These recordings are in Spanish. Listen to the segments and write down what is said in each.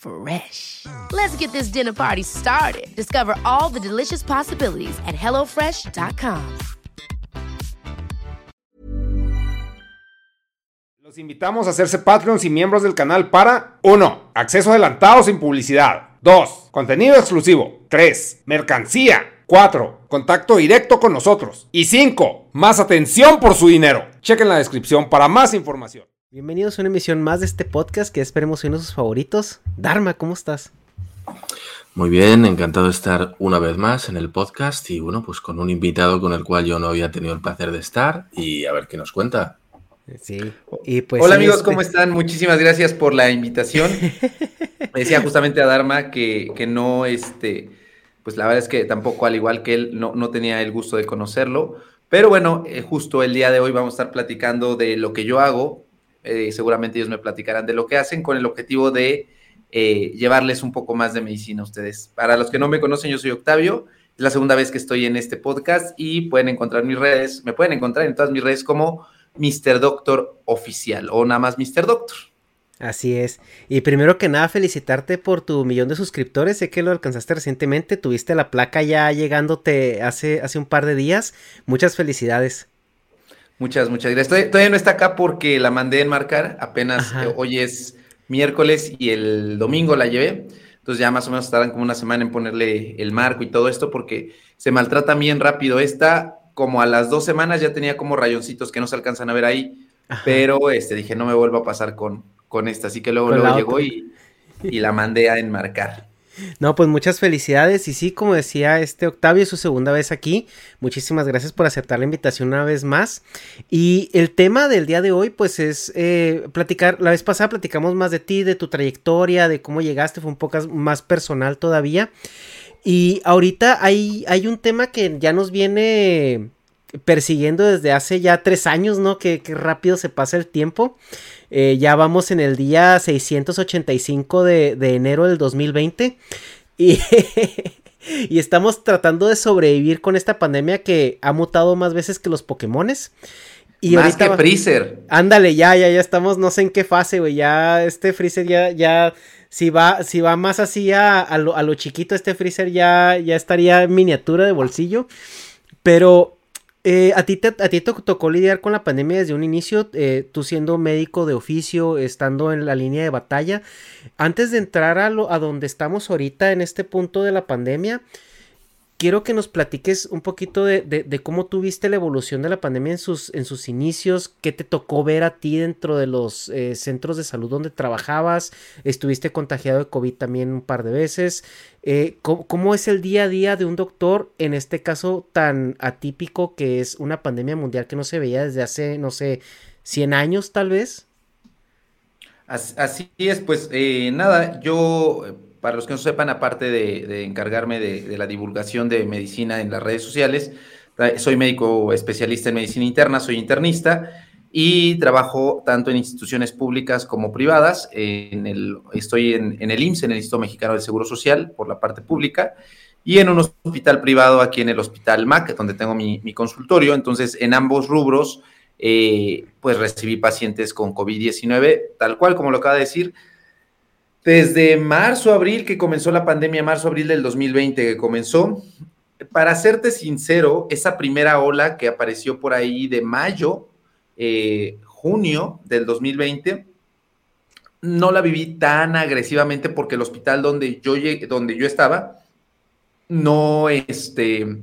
Fresh. Let's get this dinner party started. Discover all the delicious possibilities at hellofresh.com. Los invitamos a hacerse Patreons y miembros del canal para 1. Acceso adelantado sin publicidad. 2. Contenido exclusivo. 3. Mercancía. 4. Contacto directo con nosotros. Y 5. Más atención por su dinero. Chequen la descripción para más información. Bienvenidos a una emisión más de este podcast que esperemos uno de sus favoritos. Dharma, ¿cómo estás? Muy bien, encantado de estar una vez más en el podcast y bueno, pues con un invitado con el cual yo no había tenido el placer de estar y a ver qué nos cuenta. Sí. Y pues Hola sí, amigos, este- ¿cómo están? Muchísimas gracias por la invitación. Me decía justamente a Dharma que, que no, este, pues la verdad es que tampoco, al igual que él, no, no tenía el gusto de conocerlo. Pero bueno, eh, justo el día de hoy vamos a estar platicando de lo que yo hago. Eh, seguramente ellos me platicarán de lo que hacen con el objetivo de eh, llevarles un poco más de medicina a ustedes. Para los que no me conocen, yo soy Octavio. Es la segunda vez que estoy en este podcast y pueden encontrar mis redes, me pueden encontrar en todas mis redes como Mr. Doctor Oficial o nada más Mr. Doctor. Así es. Y primero que nada, felicitarte por tu millón de suscriptores. Sé que lo alcanzaste recientemente. Tuviste la placa ya llegándote hace, hace un par de días. Muchas felicidades. Muchas, muchas gracias. Todavía, todavía no está acá porque la mandé a enmarcar. Apenas eh, hoy es miércoles y el domingo la llevé. Entonces ya más o menos estarán como una semana en ponerle el marco y todo esto porque se maltrata bien rápido. Esta, como a las dos semanas ya tenía como rayoncitos que no se alcanzan a ver ahí. Ajá. Pero este, dije, no me vuelvo a pasar con, con esta. Así que luego, luego llegó y, y la mandé a enmarcar. No, pues muchas felicidades. Y sí, como decía este Octavio, es su segunda vez aquí. Muchísimas gracias por aceptar la invitación una vez más. Y el tema del día de hoy, pues es eh, platicar. La vez pasada platicamos más de ti, de tu trayectoria, de cómo llegaste. Fue un poco más personal todavía. Y ahorita hay, hay un tema que ya nos viene persiguiendo desde hace ya tres años, ¿no? Que, que rápido se pasa el tiempo. Eh, ya vamos en el día 685 de, de enero del 2020. Y, y estamos tratando de sobrevivir con esta pandemia que ha mutado más veces que los Pokémones. Y Más ahorita que Freezer. Ándale, ya, ya, ya estamos, no sé en qué fase, güey. Ya este Freezer ya, ya, si va, si va más así a, a lo, a lo chiquito, este Freezer ya, ya estaría en miniatura de bolsillo. Pero eh, a ti te, tocó lidiar con la pandemia desde un inicio, eh, tú siendo médico de oficio, estando en la línea de batalla. Antes de entrar a, lo, a donde estamos ahorita en este punto de la pandemia, quiero que nos platiques un poquito de, cómo tú viste la evolución de la pandemia en sus, inicios, qué te tocó ver a ti dentro de los eh, centros de salud donde trabajabas, estuviste contagiado de COVID también un par de veces, eh, ¿cómo, es el día a día de un doctor en este caso tan atípico que es una pandemia mundial que no se veía desde hace, no sé, 100 años tal vez? As- Así es, pues eh, nada, yo, para los que no sepan, aparte de, de encargarme de, de la divulgación de medicina en las redes sociales, ta- soy médico especialista en medicina interna, soy internista y trabajo tanto en instituciones públicas como privadas. En el, estoy en, en el IMSS, en el Instituto Mexicano del Seguro Social, por la parte pública, y en un hospital privado aquí en el Hospital MAC, donde tengo mi, consultorio. Entonces, en ambos rubros, eh, pues recibí pacientes con COVID-19, tal cual como lo acaba de decir. Desde marzo, abril, que comenzó la pandemia, marzo, abril del 2020 que comenzó, para serte sincero, esa primera ola que apareció por ahí de mayo, eh, junio del 2020, no la viví tan agresivamente porque el hospital donde yo, donde yo estaba no, este,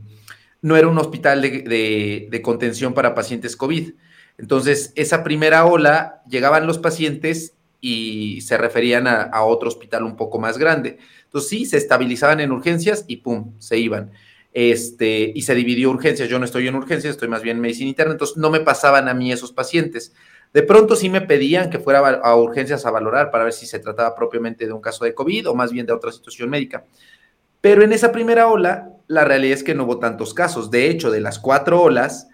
no era un hospital de, contención para pacientes COVID. Entonces, esa primera ola, llegaban los pacientes y se referían a, otro hospital un poco más grande. Entonces, sí, se estabilizaban en urgencias y pum, se iban. Este, y se dividió urgencias. Yo no estoy en urgencias, estoy más bien en medicina interna, entonces no me pasaban a mí esos pacientes. De pronto sí me pedían que fuera a urgencias a valorar para ver si se trataba propiamente de un caso de COVID o más bien de otra situación médica. Pero en esa primera ola, la realidad es que no hubo tantos casos. De hecho, de las cuatro olas,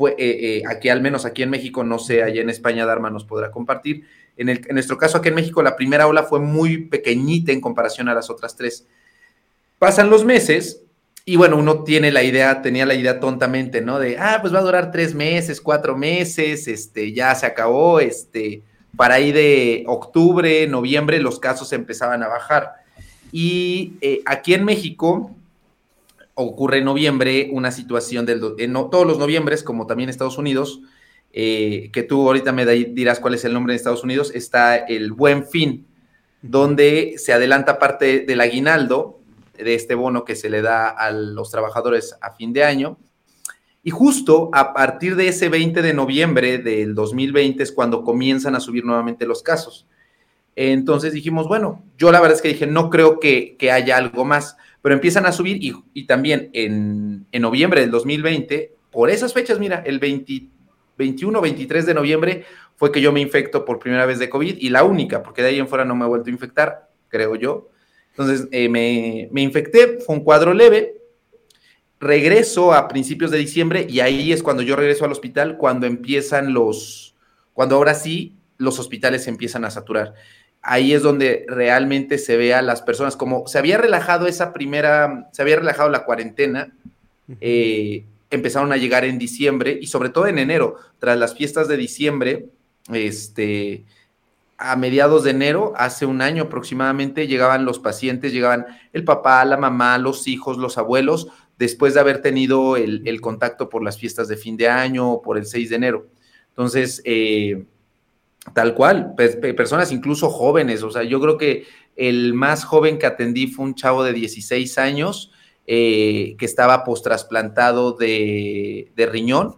fue eh, eh, aquí al menos aquí en México, no sé, allá en España Dharma nos podrá compartir. En, nuestro caso aquí en México, la primera ola fue muy pequeñita en comparación a las otras tres. Pasan los meses y bueno, uno tiene la idea, tenía la idea tontamente, ¿no? De, ah, pues va a durar tres meses, cuatro meses, este, ya se acabó, este, para ahí de octubre, noviembre, los casos empezaban a bajar. Y eh, aquí en México ocurre en noviembre una situación del, en todos los noviembres, como también en Estados Unidos, eh, que tú ahorita me dirás cuál es el nombre de Estados Unidos, está el Buen Fin, donde se adelanta parte del aguinaldo de este bono que se le da a los trabajadores a fin de año. Y justo a partir de ese 20 de noviembre del 2020 es cuando comienzan a subir nuevamente los casos. Entonces dijimos, bueno, yo la verdad es que dije, no creo que, haya algo más, pero empiezan a subir y, también en, noviembre del 2020, por esas fechas, mira, el 21, 23 de noviembre fue que yo me infecto por primera vez de COVID y la única, porque de ahí en fuera no me he vuelto a infectar, creo yo. Entonces eh, me, me infecté, fue un cuadro leve, regreso a principios de diciembre y ahí es cuando yo regreso al hospital, cuando empiezan los, cuando ahora sí los hospitales se empiezan a saturar. Ahí es donde realmente se ve a las personas, como se había relajado esa primera, se había relajado la cuarentena, eh, empezaron a llegar en diciembre y sobre todo en enero, tras las fiestas de diciembre, este, a mediados de enero, hace un año aproximadamente, llegaban los pacientes, llegaban el papá, la mamá, los hijos, los abuelos, después de haber tenido el, contacto por las fiestas de fin de año o por el 6 de enero. Entonces, eh, Tal cual, personas incluso jóvenes, o sea, yo creo que el más joven que atendí fue un chavo de 16 años eh, que estaba post-trasplantado de, riñón,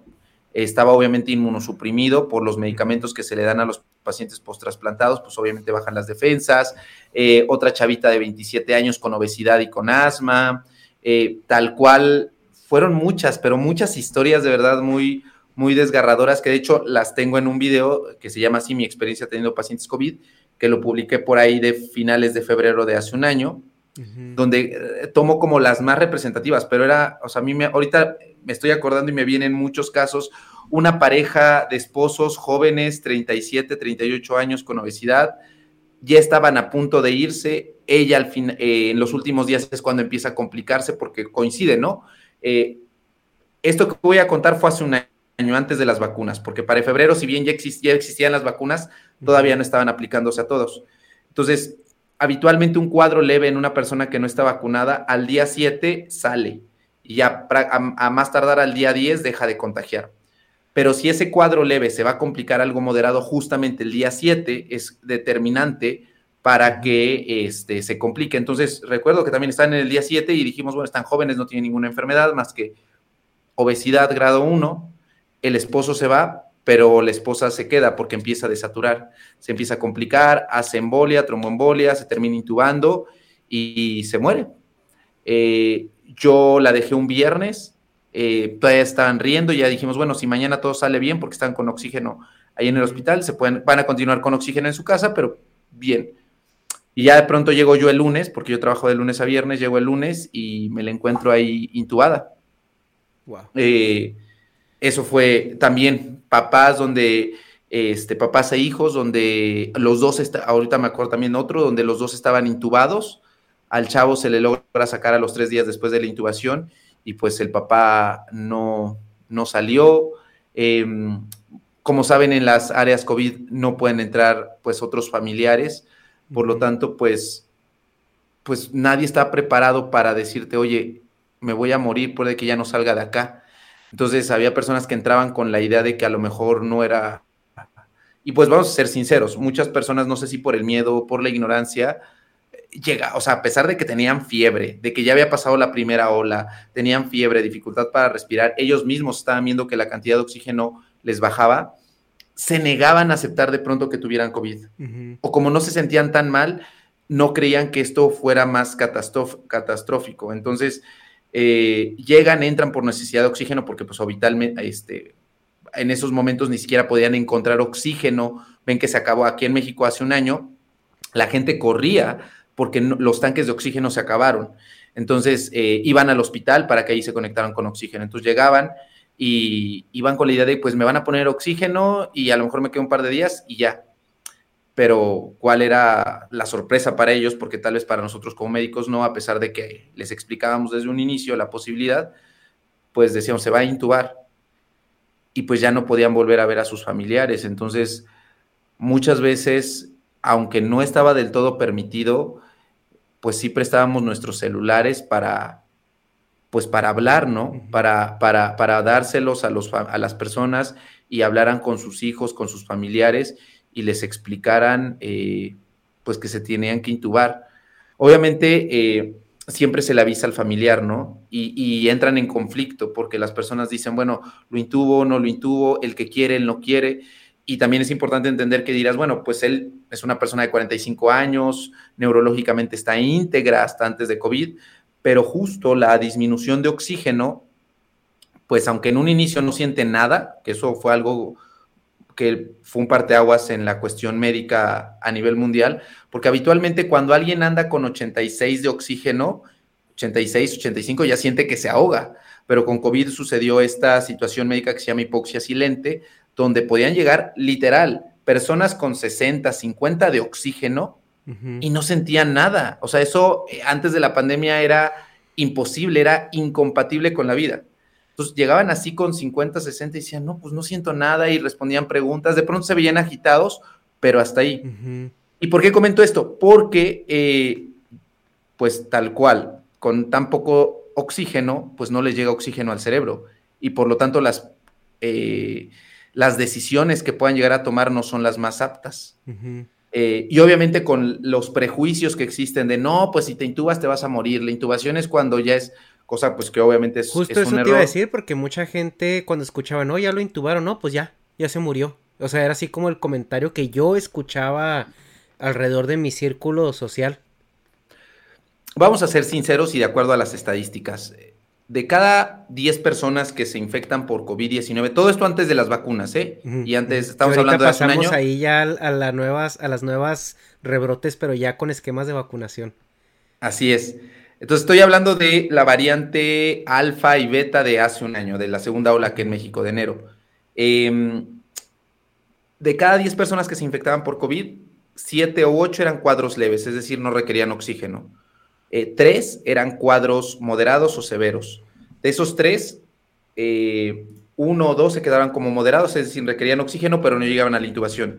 estaba obviamente inmunosuprimido por los medicamentos que se le dan a los pacientes post-trasplantados, pues obviamente bajan las defensas, eh, otra chavita de 27 años con obesidad y con asma, eh, tal cual, fueron muchas, pero muchas historias de verdad muy, muy desgarradoras, que de hecho las tengo en un video que se llama así Mi experiencia teniendo pacientes COVID, que lo publiqué por ahí de finales de febrero de hace un año, donde eh, tomo como las más representativas, pero era, o sea, a mí me, ahorita me estoy acordando y me vienen muchos casos, una pareja de esposos jóvenes, 37, 38 años con obesidad, ya estaban a punto de irse, ella al fin, eh, en los últimos días es cuando empieza a complicarse porque coincide, ¿no? Eh, esto que voy a contar fue hace un año año antes de las vacunas, porque para febrero, si bien ya, existían las vacunas, todavía no estaban aplicándose a todos. Entonces, habitualmente un cuadro leve en una persona que no está vacunada, al día 7 sale y a, más tardar al día 10 deja de contagiar. Pero si ese cuadro leve se va a complicar algo moderado justamente el día 7, es determinante para que este, se complique. Entonces, recuerdo que también están en el día 7 y dijimos, bueno, están jóvenes, no tienen ninguna enfermedad más que obesidad grado 1, el esposo se va, pero la esposa se queda porque empieza a desaturar, se empieza a complicar, hace embolia, tromboembolia, se termina intubando y se muere. Eh, yo la dejé un viernes, eh, todavía estaban riendo, ya dijimos, bueno, si mañana todo sale bien porque están con oxígeno ahí en el hospital, se pueden, van a continuar con oxígeno en su casa, pero bien. Y ya de pronto llego yo el lunes, porque yo trabajo de lunes a viernes, llego el lunes y me la encuentro ahí intubada. Wow. Eh, eso fue también papás donde, este, papás e hijos, donde los dos, está, ahorita me acuerdo también otro, donde los dos estaban intubados al chavo se le logra sacar a los tres días después de la intubación y pues el papá no, no salió. Em, como saben, en las áreas COVID no pueden entrar pues otros familiares, por lo tanto, pues, pues nadie está preparado para decirte, oye, me voy a morir, puede que ya no salga de acá. Entonces había personas que entraban con la idea de que a lo mejor no era... Y pues vamos a ser sinceros, muchas personas, no sé si por el miedo o por la ignorancia, llega, o sea, a pesar de que tenían fiebre, de que ya había pasado la primera ola, tenían fiebre, dificultad para respirar, ellos mismos estaban viendo que la cantidad de oxígeno les bajaba, se negaban a aceptar de pronto que tuvieran COVID. O como no se sentían tan mal, no creían que esto fuera más catastrófico. Entonces, eh, llegan, entran por necesidad de oxígeno porque pues vitalmente, este, en esos momentos ni siquiera podían encontrar oxígeno. Ven que se acabó aquí en México hace un año, la gente corría porque los tanques de oxígeno se acabaron. Entonces eh, iban al hospital para que ahí se conectaran con oxígeno. Entonces llegaban y iban con la idea de, pues me van a poner oxígeno y a lo mejor me quedo un par de días y ya. Pero cuál era la sorpresa para ellos, porque tal vez para nosotros como médicos no, a pesar de que les explicábamos desde un inicio la posibilidad, pues decíamos, se va a intubar. Y pues ya no podían volver a ver a sus familiares. Entonces, muchas veces, aunque no estaba del todo permitido, pues sí prestábamos nuestros celulares para, pues para hablar, ¿no? Para, para, para dárselos a, los, a las personas y hablaran con sus hijos, con sus familiares y les explicaran, eh, pues que se tenían que intubar. Obviamente, eh, siempre se le avisa al familiar, ¿no? Y, entran en conflicto porque las personas dicen, bueno, lo intubo, no lo intubo, el que quiere, él no quiere. Y también es importante entender que dirás, bueno, pues él es una persona de 45 años, neurológicamente está íntegra hasta antes de COVID, pero justo la disminución de oxígeno, pues aunque en un inicio no siente nada, que eso fue algo que fue un parteaguas en la cuestión médica a nivel mundial, porque habitualmente cuando alguien anda con 86 de oxígeno, 86, 85, ya siente que se ahoga, pero con COVID sucedió esta situación médica que se llama hipoxia silente, donde podían llegar literal personas con 60, 50 de oxígeno y no sentían nada. O sea, eso eh, antes de la pandemia era imposible, era incompatible con la vida. Entonces llegaban así con 50, 60 y decían, no, pues no siento nada y respondían preguntas. De pronto se veían agitados, pero hasta ahí. ¿Y por qué comento esto? Porque, eh, pues tal cual, con tan poco oxígeno, pues no les llega oxígeno al cerebro. Y por lo tanto las, eh, las decisiones que puedan llegar a tomar no son las más aptas. Eh, y obviamente con los prejuicios que existen de no, pues si te intubas te vas a morir. La intubación es cuando ya es cosa pues que obviamente es, Justo eso te iba a decir porque mucha gente cuando escuchaba, no, ya lo intubaron, no, pues ya, ya se murió. O sea, era así como el comentario que yo escuchaba alrededor de mi círculo social. Vamos a ser sinceros y de acuerdo a las estadísticas de cada 10 personas que se infectan por COVID-19, todo esto antes de las vacunas, ¿eh? Y antes, estamos hablando de hace un año. ahí ya a, las nuevas, a las nuevas rebrotes, pero ya con esquemas de vacunación. Así es. Entonces estoy hablando de la variante alfa y beta de hace un año, de la segunda ola que en México de enero. Em, de cada 10 personas que se infectaban por COVID, 7 o 8 eran cuadros leves, es decir, no requerían oxígeno. Eh, tres eran cuadros moderados o severos. De esos tres, eh, uno o dos se quedaban como moderados, es decir, requerían oxígeno, pero no llegaban a la intubación.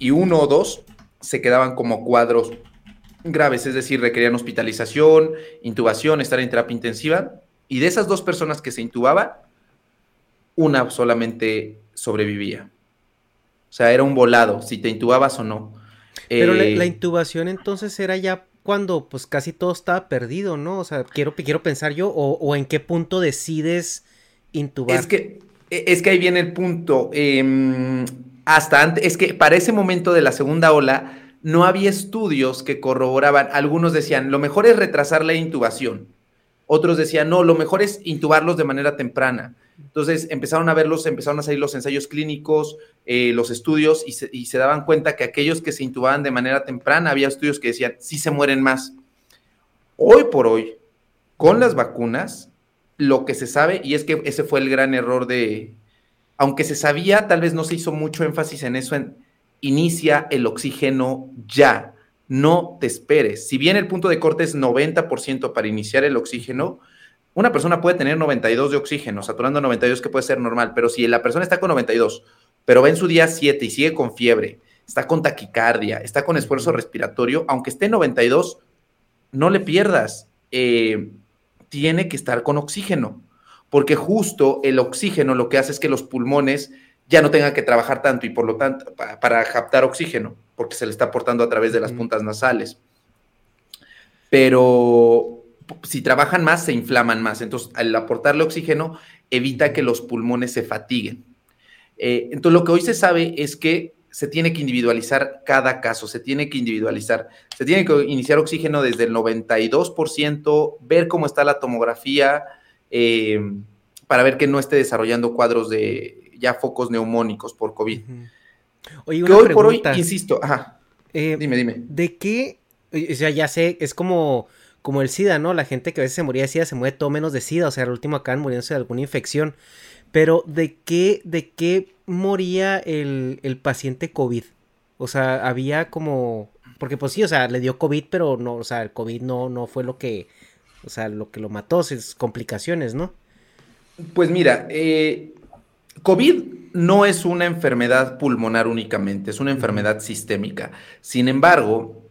Y uno o dos se quedaban como cuadros graves, es decir, requerían hospitalización, intubación, estar en terapia intensiva. Y de esas dos personas que se intubaban, una solamente sobrevivía. O sea, era un volado, si te intubabas o no. Pero la, la, eh, intubación entonces era ya cuando pues casi todo estaba perdido, ¿no? O sea, quiero, quiero pensar yo, o, en qué punto decides intubar. Es que, e, es que ahí viene el punto. Em, hasta antes, es que para ese momento de la segunda ola no había estudios que corroboraban. Algunos decían, lo mejor es retrasar la intubación. Otros decían, no, lo mejor es intubarlos de manera temprana. Entonces empezaron a verlos, empezaron a salir los ensayos clínicos, eh, los estudios y se, daban cuenta que aquellos que se intubaban de manera temprana, había estudios que decían, sí se mueren más. Hoy por hoy, con las vacunas, lo que se sabe, y es que ese fue el gran error de, aunque se sabía, tal vez no se hizo mucho énfasis en eso, inicia el oxígeno ya, no te esperes. Si bien el punto de corte es 90% para iniciar el oxígeno, una persona puede tener 92 de oxígeno, saturando 92 que puede ser normal, pero si la persona está con 92, pero va en su día 7 y sigue con fiebre, está con taquicardia, está con esfuerzo respiratorio, aunque esté en 92, no le pierdas. Eh, tiene que estar con oxígeno, porque justo el oxígeno lo que hace es que los pulmones ya no tengan que trabajar tanto y por lo tanto para, captar oxígeno, porque se le está aportando a través de las puntas nasales. Pero si trabajan más, se inflaman más. Entonces, al aportarle oxígeno, evita que los pulmones se fatiguen. Eh, entonces, lo que hoy se sabe es que se tiene que individualizar cada caso, se tiene que individualizar, se tiene que iniciar oxígeno desde el 92%, ver cómo está la tomografía, eh, para ver que no esté desarrollando cuadros de ya focos neumónicos por COVID. Oye, una hoy por hoy, insisto, ajá. Eh, dime, dime. ¿De qué? O sea, ya sé, es como, como el SIDA, ¿no? La gente que a veces se moría de SIDA se muere todo menos de SIDA, o sea, al último acaban muriéndose de alguna infección. Pero ¿de qué, de qué moría el, el paciente COVID? O sea, había como... Porque pues sí, o sea, le dio COVID, pero no, o sea, el COVID no, no fue lo que, o sea, lo que lo mató, es complicaciones, ¿no? Pues mira, eh, COVID no es una enfermedad pulmonar únicamente, es una enfermedad sistémica. Sin embargo,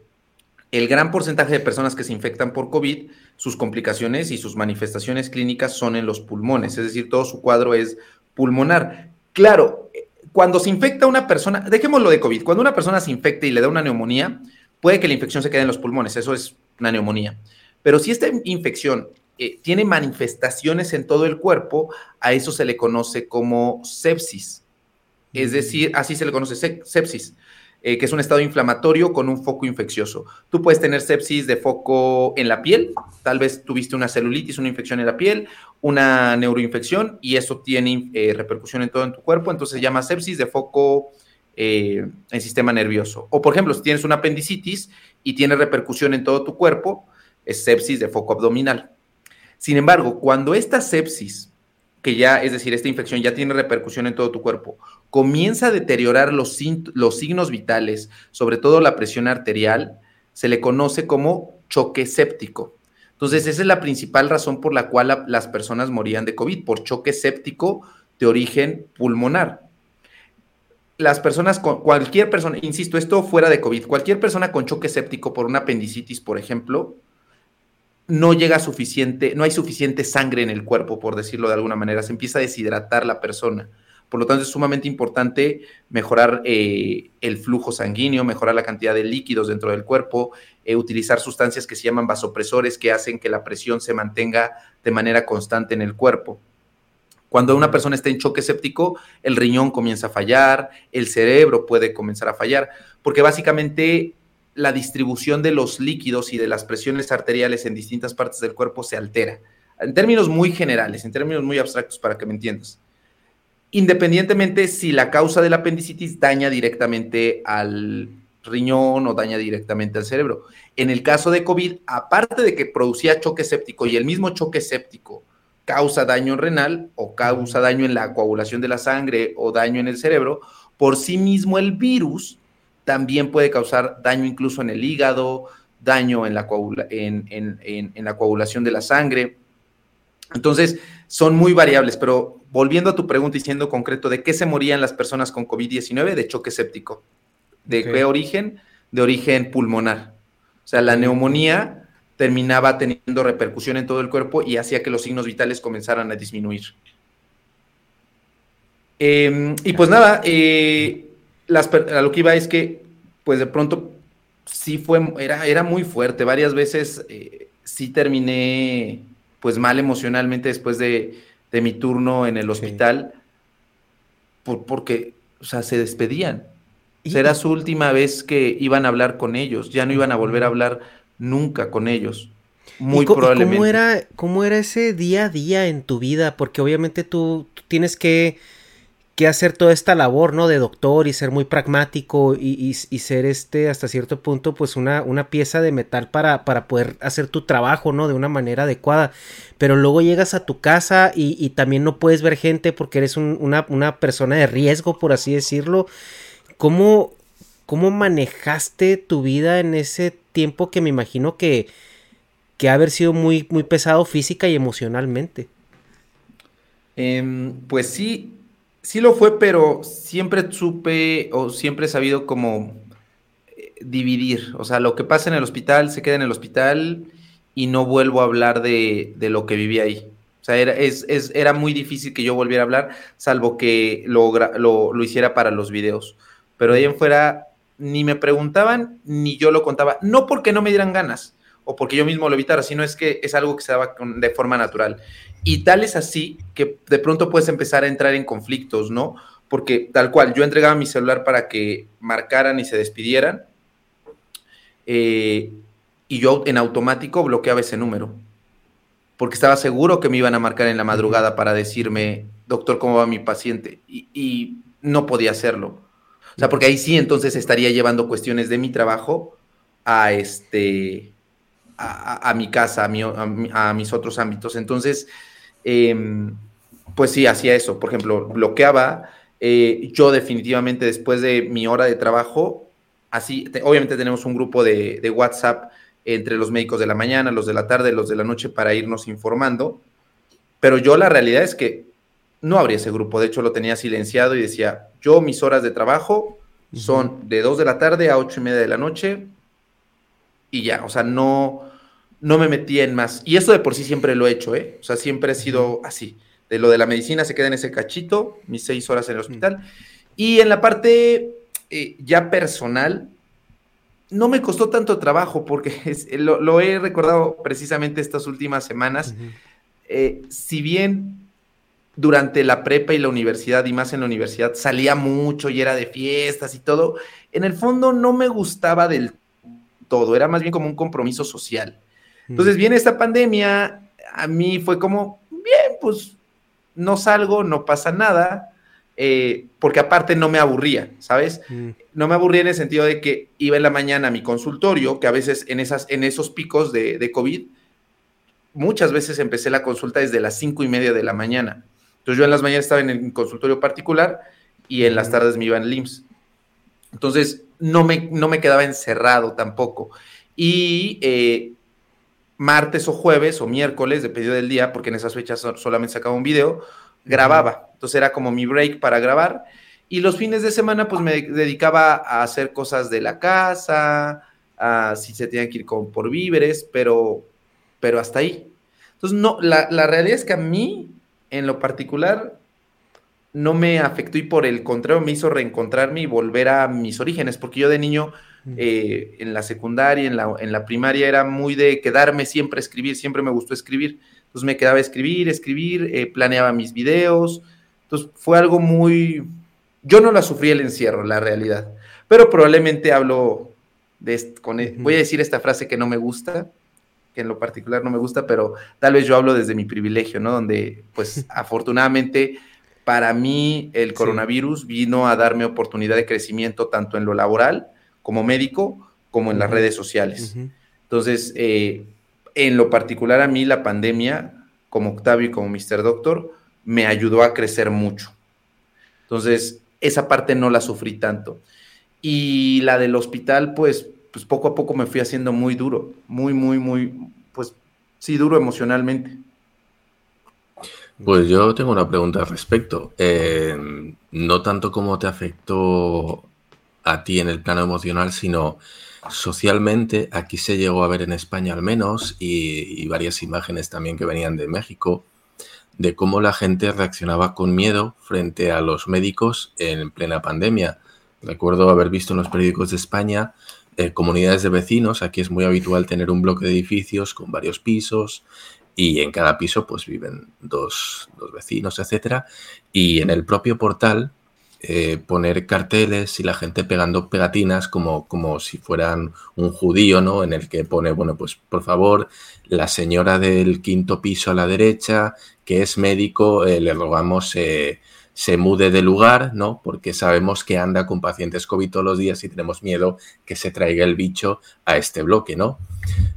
el gran porcentaje de personas que se infectan por COVID, sus complicaciones y sus manifestaciones clínicas son en los pulmones, es decir, todo su cuadro es pulmonar. Claro, cuando se infecta una persona, dejémoslo de COVID, cuando una persona se infecta y le da una neumonía, puede que la infección se quede en los pulmones, eso es una neumonía. Pero si esta infección eh, tiene manifestaciones en todo el cuerpo, a eso se le conoce como sepsis. Es decir, así se le conoce sepsis, eh, que es un estado inflamatorio con un foco infeccioso. Tú puedes tener sepsis de foco en la piel, tal vez tuviste una celulitis, una infección en la piel, una neuroinfección y eso tiene eh, repercusión en todo en tu cuerpo, entonces se llama sepsis de foco en sistema nervioso. O por ejemplo, si tienes una apendicitis y tiene repercusión en todo tu cuerpo, es sepsis de foco abdominal. Sin embargo, cuando esta sepsis, que ya, es decir, esta infección ya tiene repercusión en todo tu cuerpo, comienza a deteriorar los, signos vitales, sobre todo la presión arterial, se le conoce como choque séptico. Entonces, esa es la principal razón por la cual las personas morían de COVID, por choque séptico de origen pulmonar. Las personas con cualquier persona, insisto, esto fuera de COVID, cualquier persona con choque séptico por una apendicitis, por ejemplo, no llega suficiente, no hay suficiente sangre en el cuerpo, por decirlo de alguna manera, se empieza a deshidratar la persona. Por lo tanto, es sumamente importante mejorar eh, el flujo sanguíneo, mejorar la cantidad de líquidos dentro del cuerpo, eh, utilizar sustancias que se llaman vasopresores que hacen que la presión se mantenga de manera constante en el cuerpo. Cuando una persona está en choque séptico, el riñón comienza a fallar, el cerebro puede comenzar a fallar, porque básicamente la distribución de los líquidos y de las presiones arteriales en distintas partes del cuerpo se altera. En términos muy generales, en términos muy abstractos para que me entiendas. Independientemente si la causa de la apendicitis daña directamente al riñón o daña directamente al cerebro. En el caso de COVID, aparte de que producía choque séptico y el mismo choque séptico causa daño renal o causa daño en la coagulación de la sangre o daño en el cerebro, por sí mismo el virus también puede causar daño incluso en el hígado, daño en la, en, la coagulación de la sangre. Entonces, son muy variables, pero volviendo a tu pregunta y siendo concreto, ¿de qué se morían las personas con COVID-19? De choque séptico. ¿De qué origen? De origen pulmonar. O sea, la neumonía terminaba teniendo repercusión en todo el cuerpo y hacía que los signos vitales comenzaran a disminuir. Em, y pues nada, eh, a lo que iba es que, pues de pronto, sí fue, era, era muy fuerte. Varias veces eh, sí terminé, pues mal emocionalmente después de, mi turno en el hospital, por, porque, o sea, se despedían. Será su última vez que iban a hablar con ellos, ya no iban a volver a hablar nunca con ellos. Muy probablemente. ¿cómo era, ¿Cómo era ese día a día en tu vida? Porque obviamente tú tienes que que hacer toda esta labor, ¿no? De doctor y ser muy pragmático y, ser este, hasta cierto punto, pues una, una pieza de metal para, para, poder hacer tu trabajo, ¿no? De una manera adecuada. Pero luego llegas a tu casa y, también no puedes ver gente porque eres una, una, persona de riesgo, por así decirlo. ¿Cómo, ¿cómo manejaste tu vida en ese tiempo que me imagino que, que ha haber sido muy, muy pesado física y emocionalmente? Em, pues sí, sí lo fue, pero siempre supe o siempre he sabido cómo eh, dividir. O sea, lo que pasa en el hospital se queda en el hospital y no vuelvo a hablar de, lo que viví ahí. O sea, era, es, era muy difícil que yo volviera a hablar, salvo que lo, lo, hiciera para los videos. Pero de ahí en fuera, ni me preguntaban, ni yo lo contaba. No porque no me dieran ganas, o porque yo mismo lo evitara, sino es que es algo que se daba de forma natural. Y tal es así que de pronto puedes empezar a entrar en conflictos, ¿no? Porque tal cual, yo entregaba mi celular para que marcaran y se despidieran. Eh, y yo en automático bloqueaba ese número. Porque estaba seguro que me iban a marcar en la madrugada para decirme, doctor, ¿cómo va mi paciente? Y, no podía hacerlo. O sea, porque ahí sí entonces estaría llevando cuestiones de mi trabajo a este a, mi casa, a, a, mis otros ámbitos. Entonces, em, pues sí, hacía eso. Por ejemplo, bloqueaba. Eh, yo definitivamente después de mi hora de trabajo, así, obviamente tenemos un grupo de, de WhatsApp entre los médicos de la mañana, los de la tarde, los de la noche para irnos informando. Pero yo la realidad es que no abría ese grupo, de hecho lo tenía silenciado y decía, yo mis horas de trabajo son de 2 de la tarde a 8 y media de la noche y ya, o sea, no, no me metía en más. Y eso de por sí siempre lo he hecho, ¿eh? O sea, siempre he sido así. De lo de la medicina se queda en ese cachito, mis seis horas en el hospital. Y en la parte eh, ya personal, no me costó tanto trabajo porque lo, he recordado precisamente estas últimas semanas. Eh, si bien durante la prepa y la universidad, y más en la universidad, salía mucho y era de fiestas y todo, en el fondo no me gustaba del todo, era más bien como un compromiso social. Entonces viene esta pandemia, a mí fue como, bien, pues no salgo, no pasa nada, eh, porque aparte no me aburría, ¿sabes? Mm. No me aburría en el sentido de que iba en la mañana a mi consultorio, que a veces en, esas, en esos picos de, COVID, muchas veces empecé la consulta desde las cinco y media de la mañana. Entonces yo en las mañanas estaba en el consultorio particular y en las tardes me iba en LIMS. Entonces no me, no me quedaba encerrado tampoco. Y eh, martes o jueves o miércoles, dependiendo del día, porque en esas fechas solamente sacaba un video, grababa. Entonces era como mi break para grabar. Y los fines de semana, pues me dedicaba a hacer cosas de la casa, a si se tenían que ir con, por víveres, pero, pero hasta ahí. Entonces, no, la, la realidad es que a mí, en lo particular, no me afectó y por el contrario me hizo reencontrarme y volver a mis orígenes, porque yo de niño eh, en la secundaria, en la, en la primaria era muy de quedarme siempre a escribir, siempre me gustó escribir. Entonces me quedaba a escribir, escribir, eh, planeaba mis videos. Entonces fue algo muy... Yo no la sufrí el encierro, la realidad. Pero probablemente hablo de... Con, e, Voy a decir esta frase que no me gusta, que en lo particular no me gusta, pero tal vez yo hablo desde mi privilegio, ¿no? Donde, pues, afortunadamente, para mí el coronavirus vino a darme oportunidad de crecimiento tanto en lo laboral como médico como en las redes sociales. Entonces, eh, en lo particular a mí la pandemia, como Octavio y como Mr. Doctor, me ayudó a crecer mucho. Entonces, esa parte no la sufrí tanto. Y la del hospital, pues, pues poco a poco me fui haciendo muy duro, muy, muy, muy, pues sí, duro emocionalmente. Pues yo tengo una pregunta al respecto. Eh, no tanto cómo te afectó a ti en el plano emocional, sino socialmente, aquí se llegó a ver en España al menos, y, varias imágenes también que venían de México, de cómo la gente reaccionaba con miedo frente a los médicos en plena pandemia. Recuerdo haber visto en los periódicos de España eh, comunidades de vecinos, aquí es muy habitual tener un bloque de edificios con varios pisos y en cada piso pues viven dos, dos vecinos, etcétera, y en el propio portal eh, poner carteles y la gente pegando pegatinas como, como si fueran un judío, ¿no? En el que pone, bueno, pues por favor, la señora del quinto piso a la derecha, que es médico, eh, le rogamos eh, se mude de lugar, ¿no? Porque sabemos que anda con pacientes COVID todos los días y tenemos miedo que se traiga el bicho a este bloque, ¿no?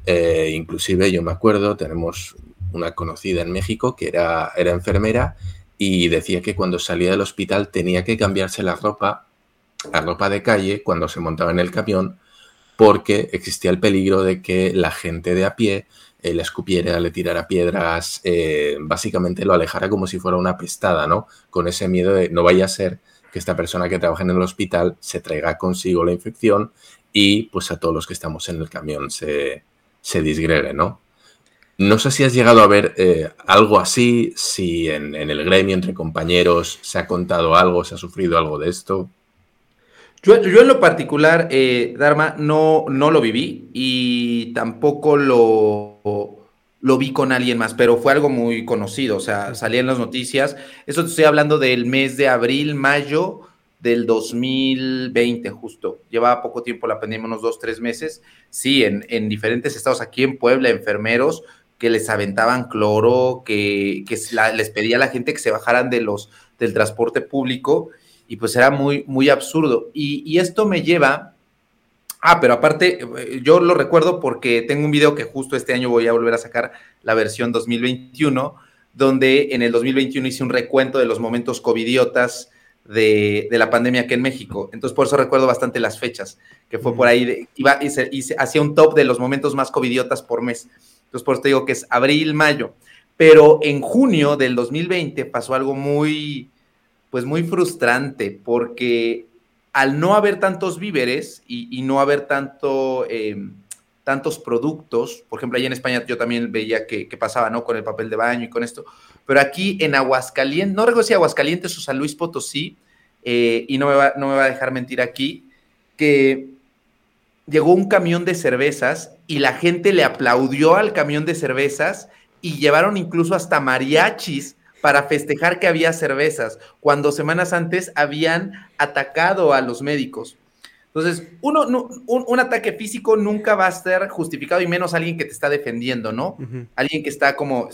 inclusive yo me acuerdo, tenemos una conocida en México que era, era enfermera y decía que cuando salía del hospital tenía que cambiarse la ropa a ropa de calle cuando se montaba en el camión porque existía el peligro de que la gente de a pie eh, le escupiera, le tirara piedras, eh, básicamente lo alejara como si fuera una pestada, ¿no? Con ese miedo de no vaya a ser que esta persona que trabaja en el hospital se traiga consigo la infección y pues a todos los que estamos en el camión se, se disgregue, ¿no? No sé si has llegado a ver eh, algo así, si en, el gremio entre compañeros se ha contado algo, se ha sufrido algo de esto. Yo, en lo particular, eh, Dharma, no, no lo viví y tampoco lo, lo vi con alguien más, pero fue algo muy conocido, o sea, salía en las noticias. Eso te estoy hablando del mes de abril, mayo del 2020, justo. Llevaba poco tiempo la pandemia, unos dos, tres meses. Sí, en, en diferentes estados, aquí en Puebla, enfermeros que les aventaban cloro, que, que les pedía a la gente que se bajaran de los, del transporte público y pues era muy, muy absurdo. Y, esto me lleva, ah, pero aparte, eh, yo lo recuerdo porque tengo un video que justo este año voy a volver a sacar la versión 2021, donde en el 2021 hice un recuento de los momentos covidiotas de, de, la pandemia aquí en México. Entonces, por eso recuerdo bastante las fechas, que fue por ahí, iba y, se, hacía un top de los momentos más covidiotas por mes. Entonces, por eso te digo que es abril, mayo. Pero en junio del 2020 pasó algo muy, pues muy frustrante, porque al no haber tantos víveres y, no haber tanto, em, tantos productos, por ejemplo, allá en España yo también veía que, pasaba, ¿no? Con el papel de baño y con esto, pero aquí en Aguascalientes, no recuerdo si Aguascalientes o San Luis Potosí, eh, y no me, va, no me va a dejar mentir aquí, que llegó un camión de cervezas y la gente le aplaudió al camión de cervezas y llevaron incluso hasta mariachis para festejar que había cervezas, cuando semanas antes habían atacado a los médicos. Entonces, uno, un, ataque físico nunca va a ser justificado y menos alguien que te está defendiendo, ¿no? Alguien que está como...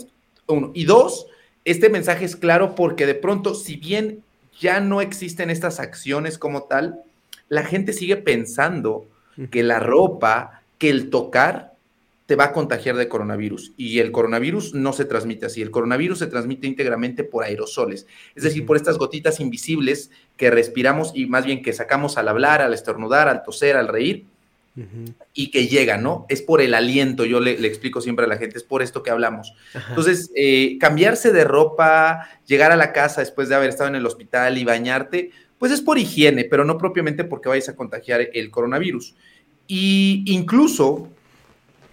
Uno. Y dos, este mensaje es claro porque de pronto, si bien ya no existen estas acciones como tal, la gente sigue pensando que la ropa, que el tocar te va a contagiar de coronavirus. Y el coronavirus no se transmite así. El coronavirus se transmite íntegramente por aerosoles, es decir, por estas gotitas invisibles que respiramos y más bien que sacamos al hablar, al estornudar, al toser, al reír. Y que llega, ¿no? Es por el aliento, yo le, explico siempre a la gente, es por esto que hablamos. Entonces, eh, cambiarse de ropa, llegar a la casa después de haber estado en el hospital y bañarte, pues es por higiene, pero no propiamente porque vayas a contagiar el coronavirus. Y incluso,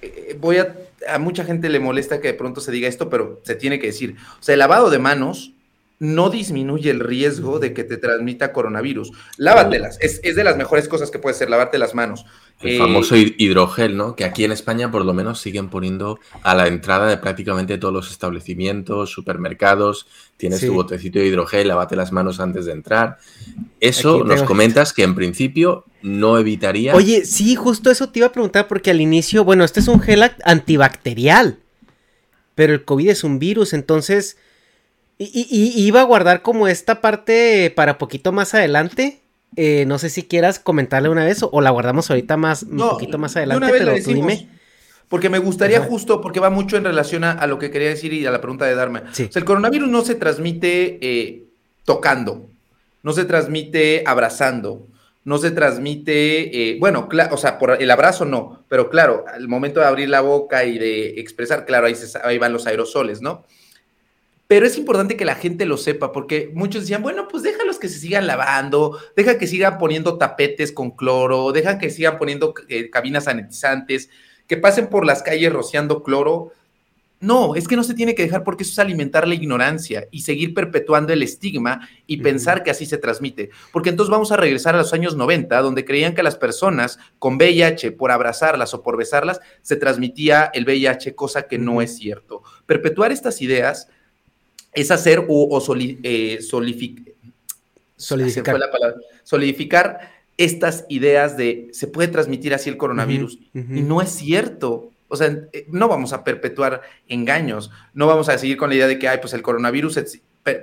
eh, voy a, a mucha gente le molesta que de pronto se diga esto, pero se tiene que decir, o sea, el lavado de manos no disminuye el riesgo de que te transmita coronavirus. Lávatelas, es, es de las mejores cosas que puede ser, lavarte las manos. El eh, famoso hidrogel, ¿no? Que aquí en España por lo menos siguen poniendo a la entrada de prácticamente todos los establecimientos, supermercados, tienes tu botecito de hidrogel, lávate las manos antes de entrar. Eso nos comentas que en principio no evitaría... Oye, sí, justo eso te iba a preguntar porque al inicio, bueno, este es un gel antibacterial, pero el COVID es un virus, entonces y, iba a guardar como esta parte para poquito más adelante. Eh, no sé si quieras comentarle una vez o, la guardamos ahorita más, un poquito más adelante, pero tú dime. Porque me gustaría justo, porque va mucho en relación a, lo que quería decir y a la pregunta de. O sea, el coronavirus no se transmite eh, tocando, no se transmite abrazando, no se transmite, eh, bueno, o sea, por el abrazo no, pero claro, al momento de abrir la boca y de expresar, claro, ahí, ahí van los aerosoles, ¿no? Pero es importante que la gente lo sepa, porque muchos decían, bueno, pues déjalos que se sigan lavando, deja que sigan poniendo tapetes con cloro, deja que sigan poniendo eh, cabinas sanitizantes, que pasen por las calles rociando cloro. No, es que no se tiene que dejar porque eso es alimentar la ignorancia y seguir perpetuando el estigma y pensar que así se transmite. Porque entonces vamos a regresar a los años 90, donde creían que las personas con VIH, por abrazarlas o por besarlas, se transmitía el VIH, cosa que no es cierto. Perpetuar estas ideas es hacer o, eh, solidificar. solidificar estas ideas de se puede transmitir así el coronavirus. Y no es cierto. O sea, eh, no vamos a perpetuar engaños. No vamos a seguir con la idea de que, ay, pues el coronavirus.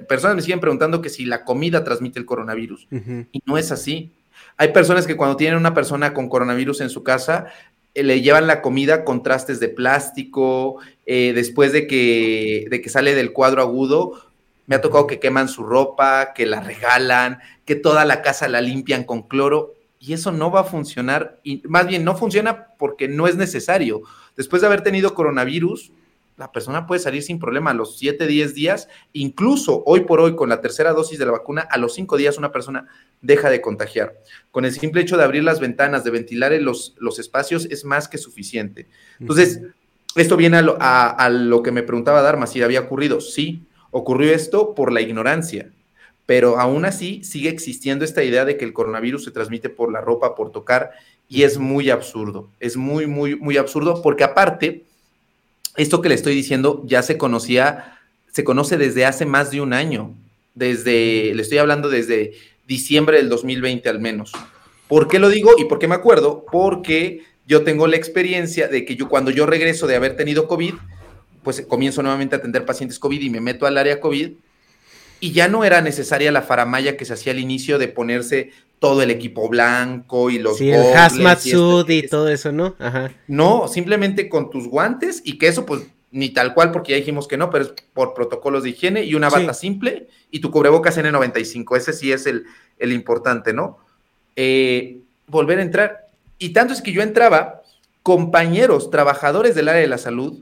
Personas me siguen preguntando que si la comida transmite el coronavirus. Y no es así. Hay personas que cuando tienen una persona con coronavirus en su casa, le llevan la comida con trastes de plástico, eh, después de que, de que sale del cuadro agudo, Me ha tocado que queman su ropa, que la regalan, que toda la casa la limpian con cloro y eso no va a funcionar. Y más bien no funciona porque no es necesario. Después de haber tenido coronavirus, la persona puede salir sin problema a los 7, 10 días, incluso hoy por hoy con la tercera dosis de la vacuna, a los 5 días una persona deja de contagiar. Con el simple hecho de abrir las ventanas, de ventilar los, los espacios, es más que suficiente. Entonces, esto viene a lo, a lo que me preguntaba Dharma, si había ocurrido. Sí, ocurrió esto por la ignorancia, pero aún así sigue existiendo esta idea de que el coronavirus se transmite por la ropa, por tocar, y es muy absurdo, es muy, muy, muy absurdo, porque aparte, esto que le estoy diciendo ya se conocía, se conoce desde hace más de un año, desde, le estoy hablando desde diciembre del 2020 al menos. ¿Por qué lo digo y por qué me acuerdo? Porque yo tengo la experiencia de que yo cuando yo regreso de haber tenido COVID, pues comienzo nuevamente a atender pacientes COVID y me meto al área COVID y ya no era necesaria la faramaya que se hacía al inicio de ponerse todo el equipo blanco y los sí, el hazmat suit y, todo eso, ¿no? Ajá. No, simplemente con tus guantes y que eso pues ni tal cual porque ya dijimos que no, pero es por protocolos de higiene y una bata simple y tu cubrebocas N95, ese sí es el, el importante, ¿no? Eh, volver a entrar. Y tanto es que yo entraba, compañeros, trabajadores del área de la salud.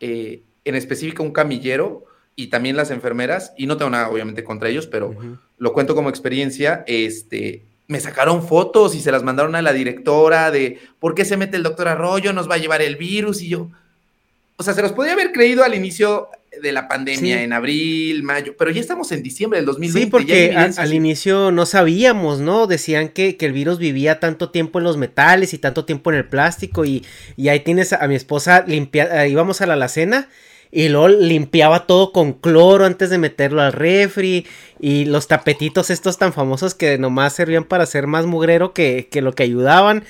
Eh, en específico un camillero y también las enfermeras, y no tengo nada obviamente contra ellos, pero lo cuento como experiencia, este, me sacaron fotos y se las mandaron a la directora de por qué se mete el doctor Arroyo, nos va a llevar el virus y yo, o sea, se los podía haber creído al inicio de la pandemia, en abril, mayo, pero ya estamos en diciembre del 2020. Sí, porque al, inicio no sabíamos, ¿no? Decían que, que, el virus vivía tanto tiempo en los metales y tanto tiempo en el plástico y, y ahí tienes a, mi esposa limpia, íbamos a la alacena y luego limpiaba todo con cloro antes de meterlo al refri. Y los tapetitos estos tan famosos que nomás servían para hacer más mugrero que, que lo que ayudaban.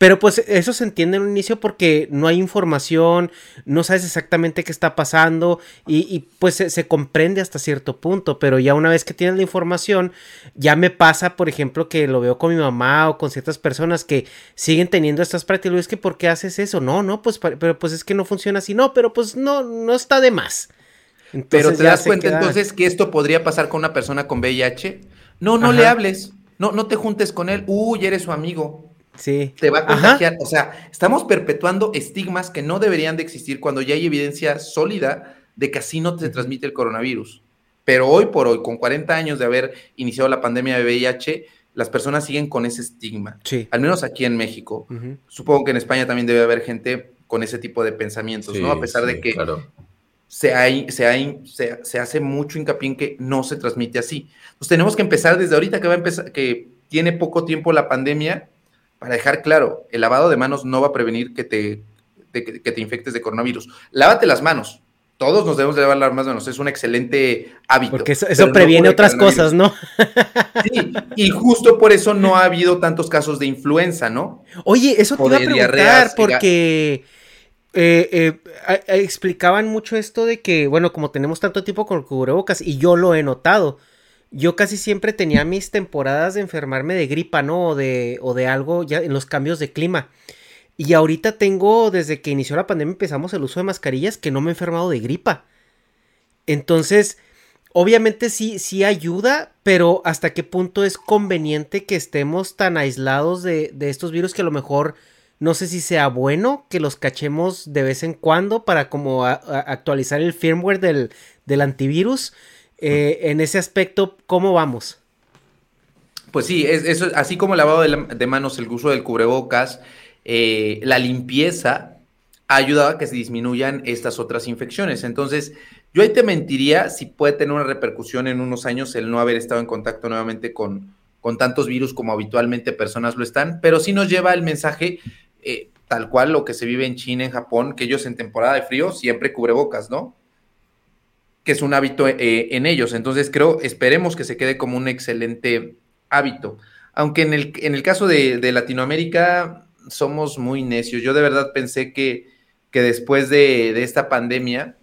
Pero pues eso se entiende en un inicio porque no hay información, no sabes exactamente qué está pasando y, pues se, comprende hasta cierto punto, pero ya una vez que tienes la información, ya me pasa, por ejemplo, que lo veo con mi mamá o con ciertas personas que siguen teniendo estas prácticas, es que ¿por qué haces eso? No, no, pues pero pues es que no funciona así, no, pero pues no, no está de más. Pero te das cuenta entonces que esto podría pasar con una persona con VIH? No, no le hables, no, no te juntes con él, uy, eres su amigo. Sí. Te va a contagiar. O sea, estamos perpetuando estigmas que no deberían de existir cuando ya hay evidencia sólida de que así no se transmite el coronavirus. Pero hoy por hoy, con 40 años de haber iniciado la pandemia de VIH, las personas siguen con ese estigma. Sí. Al menos aquí en México. Supongo que en España también debe haber gente con ese tipo de pensamientos, ¿no? A pesar de que se, hay, se, hay, se, se, hace mucho hincapié en que no se transmite así. Entonces tenemos que empezar desde ahorita que va a empezar, que tiene poco tiempo la pandemia, para dejar claro, el lavado de manos no va a prevenir que te, que te infectes de coronavirus. Lávate las manos. Todos nos debemos de lavar las manos, es un excelente hábito. Porque eso, previene otras cosas, ¿no? Sí, y justo por eso no ha habido tantos casos de influenza, ¿no? Oye, eso te iba a preguntar, porque eh, eh, explicaban mucho esto de que, bueno, como tenemos tanto tiempo con cubrebocas, y yo lo he notado, yo casi siempre tenía mis temporadas de enfermarme de gripa, ¿no? O de, o de algo ya en los cambios de clima. Y ahorita tengo, desde que inició la pandemia, empezamos el uso de mascarillas, que no me he enfermado de gripa. Entonces, obviamente sí, sí ayuda, pero hasta qué punto es conveniente que estemos tan aislados de, de estos virus que a lo mejor No sé si sea bueno que los cachemos de vez en cuando para como actualizar el firmware del, del antivirus. Eh, en ese aspecto, ¿cómo vamos? Pues sí, es, eso, así como el lavado de, manos, el uso del cubrebocas, eh, la limpieza ha ayudado a que se disminuyan estas otras infecciones. Entonces, yo ahí te mentiría si puede tener una repercusión en unos años el no haber estado en contacto nuevamente con, con tantos virus como habitualmente personas lo están, pero sí nos lleva el mensaje eh, tal cual lo que se vive en China, en Japón, que ellos en temporada de frío siempre cubrebocas, ¿no? Que es un hábito eh, en ellos. Entonces creo, esperemos que se quede como un excelente hábito. Aunque en el, en el caso de, Latinoamérica somos muy necios. Yo de verdad pensé que, que después de, esta pandemia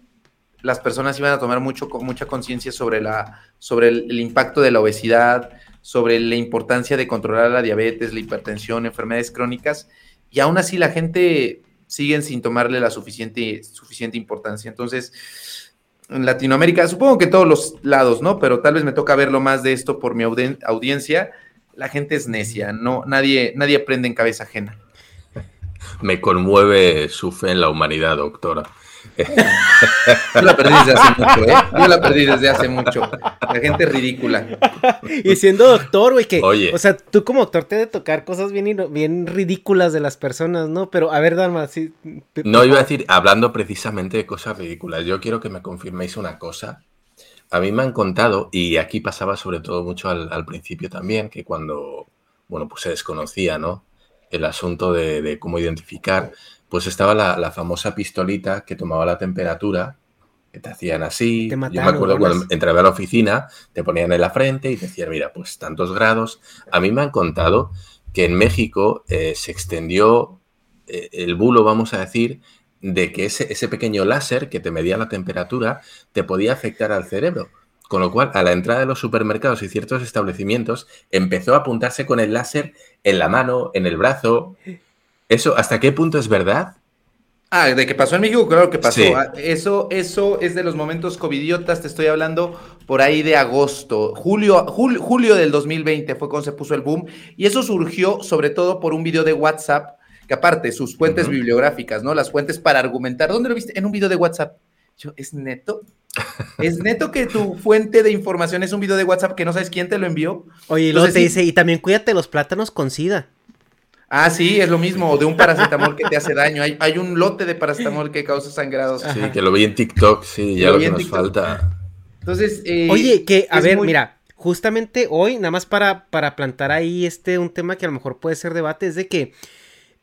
las personas iban a tomar mucho, mucha conciencia sobre, la, sobre el, impacto de la obesidad, sobre la importancia de controlar la diabetes, la hipertensión, enfermedades crónicas, y aún así la gente sigue sin tomarle la suficiente, suficiente importancia. Entonces, en Latinoamérica, supongo que todos los lados, ¿no? Pero tal vez me toca verlo más de esto por mi audiencia. La gente es necia, no, nadie, nadie aprende en cabeza ajena. Me conmueve su fe en la humanidad, doctora. Yo la perdí desde hace mucho, ¿eh? Yo la perdí desde hace mucho. La gente es ridícula. Y siendo doctor, güey, que. Oye. O sea, tú como doctor te de tocar cosas bien, bien ridículas de las personas, ¿no? Pero, a ver, Dalma, sí. No, iba a decir, hablando precisamente de cosas ridículas, yo quiero que me confirméis una cosa. A mí me han contado, y aquí pasaba sobre todo mucho al, al principio también, que cuando, bueno, pues se desconocía, ¿no? El asunto de, de cómo identificar pues estaba la, famosa pistolita que tomaba la temperatura, que te hacían así. Yo me acuerdo cuando entraba a la oficina, te ponían en la frente y te decían, mira, pues tantos grados. A mí me han contado que en México eh, se extendió eh, el bulo, vamos a decir, de que ese, ese pequeño láser que te medía la temperatura te podía afectar al cerebro. Con lo cual, a la entrada de los supermercados y ciertos establecimientos, empezó a apuntarse con el láser en la mano, en el brazo. ¿Eso hasta qué punto es verdad? Ah, de que pasó en México, claro que pasó. Ah, eso, eso es de los momentos covidiotas, te estoy hablando por ahí de agosto. Julio, julio, del 2020 fue cuando se puso el boom. Y eso surgió sobre todo por un video de WhatsApp, que aparte, sus fuentes bibliográficas, ¿no? Las fuentes para argumentar. ¿Dónde lo viste? En un video de WhatsApp. Yo, ¿es neto? ¿Es neto que tu fuente de información es un video de WhatsApp que no sabes quién te lo envió? Oye, y luego te dice, y también cuídate los plátanos con sida. Ah, sí, es lo mismo, de un paracetamol que te hace daño. Hay, hay un lote de paracetamol que causa sangrados. Sí, que lo vi en TikTok, sí, ya lo, que nos falta. Entonces, eh, Oye, que, a ver, mira, justamente hoy, nada más para, para plantar ahí este, un tema que a lo mejor puede ser debate, es de que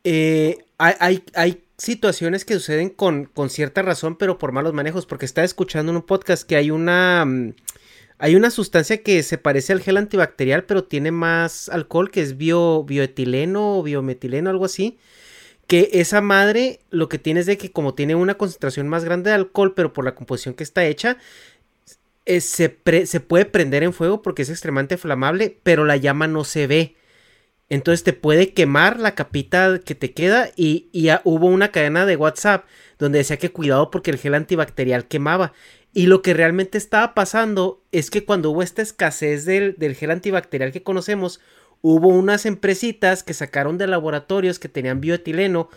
eh, hay, hay, hay, situaciones que suceden con, con cierta razón, pero por malos manejos, porque estaba escuchando en un podcast que hay una... Hay una sustancia que se parece al gel antibacterial, pero tiene más alcohol, que es bio, bioetileno o biometileno, algo así. Que esa madre lo que tiene es de que como tiene una concentración más grande de alcohol, pero por la composición que está hecha, eh, se, se, puede prender en fuego porque es extremadamente flamable, pero la llama no se ve. Entonces te puede quemar la capita que te queda y, y hubo una cadena de WhatsApp donde decía que cuidado porque el gel antibacterial quemaba. Y lo que realmente estaba pasando es que cuando hubo esta escasez del, gel antibacterial que conocemos, hubo unas empresitas que sacaron de laboratorios que tenían bioetileno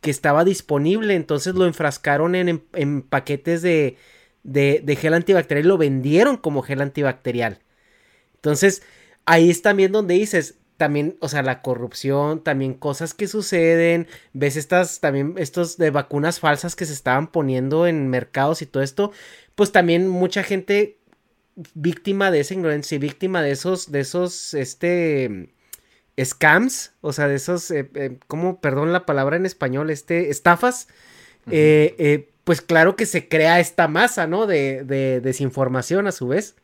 que estaba disponible, entonces lo enfrascaron en, paquetes de, de, gel antibacterial y lo vendieron como gel antibacterial. Entonces, ahí es también donde dices, también, o sea, la corrupción, también cosas que suceden, ves estas, también estos de vacunas falsas que se estaban poniendo en mercados y todo esto, pues también mucha gente víctima de esa ignorancia y víctima de esos, de esos, este, scams, o sea, de esos, eh, eh, ¿cómo, perdón la palabra en español, este, estafas, eh, pues claro que se crea esta masa, ¿no? De, de desinformación a su vez.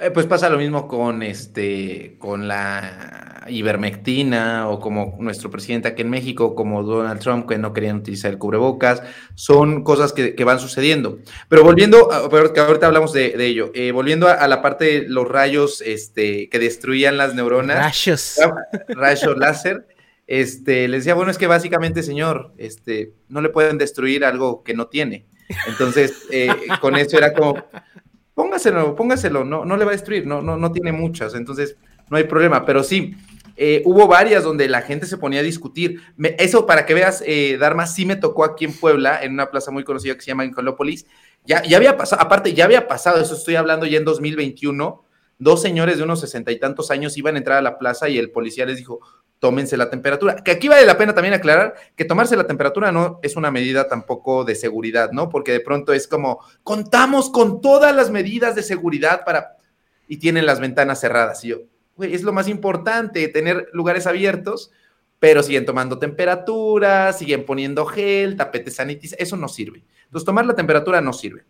Eh, pues pasa lo mismo con este, con la ivermectina o como nuestro presidente aquí en México, como Donald Trump, que no querían utilizar el cubrebocas. Son cosas que, van sucediendo. Pero volviendo, que ahorita hablamos de, ello, eh, volviendo a, la parte de los rayos este, que destruían las neuronas. Rayos. Rayos láser. Este, les decía, bueno, es que básicamente, señor, este, no le pueden destruir algo que no tiene. Entonces, eh, con eso era como, póngaselo, póngaselo, no, no le va a destruir, no, no, no tiene muchas, entonces no hay problema, pero sí, eh, hubo varias donde la gente se ponía a discutir. eso para que veas, eh, Dharma, sí me tocó aquí en Puebla, en una plaza muy conocida que se llama Incolópolis. Ya, ya había pasado, aparte, ya había pasado, eso estoy hablando ya en 2021. Dos señores de unos sesenta y tantos años iban a entrar a la plaza y el policía les dijo, tómense la temperatura. Que aquí vale la pena también aclarar que tomarse la temperatura no es una medida tampoco de seguridad, ¿no? Porque de pronto es como, contamos con todas las medidas de seguridad para... y tienen las ventanas cerradas. Y yo, es lo más importante, tener lugares abiertos, pero siguen tomando temperatura, siguen poniendo gel, tapetes sanitizantes, eso no sirve. Entonces, tomar la temperatura no sirve.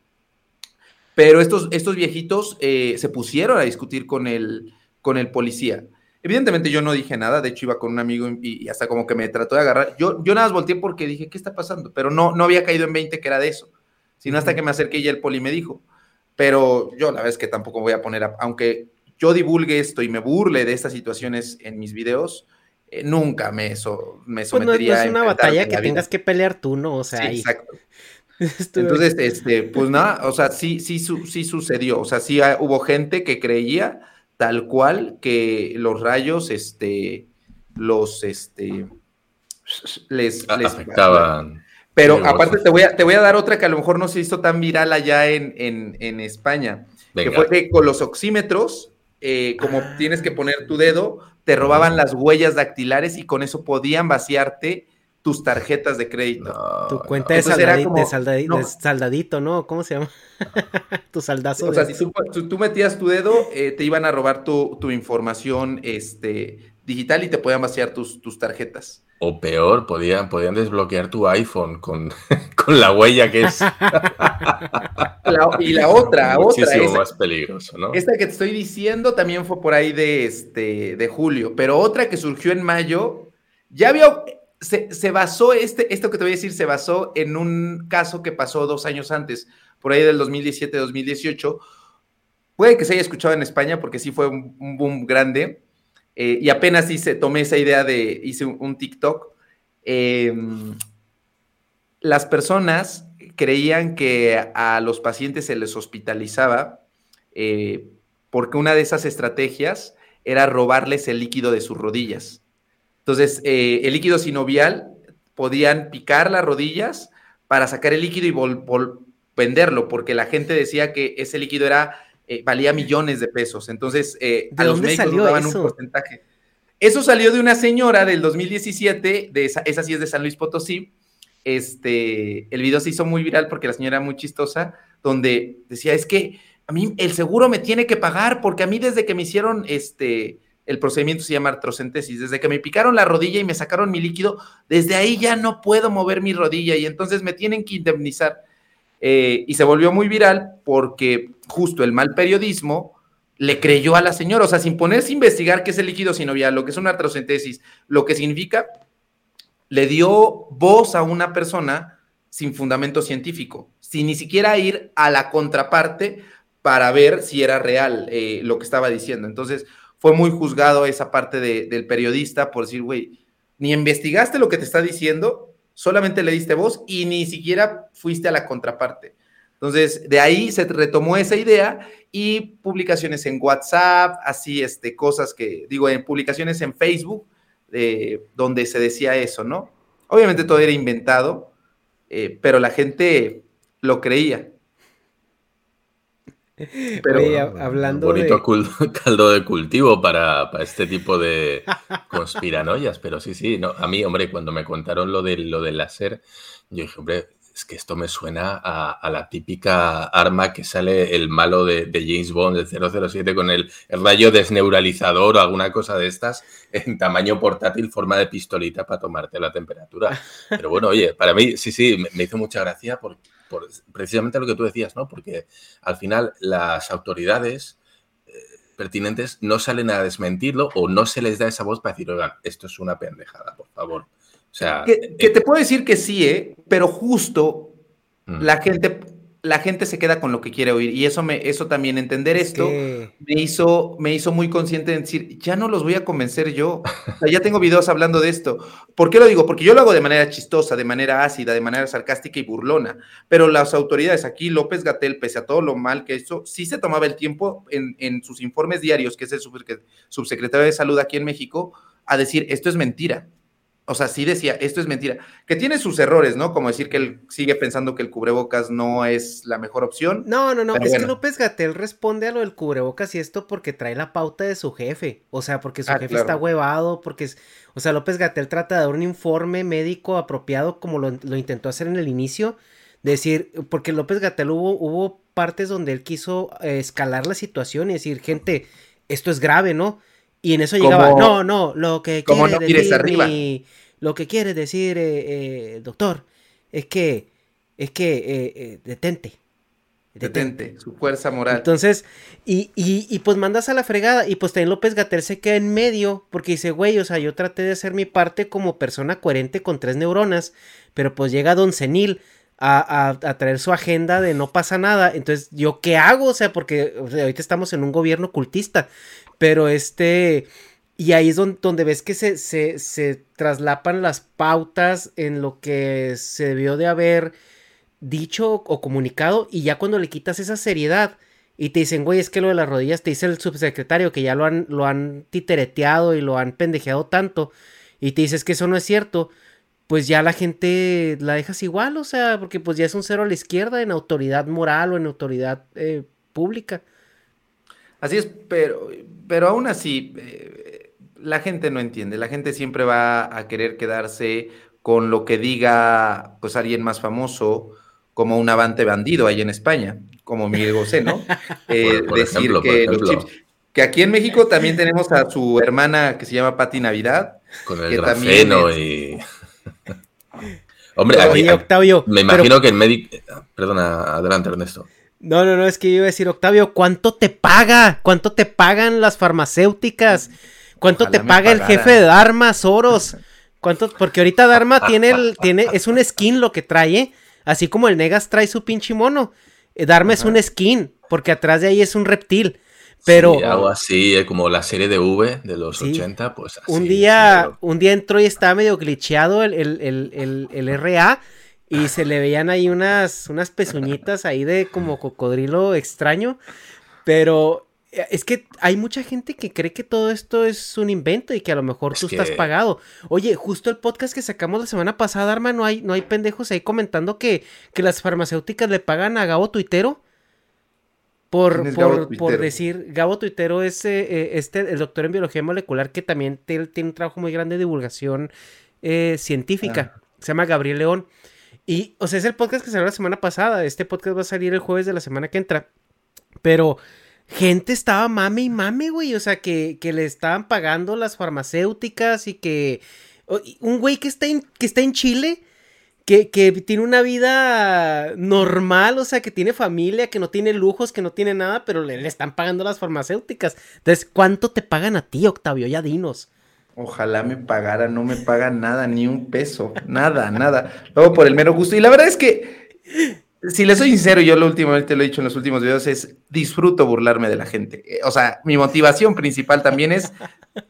Pero estos, estos viejitos eh, se pusieron a discutir con el, con el policía. Evidentemente yo no dije nada, de hecho iba con un amigo y, hasta como que me trató de agarrar. Yo, yo nada más volteé porque dije, ¿qué está pasando? Pero no, no había caído en 20 que era de eso, sino hasta que me acerqué y el poli me dijo. Pero yo la verdad es que tampoco voy a poner, aunque yo divulgue esto y me burle de estas situaciones en mis videos, eh, nunca me, so, me sometería pues no, es una batalla que tengas que pelear tú, ¿no? O sea, exacto. Entonces, este, pues nada, o sea, sí, sí, sí sucedió, o sea, sí hubo gente que creía tal cual que los rayos, este, los, este, les, afectaban. Pero aparte te voy, a, te voy a dar otra que a lo mejor no se hizo tan viral allá en, en, España, que fue que con los oxímetros eh, como ah. tienes que poner tu dedo, te robaban las huellas dactilares y con eso podían vaciarte tus tarjetas de crédito. tu cuenta de, saldadito, no. ¿Cómo se llama? tu saldazo. O sea, si tú, metías tu dedo, eh, te iban a robar tu, tu, información este, digital y te podían vaciar tus, tus tarjetas. O peor, podían, podían desbloquear tu iPhone con, con la huella que es. y la otra, Muchísimo otra. más peligroso, ¿no? Esta que te estoy diciendo también fue por ahí de, este, de julio, pero otra que surgió en mayo, ya vio, se, se, basó, este, esto que te voy a decir, se basó en un caso que pasó dos años antes, por ahí del 2017-2018. Puede que se haya escuchado en España porque sí fue un, boom grande eh, y apenas hice, tomé esa idea de, hice un, TikTok. Em, las personas creían que a los pacientes se les hospitalizaba eh, porque una de esas estrategias era robarles el líquido de sus rodillas. Entonces, eh, el líquido sinovial podían picar las rodillas para sacar el líquido y venderlo, porque la gente decía que ese líquido era eh, valía millones de pesos. Entonces, eh, a los médicos daban un porcentaje. Eso salió de una señora del 2017, de esa, esa sí es de San Luis Potosí. Este, el video se hizo muy viral porque la señora era muy chistosa, donde decía, es que a mí el seguro me tiene que pagar porque a mí desde que me hicieron este, el procedimiento se llama artrocentesis, desde que me picaron la rodilla y me sacaron mi líquido, desde ahí ya no puedo mover mi rodilla y entonces me tienen que indemnizar. Eh, y se volvió muy viral porque justo el mal periodismo le creyó a la señora, o sea, sin ponerse a investigar qué es el líquido sinovial, lo que es una artrocentesis, lo que significa, le dio voz a una persona sin fundamento científico, sin ni siquiera ir a la contraparte para ver si era real eh, lo que estaba diciendo. Entonces, fue muy juzgado esa parte del periodista por decir, güey, ni investigaste lo que te está diciendo, solamente le diste voz y ni siquiera fuiste a la contraparte. Entonces, de ahí se retomó esa idea y publicaciones en WhatsApp, así, este, cosas que, digo, en publicaciones en Facebook, eh, donde se decía eso, ¿no? Obviamente todo era inventado, eh, pero la gente lo creía. Pero hablando bonito caldo de cultivo para, este tipo de conspiranoias, pero sí, sí, no, a mí, hombre, cuando me contaron lo, de, lo del láser, yo dije, hombre, es que esto me suena a, la típica arma que sale el malo de, James Bond, del 007, con el, rayo desneuralizador o alguna cosa de estas, en tamaño portátil, forma de pistolita para tomarte la temperatura. Pero bueno, oye, para mí, sí, sí, me, me hizo mucha gracia porque precisamente lo que tú decías, ¿no? Porque al final las autoridades eh, pertinentes no salen a desmentirlo o no se les da esa voz para decir, oigan, esto es una pendejada, por favor. O sea, que, eh, te puedo decir que sí, ¿eh? Pero justo mm. la gente la gente se queda con lo que quiere oír y eso me eso también entender esto me hizo me hizo muy consciente de decir ya no los voy a convencer yo ya tengo videos hablando de esto ¿por qué lo digo? porque yo lo hago de manera chistosa de manera ácida de manera sarcástica y burlona pero las autoridades aquí López Gatel pese a todo lo mal que hizo sí se tomaba el tiempo en, sus informes diarios que es el subsecretario de salud aquí en México a decir, esto es mentira. O sea, sí decía, esto es mentira. Que tiene sus errores, ¿no? Como decir que él sigue pensando que el cubrebocas no es la mejor opción. No, no, no. Es que. López Gatel responde a lo del cubrebocas y esto porque trae la pauta de su jefe. O sea, porque su Ah, jefe claro. está huevado, porque es. O sea, López Gatel trata de dar un informe médico apropiado como lo, lo intentó hacer en el inicio. Decir, porque López Gatel hubo, hubo partes donde él quiso eh, escalar la situación y decir, gente, esto es grave, ¿no? Y en eso Como- llegaba, no, no, lo que quiere no decir arriba". mi- lo que quiere decir, eh, eh, doctor, es que, es que, eh, eh, detente. Detente, su fuerza moral. Entonces, y, y, y pues mandas a la fregada. Y pues también López Gatel se queda en medio. Porque dice, güey, o sea, yo traté de hacer mi parte como persona coherente con tres neuronas. Pero pues llega Don Senil a, a, a traer su agenda de no pasa nada. Entonces, ¿yo qué hago? O sea, porque o sea, ahorita estamos en un gobierno cultista. Pero este. Y ahí es donde, ves que se, se, se traslapan las pautas en lo que se debió de haber dicho o comunicado y ya cuando le quitas esa seriedad y te dicen, güey, es que lo de las rodillas, te dice el subsecretario que ya lo han, lo han titereteado y lo han pendejeado tanto y te dices que eso no es cierto, pues ya la gente la dejas igual, o sea, porque pues ya es un cero a la izquierda en autoridad moral o en autoridad eh, pública. Así es, pero, pero aún así, eh, la gente no entiende. La gente siempre va a querer quedarse con lo que diga pues alguien más famoso, como un avante bandido ahí en España, como Miguel Bosé, ¿no? Eh, Por- por decir ejemplo, que los ejemplo. chips. Que aquí en México también tenemos a su hermana que se llama Patti Navidad. Con el que también grafeno es- y. Hombre, aquí- Oye, Octavio, me pero- imagino que el médico. Perdona, adelante, Ernesto. No, no, no, es que yo iba a decir, Octavio, ¿cuánto te paga? ¿Cuánto te pagan las farmacéuticas? ¿Cuánto Ojalá te paga el jefe de Dharma, Soros? ¿Cuánto? Porque ahorita Dharma tiene el, tiene, es un skin lo que trae, ¿eh? Así como el Negas trae su pinche mono. eh, Dharma es un skin, porque atrás de ahí es un reptil. Pero Sí, algo así, eh, como la serie de V de los Sí. 80, pues así. un día, sí, un día entró y estaba medio glitcheado el, el, el, el, el RA y se le veían ahí unas, unas pezuñitas ahí de como cocodrilo extraño. Pero eh, es que hay mucha gente que cree que todo esto es un invento y que a lo mejor Es tú estás pagado. Oye, justo el podcast que sacamos la semana pasada, Arma, no hay, no hay pendejos ahí comentando que, que las farmacéuticas le pagan a Gabo Tuitero. Por, ¿Quién es Gabo por, decir, Gabo Tuitero es eh, eh, este, el doctor en biología molecular que también tiene un trabajo muy grande de divulgación eh, científica. Se llama Gabriel León. Y, o sea, es el podcast que salió la semana pasada. Este podcast va a salir el jueves de la semana que entra. Pero gente estaba mame y mame, güey. O sea, que, que le estaban pagando las farmacéuticas y que. Un güey que está en, que está en Chile. Que, que tiene una vida normal, o sea, que tiene familia, que no tiene lujos, que no tiene nada, pero le, le están pagando las farmacéuticas. Entonces, ¿cuánto te pagan a ti, Octavio? Ya dinos. Ojalá me pagara, no me pagan nada, ni un peso, nada, nada. Luego por el mero gusto. Y la verdad es que, si le soy sincero, yo lo últimamente lo he dicho en los últimos videos, es disfruto burlarme de la gente. Eh, O sea, mi motivación principal también es,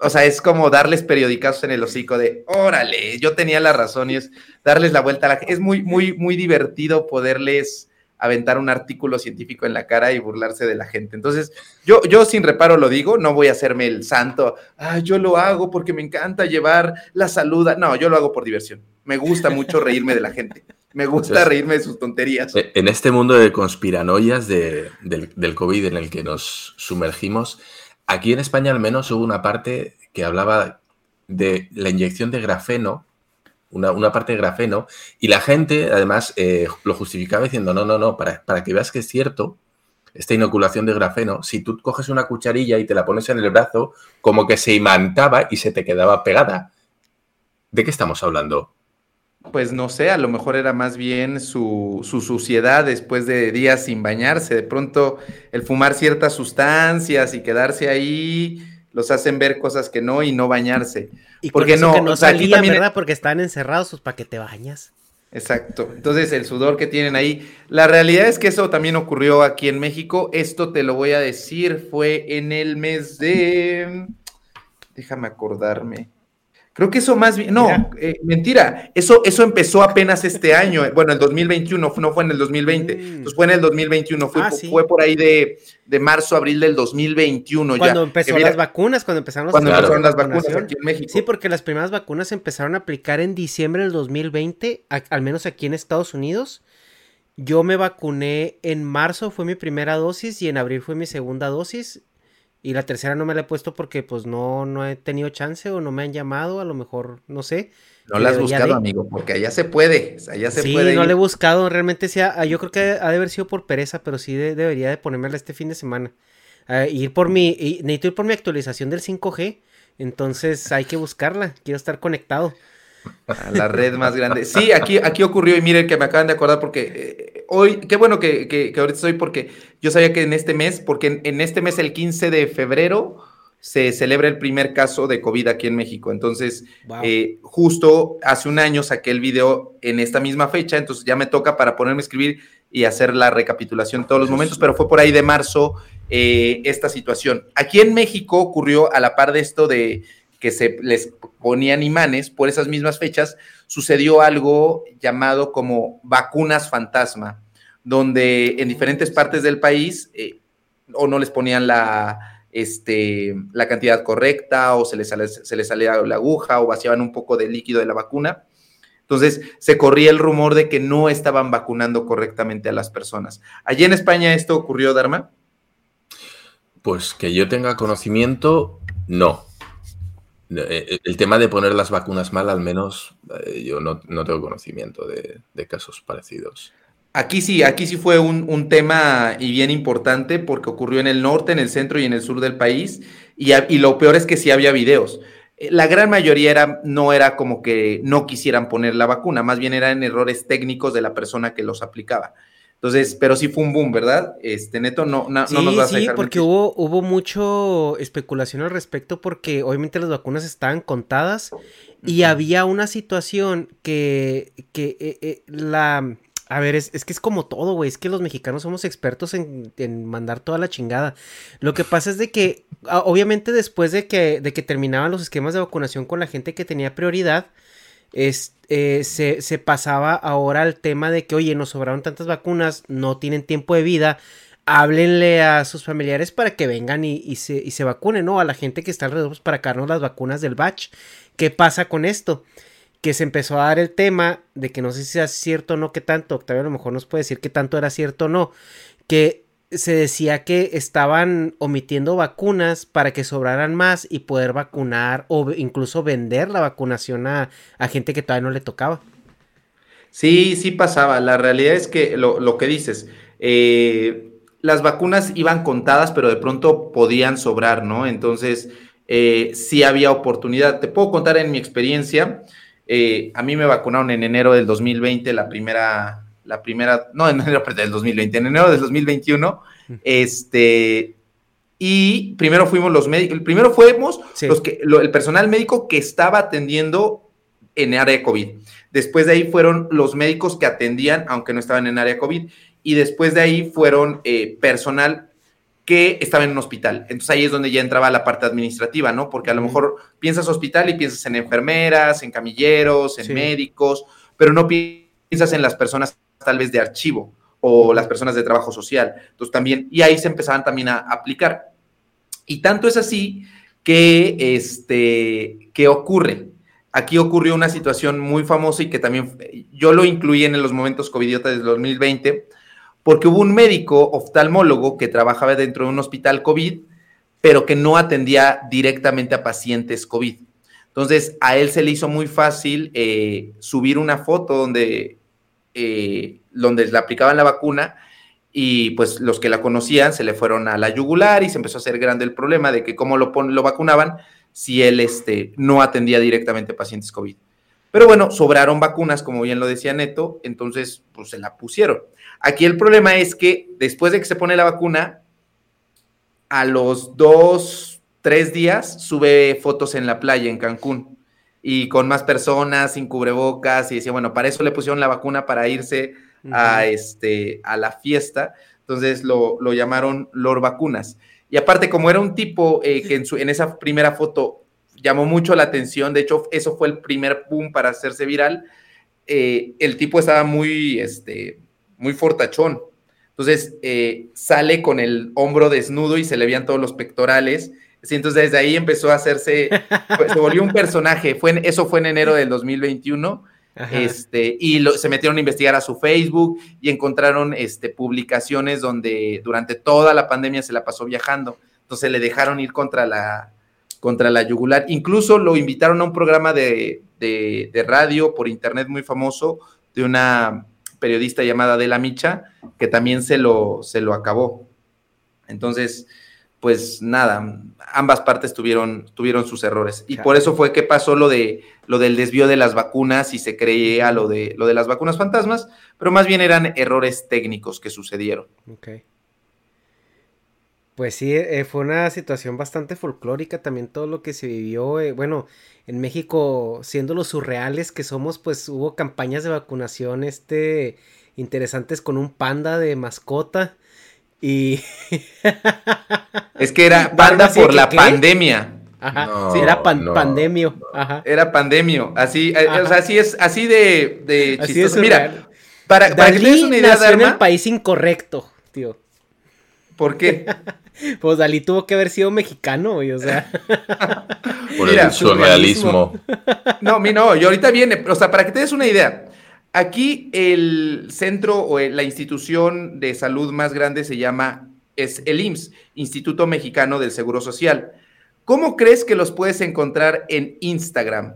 o sea, es como darles periodicazos en el hocico de, órale, yo tenía la razón y es darles la vuelta a la gente. Es muy, muy, muy divertido poderles aventar un artículo científico en la cara y burlarse de la gente. Entonces, yo, yo sin reparo lo digo, no voy a hacerme el santo, ah, yo lo hago porque me encanta llevar la salud. a-". No, yo lo hago por diversión. Me gusta mucho reírme de la gente. Me gusta Entonces- reírme de sus tonterías. Eh, En este mundo de conspiranoias de- del, del COVID en el que nos sumergimos, aquí en España al menos hubo una parte que hablaba de la inyección de grafeno, una, una parte de grafeno, y la gente además eh, lo justificaba diciendo, no, no, no, para, para que veas que es cierto, esta inoculación de grafeno, si tú coges una cucharilla y te la pones en el brazo, como que se imantaba y se te quedaba pegada. ¿De qué estamos hablando? Pues no sé, a lo mejor era más bien su, su suciedad después de días sin bañarse. De pronto el fumar ciertas sustancias y quedarse ahí los hacen ver cosas que no y no bañarse. Y ¿Por por qué eso no? que no O sea, aquí salían, también- ¿verdad? Porque estaban encerrados, pues para que te bañas. Exacto. Entonces, el sudor que tienen ahí. La realidad es que eso también ocurrió aquí en México. Esto te lo voy a decir, fue en el mes de. Déjame acordarme. Creo que eso más bien, no, eh, mentira, eso, eso empezó apenas este año, eh, bueno, el 2021, no fue en el 2020, mm. entonces fue en el 2021, fue, ah, fue por ahí de, de, marzo, abril del 2021. Cuando empezó las vacunas, cuando empezaron, cuando empezaron las vacunas aquí en México. Sí, porque las primeras vacunas empezaron a aplicar en diciembre del 2020, al menos aquí en Estados Unidos. Yo me vacuné en marzo, fue mi primera dosis, y en abril fue mi segunda dosis. Y la tercera no me la he puesto porque pues no, no he tenido chance o no me han llamado, a lo mejor, no sé. No la has buscado, amigo, porque allá se puede, allá se sí, puede. Sí, no la he buscado, realmente sí, ah, yo creo que ha de haber sido por pereza, pero sí debería de ponérmela este fin de semana. ir por mi, necesito ir por mi actualización del 5G, entonces hay que buscarla, quiero estar conectado. A la red más grande. Sí, aquí, aquí ocurrió y miren que me acaban de acordar porque eh, hoy, qué bueno que, que, ahorita estoy porque yo sabía que en este mes, porque en, este mes, el 15 de febrero, se celebra el primer caso de COVID aquí en México. Entonces, eh, justo hace un año saqué el video en esta misma fecha, entonces ya me toca para ponerme a escribir y hacer la recapitulación de todos los momentos, pero fue por ahí de marzo eh, esta situación. Aquí en México ocurrió a la par de esto de que se les ponían imanes por esas mismas fechas, sucedió algo llamado como vacunas fantasma, donde en diferentes partes del país eh, o no les ponían la, este, la cantidad correcta o se les, se les salía la aguja o vaciaban un poco de líquido de la vacuna. Entonces se corría el rumor de que no estaban vacunando correctamente a las personas. Allí en España esto ocurrió, Dharma. Pues que yo tenga conocimiento, no. Eh, eh, el tema de poner las vacunas mal, al menos eh, yo no, tengo conocimiento de, casos parecidos. Aquí sí, aquí sí fue un, tema y bien importante porque ocurrió en el norte, en el centro y en el sur del país y, y lo peor es que sí había videos. La gran mayoría era, no era como que no quisieran poner la vacuna, más bien eran errores técnicos de la persona que los aplicaba. Entonces, pero sí fue un boom, ¿verdad? Este, Neto, no, no, no nos vas a dejar. Sí, porque hubo, hubo mucho especulación al respecto porque obviamente las vacunas estaban contadas y había una situación que, que eh, eh, la... A ver, es, es, que es como todo, güey. Es que los mexicanos somos expertos en, en, mandar toda la chingada. Lo que pasa es de que, obviamente, después de que, de que terminaban los esquemas de vacunación con la gente que tenía prioridad, es, eh, se, pasaba ahora al tema de que, oye, nos sobraron tantas vacunas, no tienen tiempo de vida, háblenle a sus familiares para que vengan y, se, y se, vacunen, ¿no? A la gente que está alrededor pues, para cargarnos las vacunas del batch. ¿Qué pasa con esto? Que se empezó a dar el tema de que no sé si sea cierto o no, que tanto, Octavio a lo mejor nos puede decir que tanto era cierto o no, que se decía que estaban omitiendo vacunas para que sobraran más y poder vacunar o incluso vender la vacunación a, gente que todavía no le tocaba. Sí, sí pasaba. La realidad es que lo, que dices, eh, las vacunas iban contadas, pero de pronto podían sobrar, ¿no? Entonces, eh, sí había oportunidad. Te puedo contar en mi experiencia. Eh, a mí me vacunaron en enero del 2020 la primera, la primera, no en enero del 2020, en enero del 2021, este, y primero fuimos los médicos, primero fuimos los que, el personal médico que estaba atendiendo en área de COVID. Después de ahí fueron los médicos que atendían, aunque no estaban en área COVID, y después de ahí fueron eh, personal que estaba en un hospital. Entonces ahí es donde ya entraba la parte administrativa, ¿no? Porque a lo mejor piensas hospital y piensas en enfermeras, en camilleros, en médicos, pero no piensas en las personas tal vez de archivo o las personas de trabajo social. Entonces también, y ahí se empezaban también a aplicar. Y tanto es así que, este, ocurre. Aquí ocurrió una situación muy famosa y que también yo lo incluí en los momentos covidiotas del 2020, porque hubo un médico oftalmólogo que trabajaba dentro de un hospital COVID, pero que no atendía directamente a pacientes COVID. Entonces, a él se le hizo muy fácil eh, subir una foto donde eh, donde le aplicaban la vacuna y pues los que la conocían se le fueron a la yugular y se empezó a hacer grande el problema de que cómo lo, lo vacunaban si él este, no atendía directamente pacientes COVID. Pero bueno, sobraron vacunas, como bien lo decía Neto, entonces pues se la pusieron. Aquí el problema es que después de que se pone la vacuna, a los dos, tres días sube fotos en la playa en Cancún y con más personas, sin cubrebocas, y decía, bueno, para eso le pusieron la vacuna para irse a, este, a la fiesta, entonces lo, llamaron Lord Vacunas. Y aparte, como era un tipo eh, que en, su, en esa primera foto llamó mucho la atención, de hecho eso fue el primer boom para hacerse viral. Eh, el tipo estaba muy, este, muy fortachón, entonces eh, sale con el hombro desnudo y se le veían todos los pectorales. Entonces desde ahí empezó a hacerse, se volvió un personaje. Fue eso fue en enero del 2021. Este, y se metieron a investigar a su Facebook y encontraron este, publicaciones donde durante toda la pandemia se la pasó viajando. Entonces le dejaron ir contra la, contra la yugular. Incluso lo invitaron a un programa de, de radio por internet muy famoso de una periodista llamada De La Micha, que también se lo, se lo acabó. Entonces, pues nada, ambas partes tuvieron, tuvieron sus errores. Y por eso fue que pasó lo, de, lo del desvío de las vacunas y se creía lo de, lo de las vacunas fantasmas, pero más bien eran errores técnicos que sucedieron. Ok. Pues sí, eh, fue una situación bastante folclórica también todo lo que se vivió. Eh, bueno, en México, siendo los surreales que somos, pues hubo campañas de vacunación este, interesantes con un panda de mascota. Y. es que era panda por la pandemia. Ajá, sí, era pandemio. Ajá. Era pandemio. Así, eh, o sea, así es, así de, de chistoso. Mira, para, para que una idea, nació en el país incorrecto, tío. ¿Por qué? Pues Dalí tuvo que haber sido mexicano, güey, o sea. Por el surrealismo. No, mi no, y ahorita viene, o sea, para que te des una idea, aquí el centro o la institución de salud más grande se llama, es el IMSS, Instituto Mexicano del Seguro Social. ¿Cómo crees que los puedes encontrar en Instagram?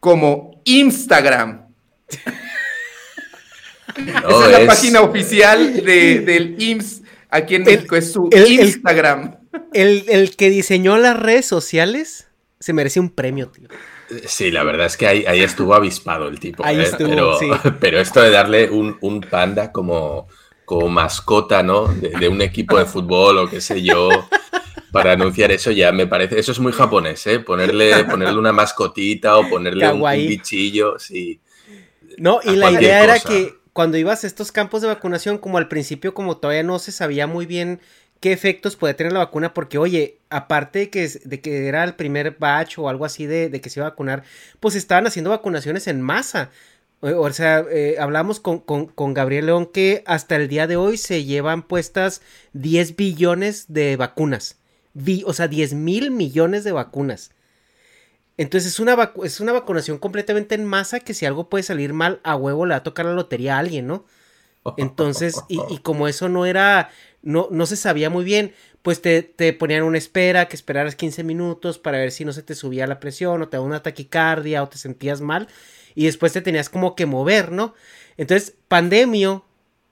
Como Instagram. Esa es la página oficial de, del IMSS Aquí en México es su Instagram. El, que diseñó las redes sociales se merece un premio, tío. Sí, la verdad es que ahí, ahí estuvo avispado el tipo. Ahí ¿eh? estuvo, pero, sí. pero esto de darle un, panda como, como mascota, ¿no? De, un equipo de fútbol o qué sé yo, para anunciar eso ya me parece. Eso es muy japonés, ¿eh? Ponerle, ponerle una mascotita o ponerle un, bichillo, sí. No, y la idea era que cuando ibas a estos campos de vacunación, como al principio, como todavía no se sabía muy bien qué efectos puede tener la vacuna, porque oye, aparte de que, de que era el primer batch o algo así de, que se iba a vacunar, pues estaban haciendo vacunaciones en masa. O, sea, eh, hablamos con, con, Gabriel León que hasta el día de hoy se llevan puestas 10 billones de vacunas. o sea, 10 mil millones de vacunas. Entonces es una, es una vacunación completamente en masa que si algo puede salir mal, a huevo le va a tocar la lotería a alguien, ¿no? Entonces, y, como eso no era, no, no se sabía muy bien, pues te, te, ponían una espera, que esperaras 15 minutos para ver si no se te subía la presión o te daba una taquicardia o te sentías mal y después te tenías como que mover, ¿no? Entonces, Pandemio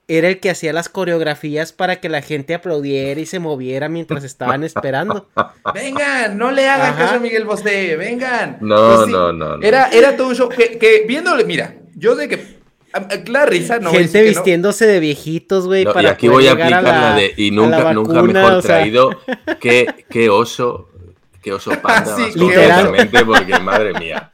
era el que hacía las coreografías para que la gente aplaudiera y se moviera mientras estaban esperando. Vengan, no le hagan caso a Miguel Bosé, vengan. No, pues no, no, Era, era todo un show que, viéndole, mira, yo sé que la risa no Gente vistiéndose de viejitos, güey, para y aquí voy a aplicar la, de y nunca, nunca mejor traído que, que oso, que oso panda, sí, literalmente, porque madre mía.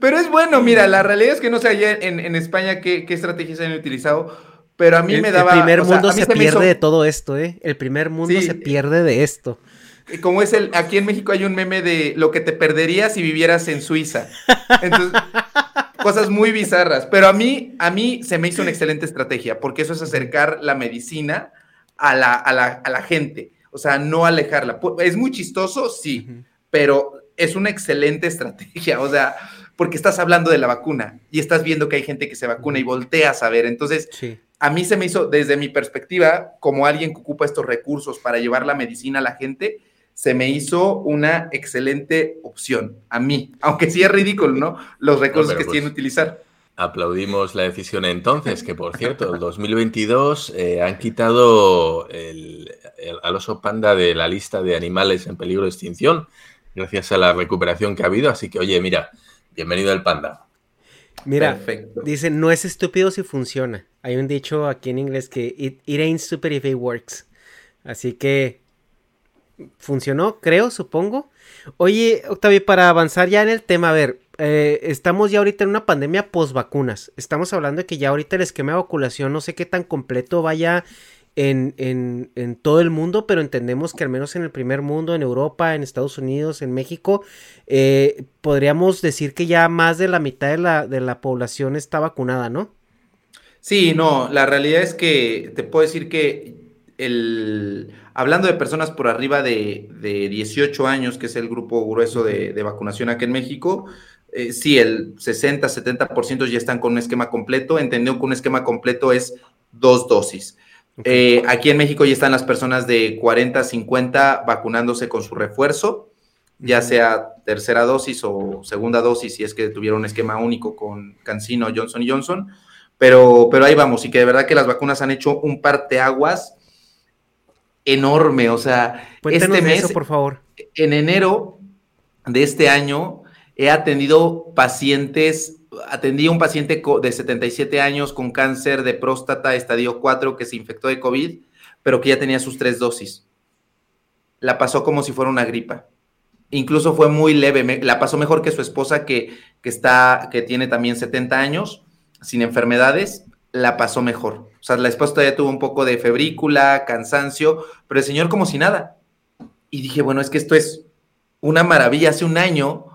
Pero es bueno, mira, la realidad es que no sé allá en, en España qué, qué estrategias han utilizado pero a mí me daba. El primer mundo se, pierde de todo esto, ¿eh? El primer mundo se pierde de esto. Como es el. Aquí en México hay un meme de lo que te perderías si vivieras en Suiza. Entonces, cosas muy bizarras. Pero a mí, a mí se me hizo una excelente estrategia, porque eso es acercar la medicina a la, a la, a la gente. O sea, no alejarla. Es muy chistoso, sí, pero es una excelente estrategia. O sea, porque estás hablando de la vacuna y estás viendo que hay gente que se vacuna y volteas a ver. Entonces, a mí se me hizo, desde mi perspectiva, como alguien que ocupa estos recursos para llevar la medicina a la gente, se me hizo una excelente opción a mí, aunque sí es ridículo, ¿no? Los recursos que pues, quieren utilizar. Aplaudimos la decisión entonces, que por cierto, el 2022 eh, han quitado el, al oso panda de la lista de animales en peligro de extinción, gracias a la recuperación que ha habido. Así que, oye, mira, bienvenido el panda. Mira, dice, no es estúpido si funciona. Hay un dicho aquí en inglés que it, ain't stupid if it works. Así que funcionó, creo, supongo. Oye, Octavio, para avanzar ya en el tema, a ver, eh, estamos ya ahorita en una pandemia post vacunas. Estamos hablando de que ya ahorita el esquema de vacunación no sé qué tan completo vaya en, en, en, todo el mundo, pero entendemos que al menos en el primer mundo, en Europa, en Estados Unidos, en México, eh, podríamos decir que ya más de la mitad de la, de la población está vacunada, ¿no? Sí, no, la realidad es que te puedo decir que el, hablando de personas por arriba de, de 18 años, que es el grupo grueso de, de vacunación aquí en México, eh, sí, el 60, 70% ya están con un esquema completo. Entendió que un esquema completo es dos dosis. Eh, aquí en México ya están las personas de 40 50 vacunándose con su refuerzo, ya sea tercera dosis o segunda dosis, si es que tuvieron un esquema único con Cancino, Johnson Johnson. Pero, pero ahí vamos, y que de verdad que las vacunas han hecho un parteaguas enorme. O sea, este mes, por favor. En enero de este año he atendido pacientes atendí a un paciente de 77 años con cáncer de próstata estadio 4 que se infectó de COVID, pero que ya tenía sus tres dosis. La pasó como si fuera una gripa. Incluso fue muy leve, la pasó mejor que su esposa que, que, está, que tiene también 70 años, sin enfermedades, la pasó mejor. O sea, la esposa todavía tuvo un poco de febrícula, cansancio, pero el señor como si nada. Y dije, bueno, es que esto es una maravilla. Hace un año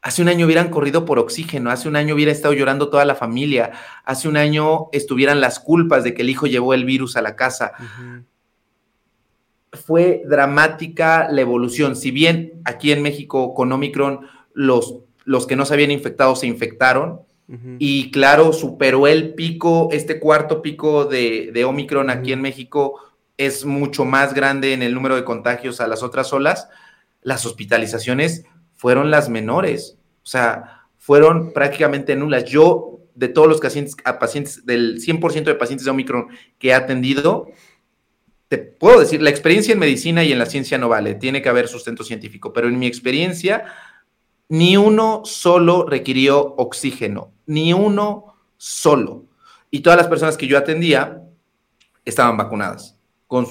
Hace un año hubieran corrido por oxígeno, hace un año hubiera estado llorando toda la familia, hace un año estuvieran las culpas de que el hijo llevó el virus a la casa. Fue dramática la evolución. Si bien aquí en México con Omicron los, los que no se habían infectado se infectaron, y claro, superó el pico, este cuarto pico de, de Omicron aquí en México es mucho más grande en el número de contagios a las otras olas, las hospitalizaciones fueron las menores, o sea, fueron prácticamente nulas. Yo, de todos los pacientes, pacientes del 100% de pacientes de Omicron que he atendido, te puedo decir, la experiencia en medicina y en la ciencia no vale, tiene que haber sustento científico, pero en mi experiencia, ni uno solo requirió oxígeno, ni uno solo. Y todas las personas que yo atendía estaban vacunadas con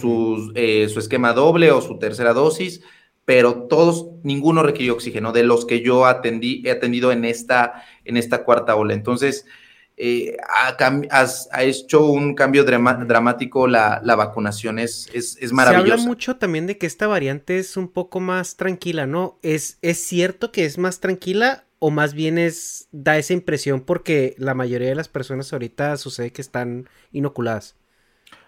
eh, su esquema doble o su tercera dosis pero todos, ninguno requirió oxígeno de los que yo atendí, he atendido en esta, en esta cuarta ola. Entonces, eh, ha, hecho un cambio dramático la, vacunación, es, es, es maravilloso. Se habla mucho también de que esta variante es un poco más tranquila, ¿no? ¿Es, es cierto que es más tranquila o más bien es, da esa impresión porque la mayoría de las personas ahorita sucede que están inoculadas?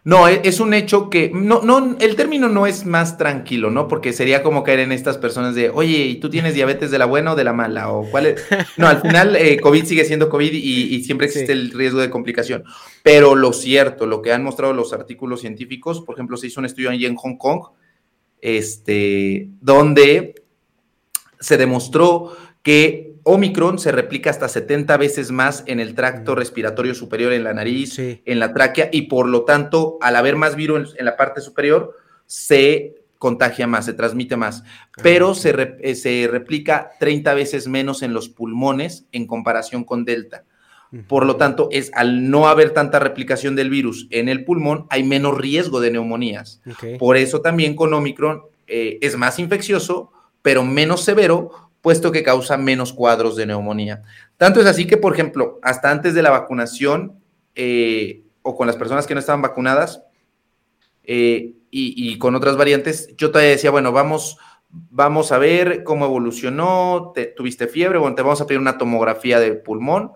No, e, es un hecho que, no, no, el término no es más tranquilo, ¿no? Porque sería como caer en estas personas de, oye, ¿y tú tienes diabetes de la buena o de la mala? O cuál es? No, al final eh, COVID sigue siendo COVID y, siempre existe el riesgo de complicación. Pero lo cierto, lo que han mostrado los artículos científicos, por ejemplo, se hizo un estudio allí en Hong Kong, este, donde se demostró que Omicron se replica hasta 70 veces más en el tracto respiratorio superior, en la nariz, en la tráquea, y por lo tanto, al haber más virus en, la parte superior, se contagia más, se transmite más, pero se, eh, se, replica 30 veces menos en los pulmones en comparación con Delta. Por lo tanto, es al no haber tanta replicación del virus en el pulmón, hay menos riesgo de neumonías. Por eso también con Omicron eh, es más infeccioso, pero menos severo, puesto que causa menos cuadros de neumonía. Tanto es así que, por ejemplo, hasta antes de la vacunación eh, o con las personas que no estaban vacunadas eh, y, con otras variantes, yo todavía decía, bueno, vamos, vamos a ver cómo evolucionó, te, tuviste fiebre, bueno, te vamos a pedir una tomografía de pulmón,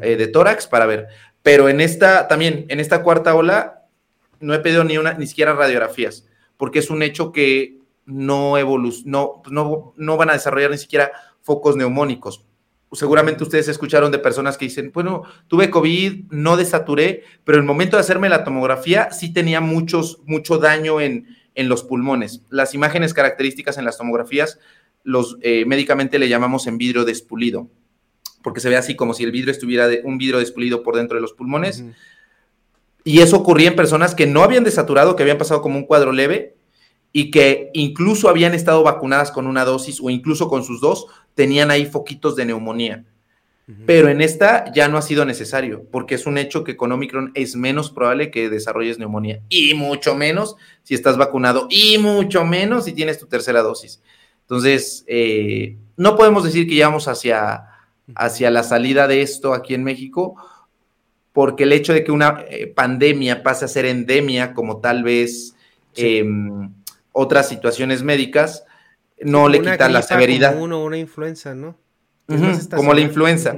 eh, de tórax para ver. Pero en esta, también, en esta cuarta ola, no he pedido ni una, ni siquiera radiografías, porque es un hecho que no, no, no, no van a desarrollar ni siquiera focos neumónicos. Seguramente ustedes escucharon de personas que dicen, bueno, tuve COVID, no desaturé, pero en el momento de hacerme la tomografía sí tenía muchos, mucho daño en, en los pulmones. Las imágenes características en las tomografías, los eh, médicamente le llamamos en vidrio despulido, porque se ve así como si el vidrio estuviera de, un vidrio despulido por dentro de los pulmones. Y eso ocurría en personas que no habían desaturado, que habían pasado como un cuadro leve, y que incluso habían estado vacunadas con una dosis o incluso con sus dos, tenían ahí foquitos de neumonía. Pero en esta ya no ha sido necesario, porque es un hecho que con Omicron es menos probable que desarrolles neumonía, y mucho menos si estás vacunado, y mucho menos si tienes tu tercera dosis. Entonces, eh, no podemos decir que ya vamos hacia, hacia la salida de esto aquí en México, porque el hecho de que una eh, pandemia pase a ser endemia, como tal vez em, otras situaciones médicas, no le quita la severidad. Como uno, una influenza, ¿no? como la influenza.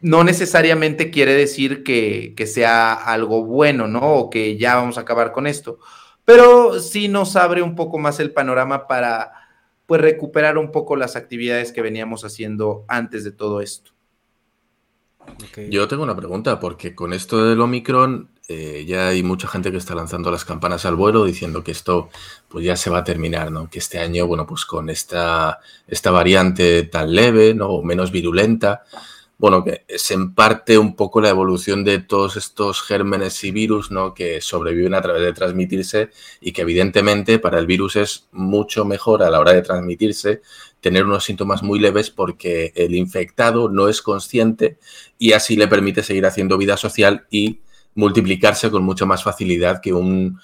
No necesariamente quiere decir que, que, sea algo bueno, ¿no? O que ya vamos a acabar con esto. Pero sí nos abre un poco más el panorama para pues recuperar un poco las actividades que veníamos haciendo antes de todo esto. Yo tengo una pregunta, porque con esto del Omicron eh, ya hay mucha gente que está lanzando las campanas al vuelo diciendo que esto pues ya se va a terminar, ¿no? Que este año, bueno, pues con esta, esta variante tan leve, ¿no? O menos virulenta, bueno, que es en parte un poco la evolución de todos estos gérmenes y virus, ¿no? Que sobreviven a través de transmitirse y que evidentemente para el virus es mucho mejor a la hora de transmitirse tener unos síntomas muy leves porque el infectado no es consciente y así le permite seguir haciendo vida social y multiplicarse con mucha más facilidad que un,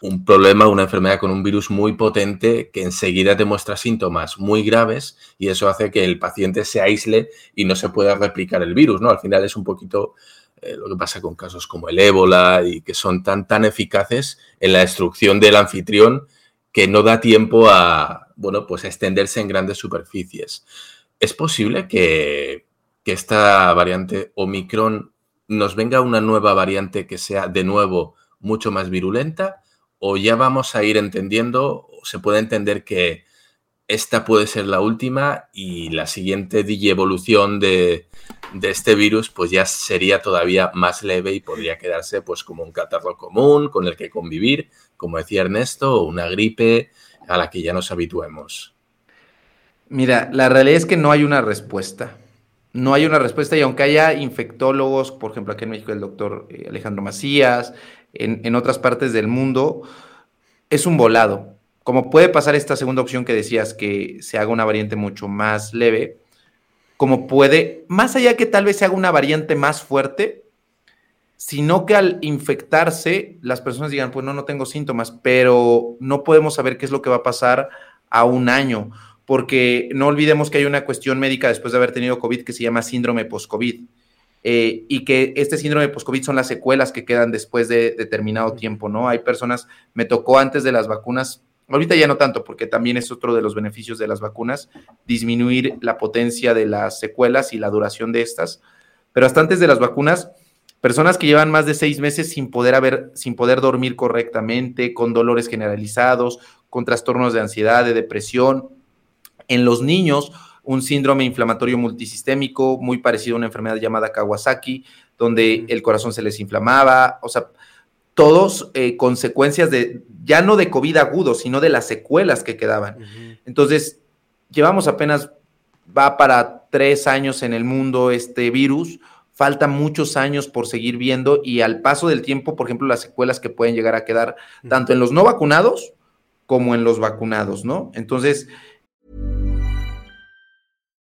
un problema, una enfermedad con un virus muy potente que enseguida te muestra síntomas muy graves y eso hace que el paciente se aísle y no se pueda replicar el virus, ¿no? Al final es un poquito eh, lo que pasa con casos como el ébola y que son tan, tan eficaces en la destrucción del anfitrión que no da tiempo a, bueno, pues extenderse en grandes superficies. ¿Es posible que, que esta variante Omicron nos venga una nueva variante que sea de nuevo mucho más virulenta? o ya vamos a ir entendiendo, se puede entender que esta puede ser la última y la siguiente evolución de, de, este virus pues ya sería todavía más leve y podría quedarse pues como un catarro común con el que convivir, como decía Ernesto, o una gripe a la que ya nos habituemos. Mira, la realidad es que no hay una respuesta. No hay una respuesta y aunque haya infectólogos, por ejemplo aquí en México el doctor eh, Alejandro Macías, en, otras partes del mundo, es un volado. Como puede pasar esta segunda opción que decías, que se haga una variante mucho más leve, como puede, más allá que tal vez se haga una variante más fuerte, sino que al infectarse las personas digan, pues no, no tengo síntomas, pero no podemos saber qué es lo que va a pasar a un año, porque no olvidemos que hay una cuestión médica después de haber tenido COVID que se llama síndrome post-COVID. Eh, y que este síndrome post-COVID son las secuelas que quedan después de determinado tiempo, ¿no? Hay personas, me tocó antes de las vacunas, ahorita ya no tanto, porque también es otro de los beneficios de las vacunas, disminuir la potencia de las secuelas y la duración de estas, pero hasta antes de las vacunas, personas que llevan más de seis meses sin poder haber, sin poder dormir correctamente, con dolores generalizados, con trastornos de ansiedad, de depresión, en los niños un síndrome inflamatorio multisistémico muy parecido a una enfermedad llamada Kawasaki, donde el corazón se les inflamaba, o sea, todos eh, consecuencias de, ya no de COVID agudo, sino de las secuelas que quedaban. Entonces, llevamos apenas, va para tres años en el mundo este virus, falta muchos años por seguir viendo y al paso del tiempo, por ejemplo, las secuelas que pueden llegar a quedar tanto en los no vacunados como en los vacunados, ¿no? Entonces,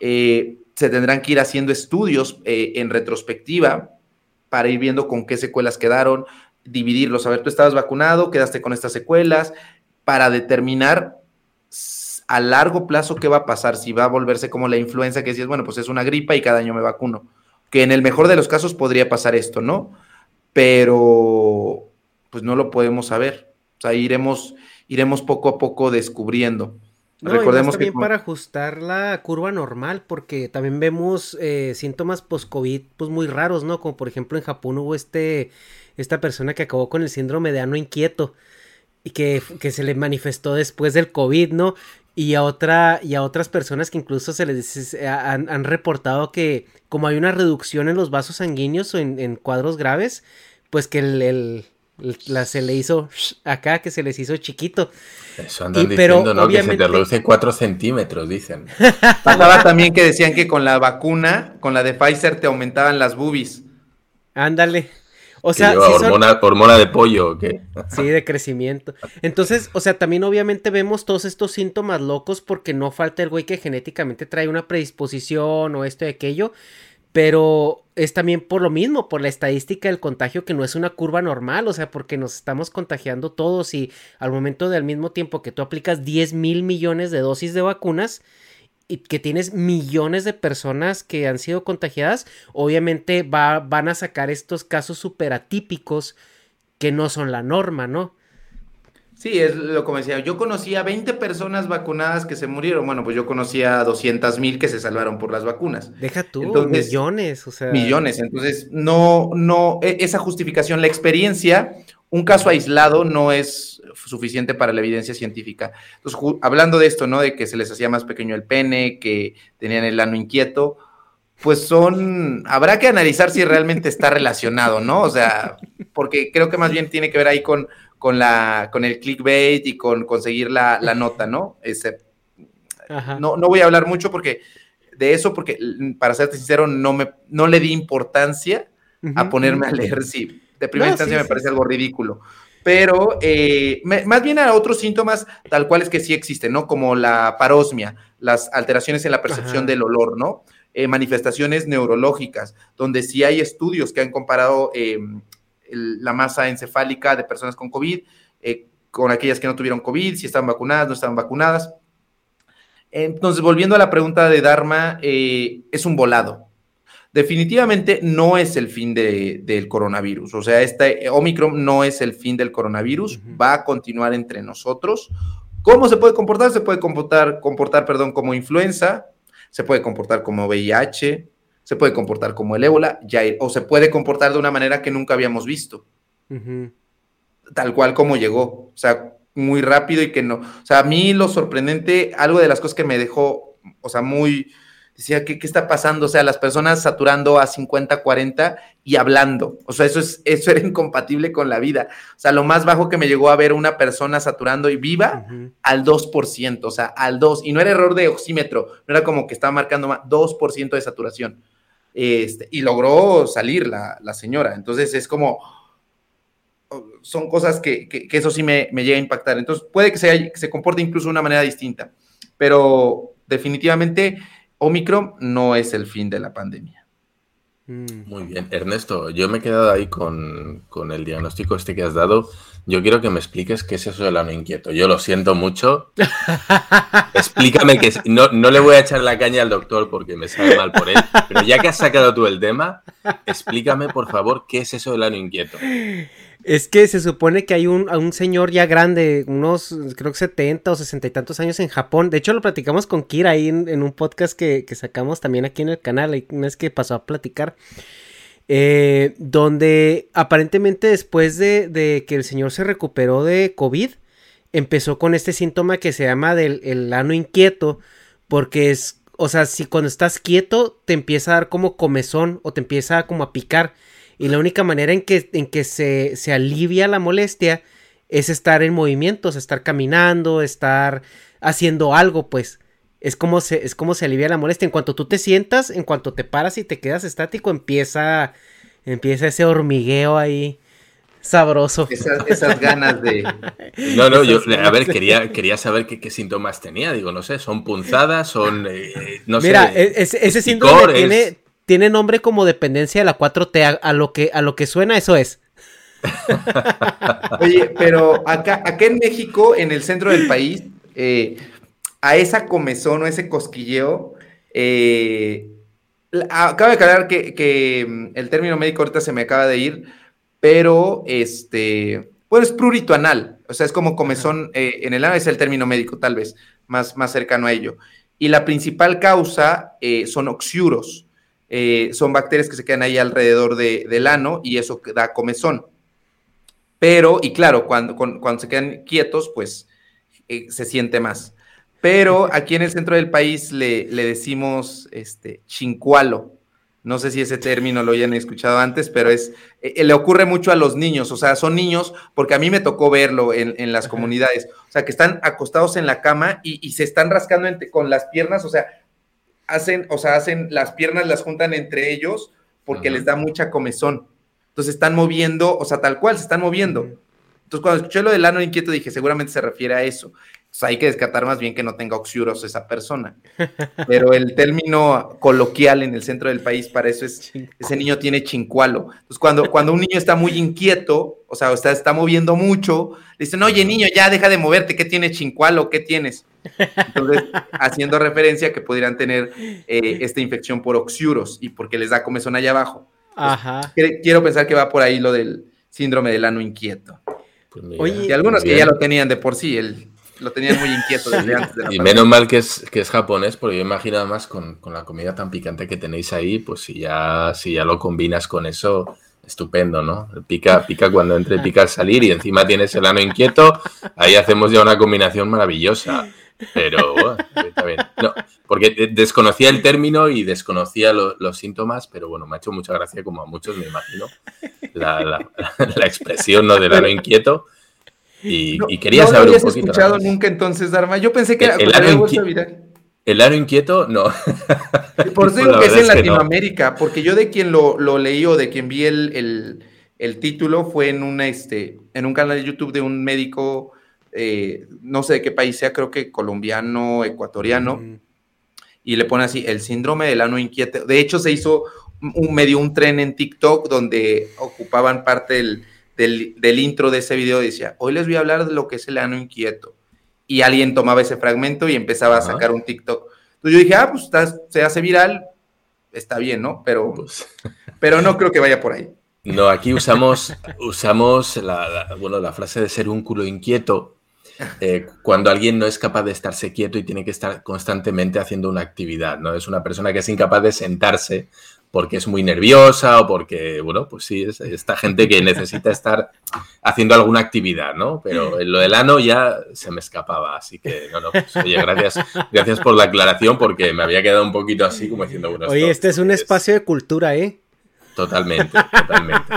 Eh, se tendrán que ir haciendo estudios eh, en retrospectiva para ir viendo con qué secuelas quedaron, dividirlos. A ver, tú estabas vacunado, quedaste con estas secuelas, para determinar a largo plazo qué va a pasar, si va a volverse como la influenza, que decías, bueno, pues es una gripa y cada año me vacuno. Que en el mejor de los casos podría pasar esto, ¿no? Pero pues no lo podemos saber. O sea, iremos, iremos poco a poco descubriendo. No, Recordemos y también para ajustar la curva normal, porque también vemos eh, síntomas post-COVID pues muy raros, ¿no? Como por ejemplo en Japón hubo este, esta persona que acabó con el síndrome de ano inquieto y que, que se le manifestó después del COVID, ¿no? Y a, otra, y a otras personas que incluso se les han, han reportado que como hay una reducción en los vasos sanguíneos o en, en cuadros graves, pues que el, el la, se le hizo acá, que se les hizo chiquito. Eso andan diciendo, ¿no? Que se te reduce 4 centímetros, dicen. Pasaba también que decían que con la vacuna, con la de Pfizer, te aumentaban las boobies. Ándale. O sea, hormona, hormona, de pollo o qué? Sí, de crecimiento. Entonces, o sea, también obviamente vemos todos estos síntomas locos porque no falta el güey que genéticamente trae una predisposición o esto y aquello pero es también por lo mismo, por la estadística del contagio que no es una curva normal, o sea, porque nos estamos contagiando todos y al momento del mismo tiempo que tú aplicas 10 mil millones de dosis de vacunas y que tienes millones de personas que han sido contagiadas, obviamente va, van a sacar estos casos súper atípicos que no son la norma, ¿no? Sí, es lo como decía. Yo conocía 20 personas vacunadas que se murieron. Bueno, pues yo conocía 200 mil que se salvaron por las vacunas. Deja tú, millones, o sea. Millones. Entonces, no, no, e, esa justificación, la experiencia, un caso aislado no es suficiente para la evidencia científica. Entonces, hablando de esto, ¿no? De que se les hacía más pequeño el pene, que tenían el ano inquieto, pues son, habrá que analizar si realmente está relacionado, ¿no? O sea, porque creo que más bien tiene que ver ahí con con, la, con el clickbait y con conseguir la, nota, ¿no? Ese, no, no voy a hablar mucho porque de eso, porque para serte sincero, no, me, no le di importancia a ponerme a leer, sí. De primera instancia me parece algo ridículo. Pero eh, más bien a otros síntomas tal cual es que sí existen, ¿no? Como la parosmia, las alteraciones en la percepción del olor, ¿no? Eh, manifestaciones neurológicas, donde sí hay estudios que han comparado la masa encefálica de personas con COVID, eh, con aquellas que no tuvieron COVID, si estaban vacunadas, no estaban vacunadas. Entonces, volviendo a la pregunta de Dharma, eh, es un volado. Definitivamente no es el fin del coronavirus. O sea, este Omicron no es el fin del coronavirus, va a continuar entre nosotros. ¿Cómo se puede comportar? Se puede comportar, comportar perdón, como influenza, se puede comportar como VIH, se puede comportar como el ébola, ya, o se puede comportar de una manera que nunca habíamos visto. Tal cual como llegó. O sea, muy rápido y que no. O sea, a mí lo sorprendente, algo de las cosas que me dejó, o sea, muy. Decía, ¿qué, qué está pasando? O sea, las personas saturando a 50, 40 y hablando. O sea, eso, es, eso era incompatible con la vida. O sea, lo más bajo que me llegó a ver una persona saturando y viva al 2%, o sea, al 2%. Y no era error de oxímetro, no era como que estaba marcando más, 2% de saturación. Este, y logró salir la, señora. Entonces es como, son cosas que, eso sí me, llega a impactar. Entonces puede que se, se comporte incluso de una manera distinta, pero definitivamente Omicron no es el fin de la pandemia. Mm. Muy bien, Ernesto, yo me he quedado ahí con, con, el diagnóstico este que has dado. Yo quiero que me expliques qué es eso del ano inquieto. Yo lo siento mucho. Explícame que no, no le voy a echar la caña al doctor porque me sabe mal por él, pero ya que has sacado tú el tema, explícame por favor qué es eso del ano inquieto. Es que se supone que hay un, un, señor ya grande, unos creo que 70 o 60 y tantos años en Japón. De hecho, lo platicamos con Kira ahí en, un podcast que, sacamos también aquí en el canal. Una vez que pasó a platicar. Eh, donde aparentemente después de, que el señor se recuperó de COVID, empezó con este síntoma que se llama del el ano inquieto. Porque es, o sea, si cuando estás quieto te empieza a dar como comezón o te empieza como a picar y la única manera en que, en que se, se alivia la molestia es estar en movimientos, estar caminando, estar haciendo algo, pues. Es como, se, es como se alivia la molestia. En cuanto tú te sientas, en cuanto te paras y te quedas estático, empieza, empieza ese hormigueo ahí. Sabroso. Esas, ganas de. No, no, yo, a ver, quería, quería saber qué, síntomas tenía. Digo, no sé, son punzadas, son. Eh, no Mira, e, ese síndrome tiene, tiene nombre como dependencia de la 4T. A, lo, que, a lo que suena, eso es. Oye, pero acá, acá en México, en el centro del país, eh, a esa comezón o ese cosquilleo, eh, acaba de aclarar que, mm, el término médico ahorita se me acaba de ir, pero este, bueno, es prurito anal, o sea, es como comezón eh, en el ano, es el término médico, tal vez, más, más cercano a ello. Y la principal causa eh, son oxiuros, son bacterias que se quedan ahí alrededor del ano y eso da comezón. Pero, y claro, cuando, cuando, se quedan quietos, pues se siente más. Pero aquí en el centro del país le, decimos este, chincualo. No sé si ese término lo hayan escuchado antes, pero es, eh, le ocurre mucho a los niños, o sea, son niños, porque a mí me tocó verlo en, las comunidades, o sea, que están acostados en la cama y, se están rascando con las piernas, o sea, hacen, o sea, hacen, las piernas las juntan entre ellos porque les da mucha comezón. Entonces están moviendo, o sea, tal cual, se están moviendo. Entonces, cuando escuché lo del ano inquieto, dije, seguramente se refiere a eso hay que descartar más bien que no tenga oxiuros esa persona. Pero el término coloquial en el centro del país para eso es, ese niño tiene chincualo. Entonces, cuando, cuando un niño está muy inquieto, o sea, está, está moviendo mucho, le dicen, oye, niño, ya deja de moverte, ¿qué tiene chincualo? ¿Qué tienes? Entonces, haciendo referencia que pudieran tener eh, esta infección por oxiuros y porque les da comezón allá abajo. Ajá. quiero pensar que va por ahí lo del síndrome del ano inquieto. Pues y algunos que ya lo tenían de por sí, el lo tenían muy inquieto desde antes de la Y menos mal que es, que es japonés, porque yo imagino además con, con, la comida tan picante que tenéis ahí, pues si ya, si ya lo combinas con eso, estupendo, ¿no? Pica, pica cuando entre, pica al salir y encima tienes el ano inquieto, ahí hacemos ya una combinación maravillosa. Pero bueno, está bien. No, porque desconocía el término y desconocía los síntomas, pero bueno, me ha hecho mucha gracia, como a muchos me imagino, la, la, la expresión ¿no? del ano inquieto. Y, quería saber lo habías escuchado nunca entonces, Dharma. Yo pensé que el, era el, el aro inquieto, no. Por eso digo que es en Latinoamérica, porque yo de quien lo, lo, leí o de quien vi el, título fue en, una, este, en un canal de YouTube de un médico, eh, no sé de qué país sea, creo que colombiano, ecuatoriano, y le pone así, el síndrome del ano inquieto. De hecho, se hizo un, medio un tren en TikTok donde ocupaban parte del del, intro de ese video decía, hoy les voy a hablar de lo que es el ano inquieto. Y alguien tomaba ese fragmento y empezaba a sacar un TikTok. Entonces yo dije, ah, pues se hace viral, está bien, ¿no? Pero, pues. pero no creo que vaya por ahí. No, aquí usamos, usamos la, bueno, la frase de ser un culo inquieto eh, cuando alguien no es capaz de estarse quieto y tiene que estar constantemente haciendo una actividad, ¿no? Es una persona que es incapaz de sentarse porque es muy nerviosa o porque, bueno, pues sí, es esta gente que necesita estar haciendo alguna actividad, ¿no? Pero en lo del ano ya se me escapaba, así que, no, no, pues, oye, gracias, gracias por la aclaración porque me había quedado un poquito así como diciendo, bueno, Oye, este es un espacio de cultura, ¿eh? Totalmente, totalmente.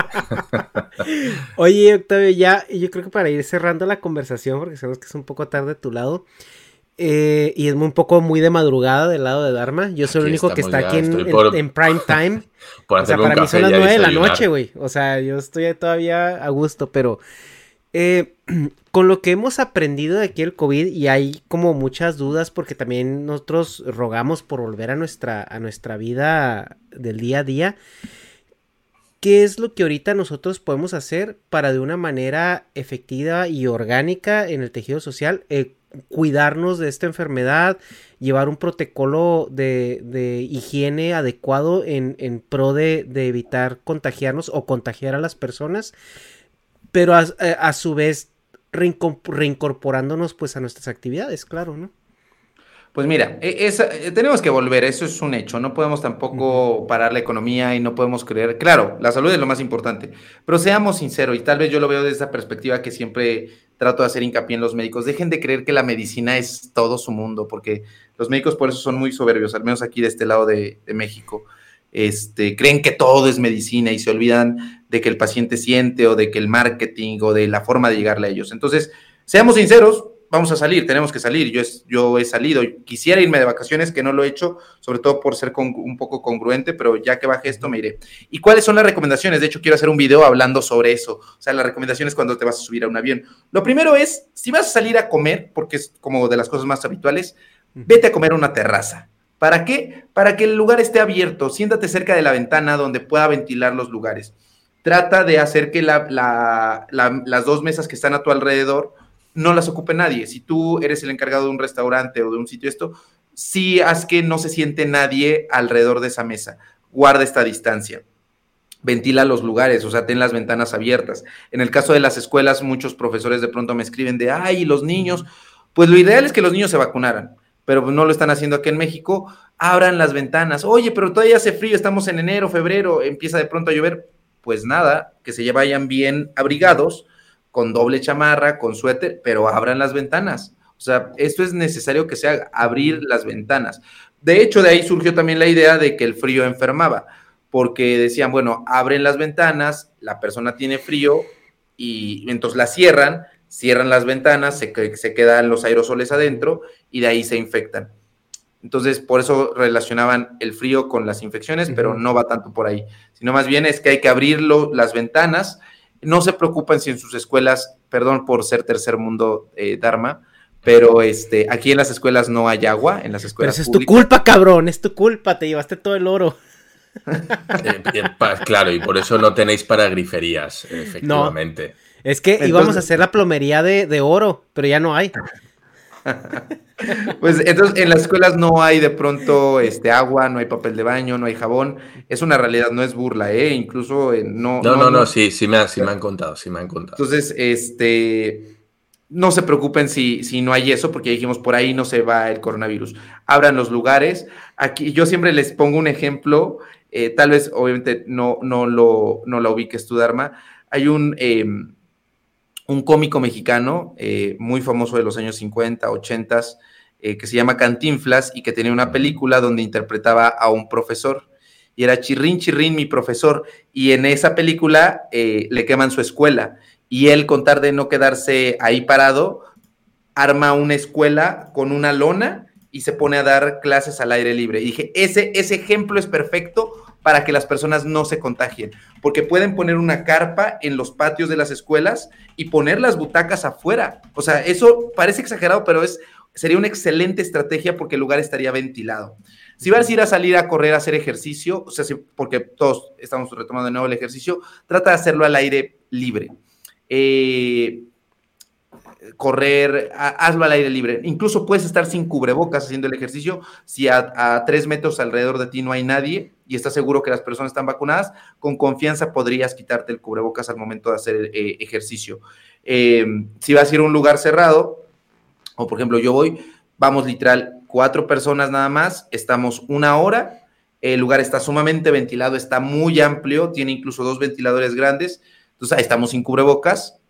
Oye, Octavio, ya, yo creo que para ir cerrando la conversación, porque sabemos que es un poco tarde de tu lado, eh, y es un poco muy de madrugada del lado de Dharma. Yo soy el único que está aquí en, prime time. o sea, para mí son las nueve de la noche, güey. O sea, yo estoy todavía a gusto, pero eh, con lo que hemos aprendido de aquí el COVID, y hay como muchas dudas, porque también nosotros rogamos por volver a nuestra, a nuestra vida del día a día. ¿Qué es lo que ahorita nosotros podemos hacer para de una manera efectiva y orgánica en el tejido social eh, cuidarnos de esta enfermedad, llevar un protocolo de, higiene adecuado en, pro de, evitar contagiarnos o contagiar a las personas, pero a, eh, su vez reincorporándonos pues a nuestras actividades, claro, ¿no? Pues mira, e, eh, tenemos que volver, eso es un hecho, no podemos tampoco parar la economía y no podemos creer, claro, la salud es lo más importante, pero seamos sinceros y tal vez yo lo veo desde esa perspectiva que siempre trato de hacer hincapié en los médicos, dejen de creer que la medicina es todo su mundo, porque los médicos por eso son muy soberbios, al menos aquí de este lado de, México. Este, creen que todo es medicina y se olvidan de que el paciente siente o de que el marketing o de la forma de llegarle a ellos. Entonces, seamos sinceros, vamos a salir, tenemos que salir. Yo, es, yo he salido, quisiera irme de vacaciones, que no lo he hecho, sobre todo por ser un poco congruente, pero ya que baje esto me iré. ¿Y cuáles son las recomendaciones? De hecho, quiero hacer un video hablando sobre eso. O sea, las recomendaciones cuando te vas a subir a un avión. Lo primero es, si vas a salir a comer, porque es como de las cosas más habituales, vete a comer a una terraza. ¿Para qué? Para que el lugar esté abierto. Siéntate cerca de la ventana donde pueda ventilar los lugares. Trata de hacer que las dos mesas que están a tu alrededor no las ocupe nadie. Si tú eres el encargado de un restaurante o de un sitio esto, sí haz que no se siente nadie alrededor de esa mesa. Guarda esta distancia. Ventila los lugares, o sea, ten las ventanas abiertas. En el caso de las escuelas, muchos profesores de pronto me escriben de, ay, los niños. Pues lo ideal es que los niños se vacunaran, pero no lo están haciendo aquí en México. Abran las ventanas. Oye, pero todavía hace frío, estamos en enero, febrero, empieza de pronto a llover. Pues nada, que se vayan bien abrigados con doble chamarra, con suéter, pero abran las ventanas. O sea, esto es necesario que se haga, abrir las ventanas. De hecho, de ahí surgió también la idea de que el frío enfermaba, porque decían, bueno, abren las ventanas, la persona tiene frío y entonces la cierran, cierran las ventanas, se, se quedan los aerosoles adentro y de ahí se infectan. Entonces, por eso relacionaban el frío con las infecciones, pero no va tanto por ahí, sino más bien es que hay que abrir las ventanas no se preocupen si en sus escuelas, perdón por ser tercer mundo, eh, Dharma, pero este, aquí en las escuelas no hay agua, en las escuelas. Pero es tu culpa, cabrón, es tu culpa, te llevaste todo el oro. Eh, eh, claro, y por eso no tenéis para griferías, efectivamente. es que íbamos a hacer la plomería de, de oro, pero ya no hay. Pues entonces en las escuelas no hay de pronto este agua, no hay papel de baño, no hay jabón. Es una realidad, no es burla, ¿eh? Incluso no, no. No, no, sí, sí me, han contado, sí me han contado. Entonces, este, no se preocupen si, si no hay eso, porque dijimos por ahí no se va el coronavirus. Abran los lugares. Aquí yo siempre les pongo un ejemplo, eh, tal vez obviamente no, no, lo, no lo ubiques tú, Dharma. Hay un... Em, un cómico mexicano eh, muy famoso de los años 50, 80, eh, que se llama Cantinflas y que tenía una película donde interpretaba a un profesor. Y era Chirrín, Chirrín, mi profesor. Y en esa película eh, le queman su escuela. Y él, con tal de no quedarse ahí parado, arma una escuela con una lona y se pone a dar clases al aire libre. Y dije, ese, ese ejemplo es perfecto para que las personas no se contagien, porque pueden poner una carpa en los patios de las escuelas y poner las butacas afuera. O sea, eso parece exagerado, pero es sería una excelente estrategia porque el lugar estaría ventilado. Si vas a ir a salir a correr, a hacer ejercicio, o sea, porque todos estamos retomando de nuevo el ejercicio, trata de hacerlo al aire libre. Eh, correr, hazlo al aire libre. Incluso puedes estar sin cubrebocas haciendo el ejercicio si a, tres metros alrededor de ti no hay nadie y estás seguro que las personas están vacunadas, con confianza podrías quitarte el cubrebocas al momento de hacer eh, ejercicio. Eh, si vas a ir a un lugar cerrado, o por ejemplo yo voy, vamos literal cuatro personas nada más, estamos una hora, el lugar está sumamente ventilado, está muy amplio, tiene incluso dos ventiladores grandes, entonces ahí estamos sin cubrebocas,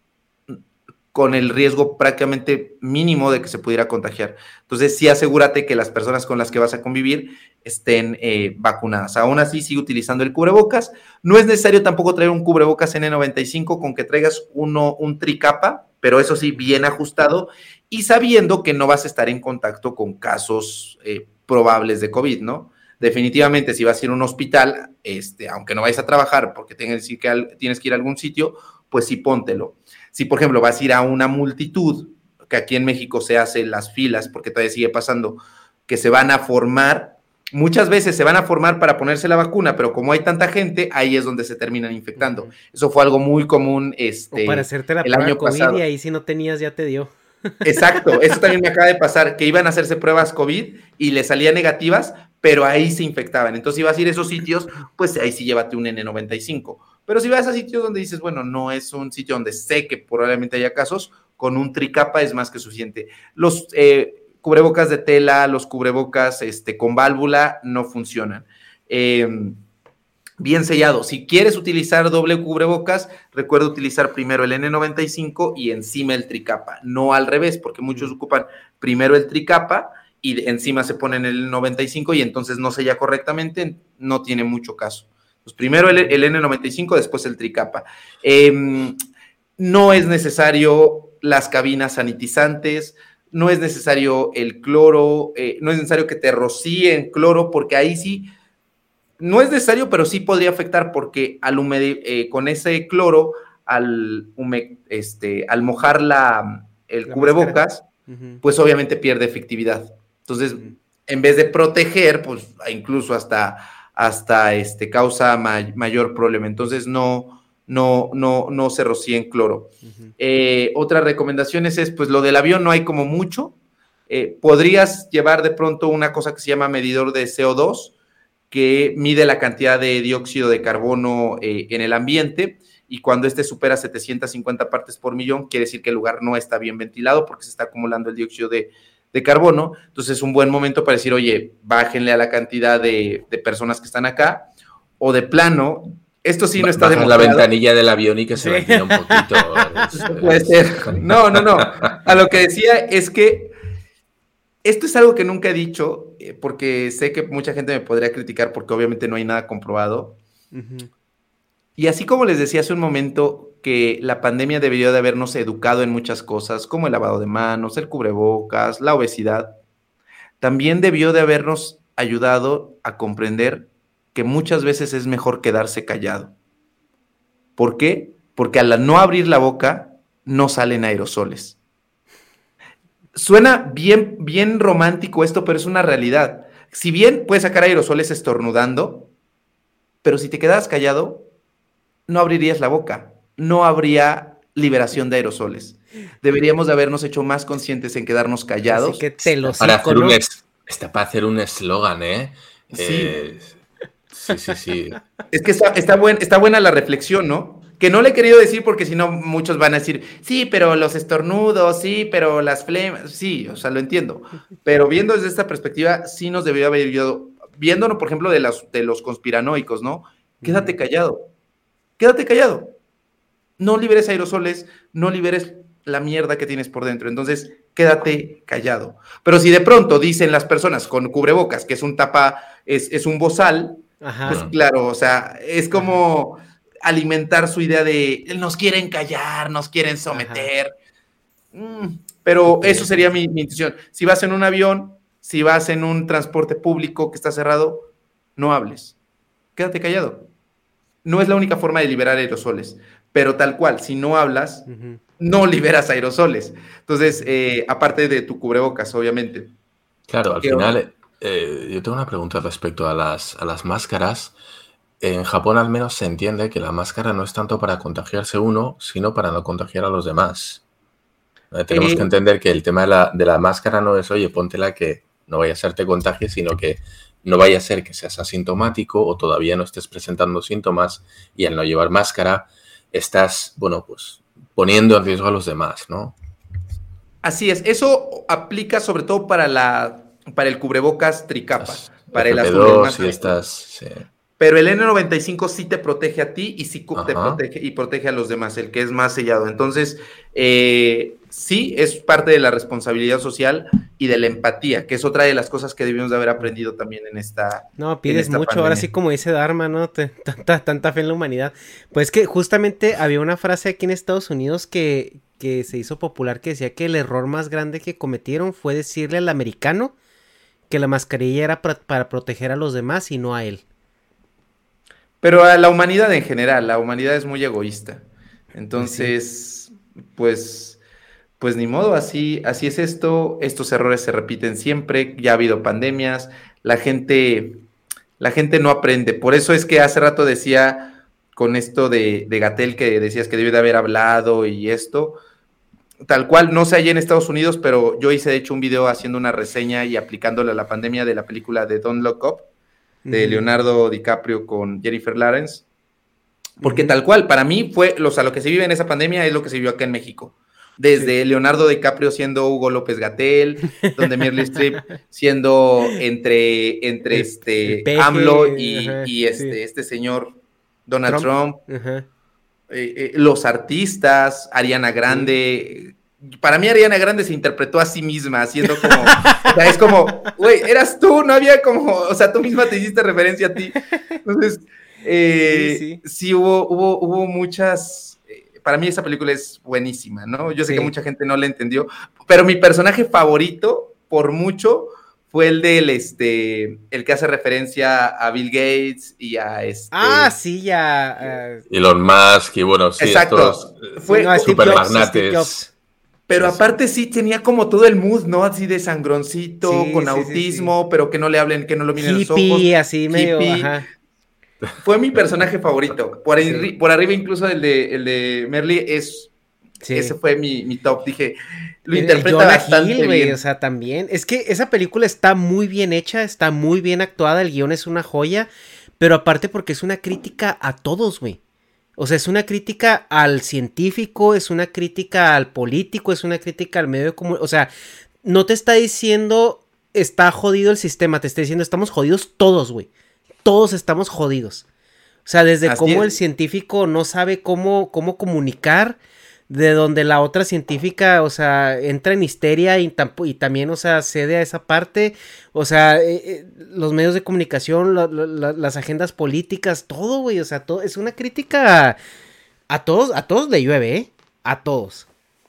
con el riesgo prácticamente mínimo de que se pudiera contagiar. Entonces, sí asegúrate que las personas con las que vas a convivir estén eh, vacunadas. Aún así, sigue utilizando el cubrebocas. No es necesario tampoco traer un cubrebocas N95 con que traigas uno, un tricapa, pero eso sí, bien ajustado y sabiendo que no vas a estar en contacto con casos eh, probables de COVID, ¿no? Definitivamente, si vas a ir a un hospital, este, aunque no vayas a trabajar porque tienes que, tienes que ir a algún sitio, pues sí póntelo. Si, por ejemplo, vas a ir a una multitud, que aquí en México se hacen las filas, porque todavía sigue pasando, que se van a formar, muchas veces se van a formar para ponerse la vacuna, pero como hay tanta gente, ahí es donde se terminan infectando. Eso fue algo muy común este, para hacerte la el año COVID pasado. Y ahí si no tenías, ya te dio. Exacto, eso también me acaba de pasar, que iban a hacerse pruebas COVID y le salían negativas, pero ahí se infectaban. Entonces, si vas a ir a esos sitios, pues ahí sí llévate un N95. Pero si vas a sitios donde dices, bueno, no es un sitio donde sé que probablemente haya casos, con un tricapa es más que suficiente. Los eh, cubrebocas de tela, los cubrebocas este, con válvula no funcionan. Em, bien sellado. Si quieres utilizar doble cubrebocas, recuerda utilizar primero el N95 y encima el tricapa, no al revés, porque muchos ocupan primero el tricapa y encima se ponen el 95 y entonces no sella correctamente, no tiene mucho caso. Pues primero el, N95, después el tricapa. Em, no es necesario las cabinas sanitizantes, no es necesario el cloro, eh, no es necesario que te rocíen cloro, porque ahí sí, no es necesario, pero sí podría afectar, porque al eh, con ese cloro, al, este, al mojar la, el cubrebocas, pues obviamente pierde efectividad. Entonces, en vez de proteger, pues incluso hasta, hasta este, causa mayor problema. Entonces, no, no, no, no se rocíen cloro. Eh, otras recomendaciones es, pues lo del avión no hay como mucho. Eh, podrías llevar de pronto una cosa que se llama medidor de CO2, que mide la cantidad de dióxido de carbono eh, en el ambiente y cuando este supera 750 partes por millón, quiere decir que el lugar no está bien ventilado porque se está acumulando el dióxido de, carbono. Entonces es un buen momento para decir, oye, bájenle a la cantidad de, de personas que están acá o de plano, esto sí no está de la ventanilla del avión y que se ventila un poquito. Puede ser. No, no, no. A lo que decía es que esto es algo que nunca he dicho, eh, porque sé que mucha gente me podría criticar porque obviamente no hay nada comprobado. Y así como les decía hace un momento que la pandemia debió de habernos educado en muchas cosas, como el lavado de manos, el cubrebocas, la obesidad, también debió de habernos ayudado a comprender que muchas veces es mejor quedarse callado. ¿Por qué? Porque al no abrir la boca no salen aerosoles. Suena bien, bien romántico esto, pero es una realidad. Si bien puedes sacar aerosoles estornudando, pero si te quedas callado, no abrirías la boca, no habría liberación de aerosoles. Deberíamos de habernos hecho más conscientes en quedarnos callados. Así que te lo para hacer un está para hacer un eslogan, ¿eh? Sí. Eh, Sí, sí, sí. es que está, está, está buena la reflexión, ¿no? Que no le he querido decir porque si no muchos van a decir, sí, pero los estornudos, sí, pero las flemas, sí, o sea, lo entiendo. Pero viendo desde esta perspectiva, sí nos debería haber ayudado, viéndonos, por ejemplo, de, las, de los conspiranoicos, ¿no? Quédate callado, quédate callado. No liberes aerosoles, no liberes la mierda que tienes por dentro. Entonces, quédate callado. Pero si de pronto dicen las personas con cubrebocas que es un tapa, es, es un bozal, pues claro, o sea, es como alimentar su idea de nos quieren callar, nos quieren someter. Mm, pero eso sería mi, mi, intención. Si vas en un avión, si vas en un transporte público que está cerrado, no hables. Quédate callado. No es la única forma de liberar aerosoles, pero tal cual, si no hablas, no liberas aerosoles. Entonces, eh, aparte de tu cubrebocas, obviamente. Claro, al final eh, yo tengo una pregunta respecto a las, a las máscaras. En Japón al menos se entiende que la máscara no es tanto para contagiarse uno, sino para no contagiar a los demás. Tenemos que entender que el tema de la, de la, máscara no es, oye, póntela que no vaya a ser te contagie, sino que no vaya a ser que seas asintomático o todavía no estés presentando síntomas y al no llevar máscara estás, bueno, pues poniendo en riesgo a los demás, ¿no? Así es, eso aplica sobre todo para la para el cubrebocas tricapa, para el azul. estás, Pero el N95 sí te protege a ti y sí te protege y protege a los demás, el que es más sellado. Entonces, eh, sí es parte de la responsabilidad social y de la empatía, que es otra de las cosas que debimos de haber aprendido también en esta. No, pides mucho, ahora sí como dice Dharma, ¿no? tanta, tanta fe en la humanidad. Pues que justamente había una frase aquí en Estados Unidos que, que se hizo popular que decía que el error más grande que cometieron fue decirle al americano que la mascarilla era para proteger a los demás y no a él. Pero a la humanidad en general, la humanidad es muy egoísta. Entonces, pues, pues ni modo, así, así es esto. Estos errores se repiten siempre. Ya ha habido pandemias. La gente, la gente no aprende. Por eso es que hace rato decía con esto de, de Gatel que decías que debe de haber hablado y esto tal cual, no sé allí en Estados Unidos, pero yo hice de hecho un video haciendo una reseña y aplicándole a la pandemia de la película de Don't Look Up, de Leonardo DiCaprio con Jennifer Lawrence. Porque tal cual, para mí fue, o sea, lo que se vive en esa pandemia es lo que se vivió acá en México. Desde Leonardo DiCaprio siendo Hugo López Gatel, donde Meryl Streep siendo entre, entre este AMLO y, este, este señor Donald Trump. Eh, eh, los artistas, Ariana Grande. Para mí Ariana Grande se interpretó a sí misma, haciendo como, o sea, es como, güey, eras tú, no había como, o sea, tú misma te hiciste referencia a ti. Entonces, eh, sí, hubo, hubo, hubo muchas para mí esa película es buenísima, ¿no? Yo sé Sí. que mucha gente no la entendió, pero mi personaje favorito, por mucho, fue el del, este, el que hace referencia a Bill Gates y a este... Ah, sí, ya. eh, Elon Musk y bueno, sí, Exacto. estos Fue- no, Steve super Jobs, magnates. Jobs. Pero aparte sí tenía como todo el mood, ¿no? Así de sangroncito, Sí, con sí, sí, autismo, pero que no le hablen, que no lo miren los ojos. Hippie, así medio. Hippie. Ajá. Fue mi personaje favorito. Por, por arriba incluso el de, el de Merly es... Sí. Ese fue mi, mi top. Dije, lo interpreta Jonah bastante Hill, bien. o sea, también. Es que esa película está muy bien hecha, está muy bien actuada, el guion es una joya, pero aparte porque es una crítica a todos, güey. O sea, es una crítica al científico, es una crítica al político, es una crítica al medio de comunicación. O sea, no te está diciendo está jodido el sistema, te está diciendo estamos jodidos todos, güey. Todos estamos jodidos. O sea, desde Así cómo es. el científico no sabe cómo, cómo comunicar, de donde la otra científica, o sea, entra en histeria y, y también, o sea, cede a esa parte. O sea, eh, eh, los medios de comunicación, la- la- la- las agendas políticas, todo, güey. O sea, todo, es una crítica a todos, a todos le llueve, ¿eh? A todos.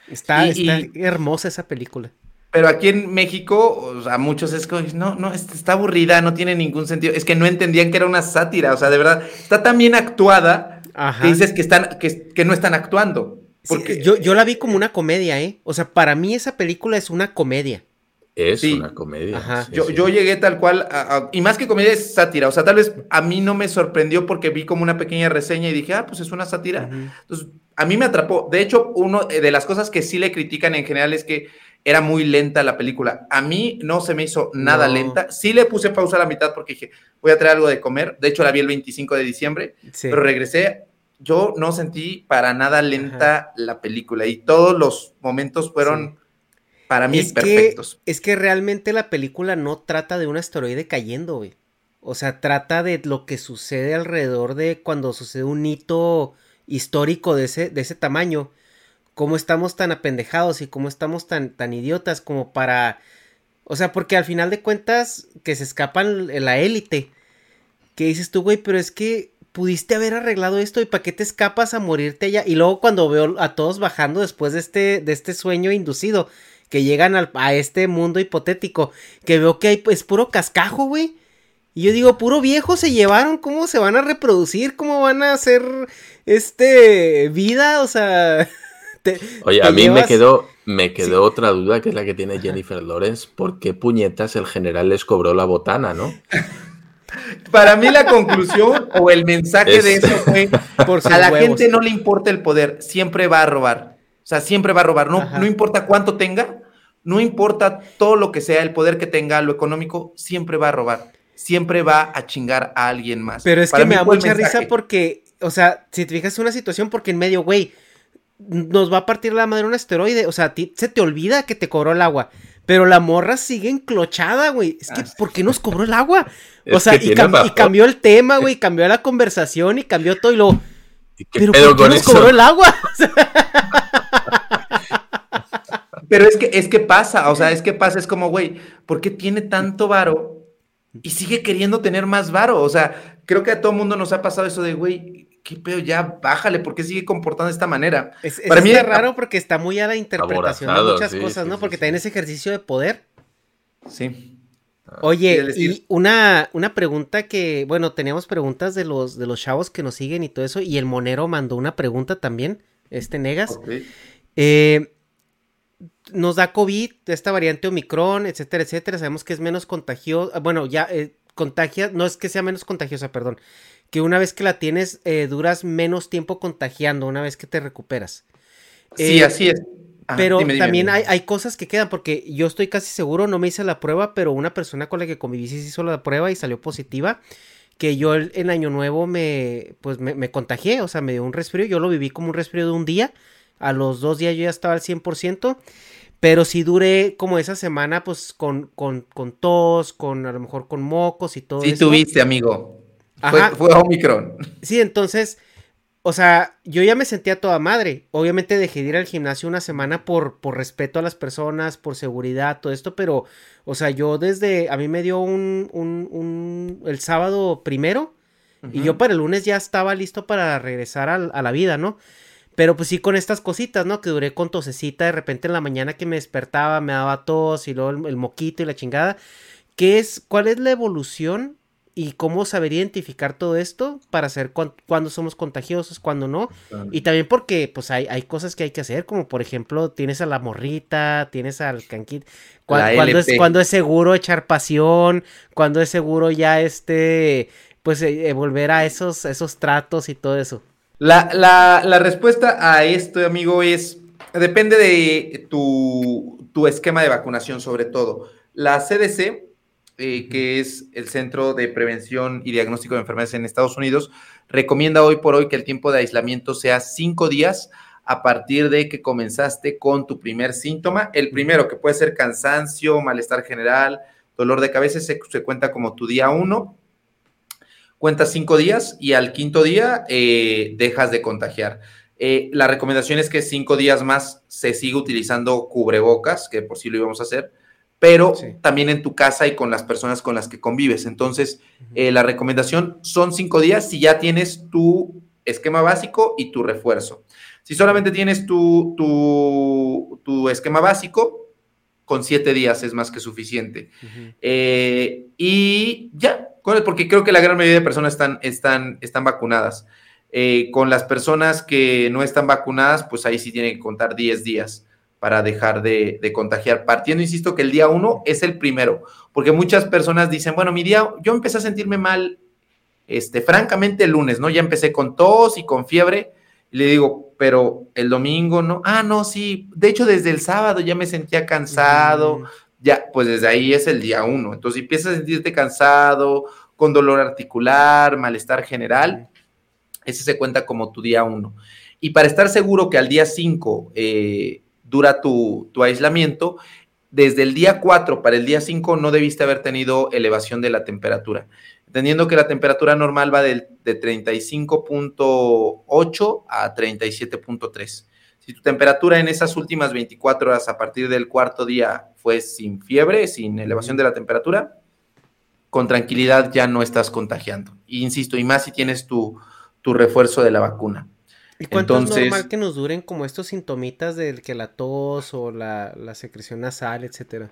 Está, Y- está y- hermosa esa película. Pero aquí en México, o sea, muchos es como, no, no, es- está aburrida, no tiene ningún sentido. Es que no entendían que era una sátira, o sea, de verdad, está tan bien actuada Ajá. que dices que, están, que, que no están actuando. Sí, Porque yo, yo la vi como una comedia, ¿eh? O sea, para mí esa película es una comedia. Es Sí. una comedia. Ajá. sí, yo, sí. yo llegué tal cual, a- a- y más que comedia es sátira, o sea, tal vez a mí no me sorprendió porque vi como una pequeña reseña y dije, ah, pues es una sátira. Entonces, a mí me atrapó. De hecho, uno eh, de las cosas que sí le critican en general es que era muy lenta la película. A mí no se me hizo nada No. lenta. Sí le puse pausa a la mitad porque dije, voy a traer algo de comer. De hecho, la vi el 25 de diciembre, Sí. pero regresé. Yo no sentí para nada lenta la película y todos los momentos fueron para mí es que, perfectos. es que realmente la película no trata de un asteroide cayendo, güey. O sea, trata de lo que sucede alrededor de cuando sucede un hito histórico de ese, de ese tamaño. Cómo estamos tan apendejados y cómo estamos tan, tan idiotas como para... O sea, porque al final de cuentas que se escapan la élite. Que dices tú, güey, pero es que pudiste haber arreglado esto y para qué te escapas a morirte allá. Y luego cuando veo a todos bajando después de este, de este sueño inducido, que llegan al- a este mundo hipotético, que veo que hay, es puro cascajo, güey. Y yo digo, puro viejo se llevaron, ¿cómo se van a reproducir? ¿Cómo van a hacer, este, vida? O sea... te- Oye, te a mí me quedó, me quedó otra duda que es la que tiene Jennifer Lawrence. ¿Por qué puñetas el general les cobró la botana, no? Para mí la conclusión o el mensaje Es- de eso fue, Por a la huevos. gente no le importa el poder, siempre va a robar. O sea, siempre va a robar. No, Ajá. no importa cuánto tenga, no importa todo lo que sea, el poder que tenga, lo económico, siempre va a robar. Siempre va a chingar a alguien más. Pero es Para que me da mucha mensaje. risa porque, o sea, si te fijas en una situación porque en medio, güey, nos va a partir la madre un asteroide, o sea, a ti se te olvida que te cobró el agua, pero la morra sigue enclochada, güey. Es que, Ah. ¿por qué nos cobró el agua? O Es sea, que y, cambió el tema, güey, cambió la conversación y cambió todo y lo... ¿Y qué ¿Pero pedo por qué con nos eso? cobró el agua? Pero es que, es que pasa, o sea, es que pasa, es como, güey, ¿por qué tiene tanto varo y sigue queriendo tener más varo? O sea, creo que a todo mundo nos ha pasado eso de, güey, qué pedo, ya bájale, ¿por qué sigue comportando de esta manera? Es, Para mí está raro porque está muy a la interpretación de muchas sí, cosas, sí, ¿no? sí, Porque sí. también ese ejercicio de poder. Sí. Oye, ¿Quieres decir? y una, una pregunta que, bueno, teníamos preguntas de los, de los chavos que nos siguen y todo eso, y el monero mandó una pregunta también, este Negas. Eh, nos da COVID, esta variante Omicron, etcétera, etcétera. Sabemos que es menos contagiosa. Bueno, ya eh, contagia, no es que sea menos contagiosa, perdón. Que una vez que la tienes, eh, duras menos tiempo contagiando, una vez que te recuperas. Sí, Eh, así es. Ajá, pero dime, dime, también dime. Hay, hay cosas que quedan, porque yo estoy casi seguro, no me hice la prueba, pero una persona con la que conviví sí se hizo la prueba y salió positiva. Que yo el- en Año Nuevo me, pues me, me contagié, o sea, me dio un resfrío. Yo lo viví como un resfrío de un día. A los dos días yo ya estaba al 100%. Pero sí duré como esa semana, pues con, con, con tos, con a lo mejor con mocos y todo Sí eso. tuviste, amigo. Fue, Ajá. fue Omicron. Sí, entonces, o sea, yo ya me sentía toda madre. Obviamente dejé de ir al gimnasio una semana por, por respeto a las personas, por seguridad, todo esto, pero, o sea, yo desde, a mí me dio un, un, un el sábado primero y yo para el lunes ya estaba listo para regresar al- a, la vida, ¿no? Pero pues sí con estas cositas, ¿no? Que duré con tosecita, de repente en la mañana que me despertaba me daba tos y luego el, el moquito y la chingada. ¿Qué es, cuál es la evolución y cómo saber identificar todo esto para saber cuán- cuándo somos contagiosos, cuándo no. Y también porque pues hay, hay cosas que hay que hacer, como por ejemplo tienes a la morrita, tienes al canquit, cuando, es, es seguro echar pasión, cuando es seguro ya este, pues eh, eh, volver a esos, esos tratos y todo eso. La, la- la respuesta a esto, amigo, es depende de tu, tu esquema de vacunación, sobre todo. La CDC, eh, que es el Centro de Prevención y Diagnóstico de Enfermedades en Estados Unidos, recomienda hoy por hoy que el tiempo de aislamiento sea cinco días a partir de que comenzaste con tu primer síntoma. El primero, que puede ser cansancio, malestar general, dolor de cabeza, se, se cuenta como tu día uno cuentas cinco días y al quinto día eh, dejas de contagiar. Eh, la recomendación es que cinco días más se siga utilizando cubrebocas, que por sí lo íbamos a hacer, pero también en tu casa y con las personas con las que convives. Entonces, eh, la recomendación son cinco días si ya tienes tu esquema básico y tu refuerzo. Si solamente tienes tu, tu, tu esquema básico, con siete días es más que suficiente. Eh, y ya, porque creo que la gran mayoría de personas están, están, están vacunadas. Eh, con las personas que no están vacunadas, pues ahí sí tienen que contar 10 días para dejar de, de contagiar. Partiendo, insisto, que el día uno es el primero, porque muchas personas dicen, bueno, mi día, yo empecé a sentirme mal, este, francamente el lunes, ¿no? Ya empecé con tos y con fiebre, y le digo, pero el domingo no, ah, no, sí, de hecho desde el sábado ya me sentía cansado, ya, pues desde ahí es el día uno. Entonces, si empiezas a sentirte cansado, con dolor articular, malestar general, ese se cuenta como tu día uno. Y para estar seguro que al día 5 dura tu, tu aislamiento, desde el día 4 para el día 5 no debiste haber tenido elevación de la temperatura. Entendiendo que la temperatura normal va del- de 35.8 a 37.3. Si tu temperatura en esas últimas 24 horas a partir del cuarto día fue sin fiebre, sin elevación de la temperatura, con tranquilidad ya no estás contagiando. Insisto, y más si tienes tu, tu refuerzo de la vacuna. ¿Y cuánto Entonces, es normal que nos duren como estos sintomitas del que la tos o la, la secreción nasal, etcétera?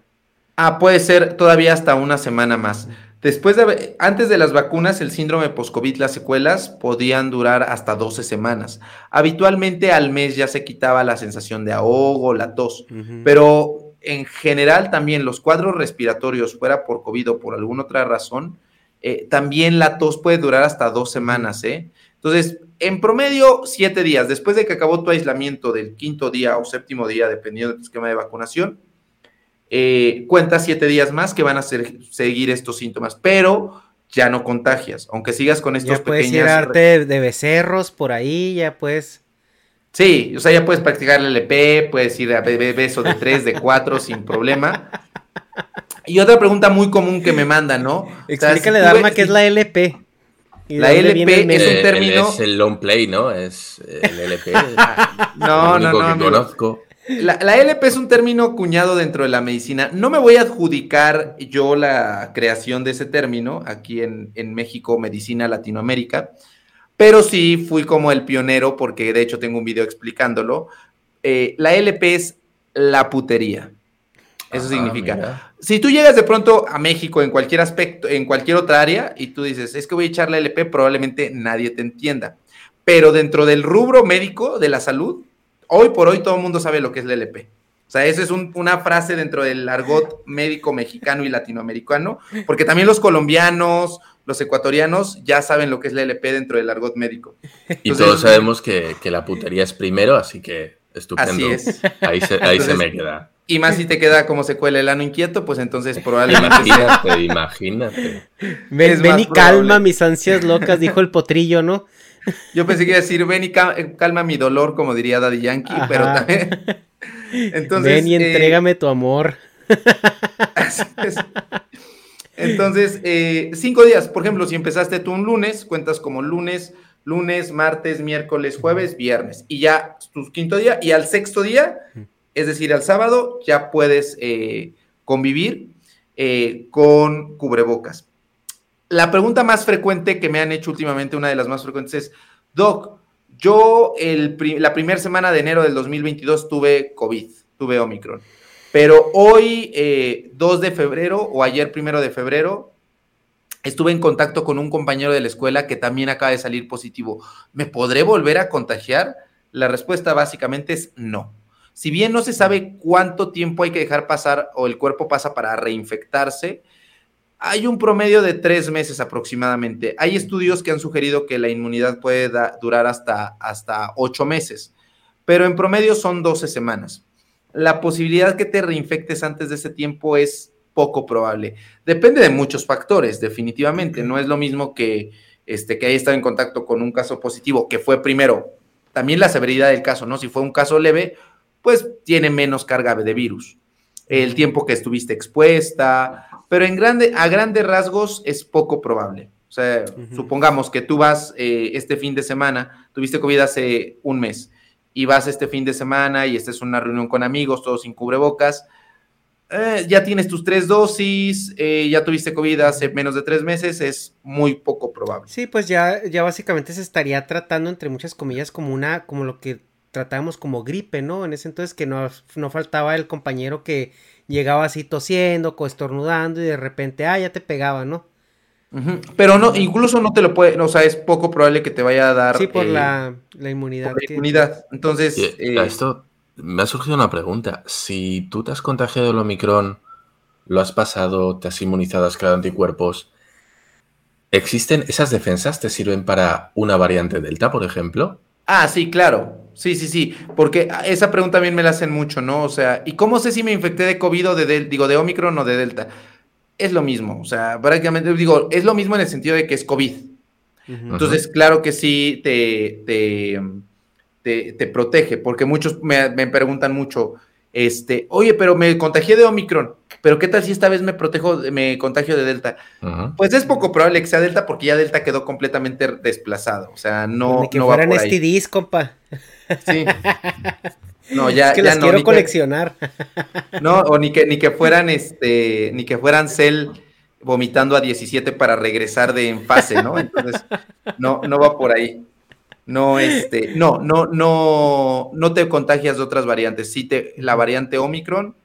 Ah, puede ser todavía hasta una semana más. Después de, antes de las vacunas, el síndrome post-COVID, las secuelas podían durar hasta 12 semanas. Habitualmente al mes ya se quitaba la sensación de ahogo, la tos, pero en general también los cuadros respiratorios, fuera por COVID o por alguna otra razón, eh, también la tos puede durar hasta dos semanas, ¿eh? Entonces, en promedio, siete días. Después de que acabó tu aislamiento del quinto día o séptimo día, dependiendo de tu esquema de vacunación, eh, cuenta siete días más que van a ser- seguir estos síntomas, pero ya no contagias, aunque sigas con estos Ya puedes ir a de, becerros por ahí, ya puedes... Sí, o sea, ya puedes practicar el LP, puedes ir a be- be- beso de tres, de cuatro, sin problema. Y otra pregunta muy común que me mandan, ¿no? O sea, Explícale, si tú Dharma, ves- qué es la LP. ¿Y de La LP es un Eh, término- Es el long play, ¿no? Es el LP. No, el no, único no, que amigo. conozco. La, la LP es un término cuñado dentro de la medicina. No me voy a adjudicar yo la creación de ese término aquí en, en México, Medicina Latinoamérica, pero sí fui como el pionero porque de hecho tengo un video explicándolo. Eh, la LP es la putería. Eso Ah, significa. mira. Si tú llegas de pronto a México en cualquier aspecto, en cualquier otra área, y tú dices, es que voy a echar la LP, probablemente nadie te entienda. Pero dentro del rubro médico de la salud, hoy por hoy todo el mundo sabe lo que es la LP. O sea, esa es un- una frase dentro del argot médico mexicano y latinoamericano, porque también los colombianos, los ecuatorianos ya saben lo que es la LP dentro del argot médico. Y todos sabemos que, que la putería es primero, así que estupendo. Así es. Ahí se, ahí se me queda. Y más si te queda como secuela el ano inquieto, pues entonces probablemente sea- Imagínate, imagínate. Ven, es ven y calma mis ansias locas, dijo el potrillo, ¿no? Yo pensé que iba a decir, ven y eh, calma mi dolor, como diría Daddy Yankee, Ajá. pero también... Entonces, ven y eh, entrégame tu amor. así es. Entonces, eh, cinco días, por ejemplo, si empezaste tú un lunes, cuentas como lunes, lunes, martes, miércoles, jueves, viernes, y ya tu quinto día, y al sexto día, es decir, al sábado, ya puedes eh, convivir eh, con cubrebocas. La pregunta más frecuente que me han hecho últimamente, una de las más frecuentes es, Doc, Yo la primera semana de enero del 2022 tuve COVID, tuve Omicron. Pero hoy, 2 eh, de febrero o ayer, primero de febrero, estuve en contacto con un compañero de la escuela que también acaba de salir positivo. ¿Me podré volver a contagiar? La respuesta básicamente es no. Si bien no se sabe cuánto tiempo hay que dejar pasar o el cuerpo pasa para reinfectarse, hay un promedio de tres meses aproximadamente. Hay estudios que han sugerido que la inmunidad puede durar hasta, hasta ocho meses, pero en promedio son 12 semanas. La posibilidad que te reinfectes antes de ese tiempo es poco probable. Depende de muchos factores, definitivamente. No es lo mismo que, este, que haya estado en contacto con un caso positivo, que fue primero, también la severidad del caso, ¿no? Si fue un caso leve, pues tiene menos carga de virus. El tiempo que estuviste expuesta, pero en grande, a grandes rasgos es poco probable. O sea, supongamos que tú vas eh, este fin de semana, tuviste COVID hace un mes, y vas este fin de semana y esta es una reunión con amigos, todos sin cubrebocas, eh, ya tienes tus tres dosis, eh, ya tuviste COVID hace menos de tres meses, es muy poco probable. Sí, pues ya, ya básicamente se estaría tratando, entre muchas comillas, como una, como lo que tratábamos como gripe, ¿no? En ese entonces que no, no faltaba el compañero que llegaba así tosiendo, estornudando y de repente, ah, ya te pegaba, ¿no? Pero no, incluso no te lo puede, o sea, es poco probable que te vaya a dar. Sí, por la, eh, inmunidad. la inmunidad. Entonces. esto me ha surgido una pregunta. Si tú te has contagiado el Omicron, lo has pasado, te has inmunizado, has creado anticuerpos, ¿existen esas defensas? ¿Te sirven para una variante Delta, por ejemplo? Ah, sí, claro. Sí, sí, sí. Porque esa pregunta también me la hacen mucho, ¿no? O sea, ¿y cómo sé si me infecté de COVID o de, digo, de Omicron o de Delta? Es lo mismo. O sea, prácticamente, digo, es lo mismo en el sentido de que es COVID. Entonces, claro que sí te, te te, protege, porque muchos me, preguntan mucho, este, oye, pero me contagié de Omicron, pero ¿qué tal si esta vez me protejo, me contagio de Delta? Pues es poco probable que sea Delta porque ya Delta quedó completamente desplazado, o sea, no... Ni que fueran STDs, compa. Sí. No, ya, es que las quiero coleccionar. no, o ni que, ni que fueran, este, ni que fueran Cell vomitando a 17 para regresar de en fase, ¿no? Entonces, no, no va por ahí. No, este, no, no, no, no te contagias de otras variantes. Sí, te, la variante Omicron,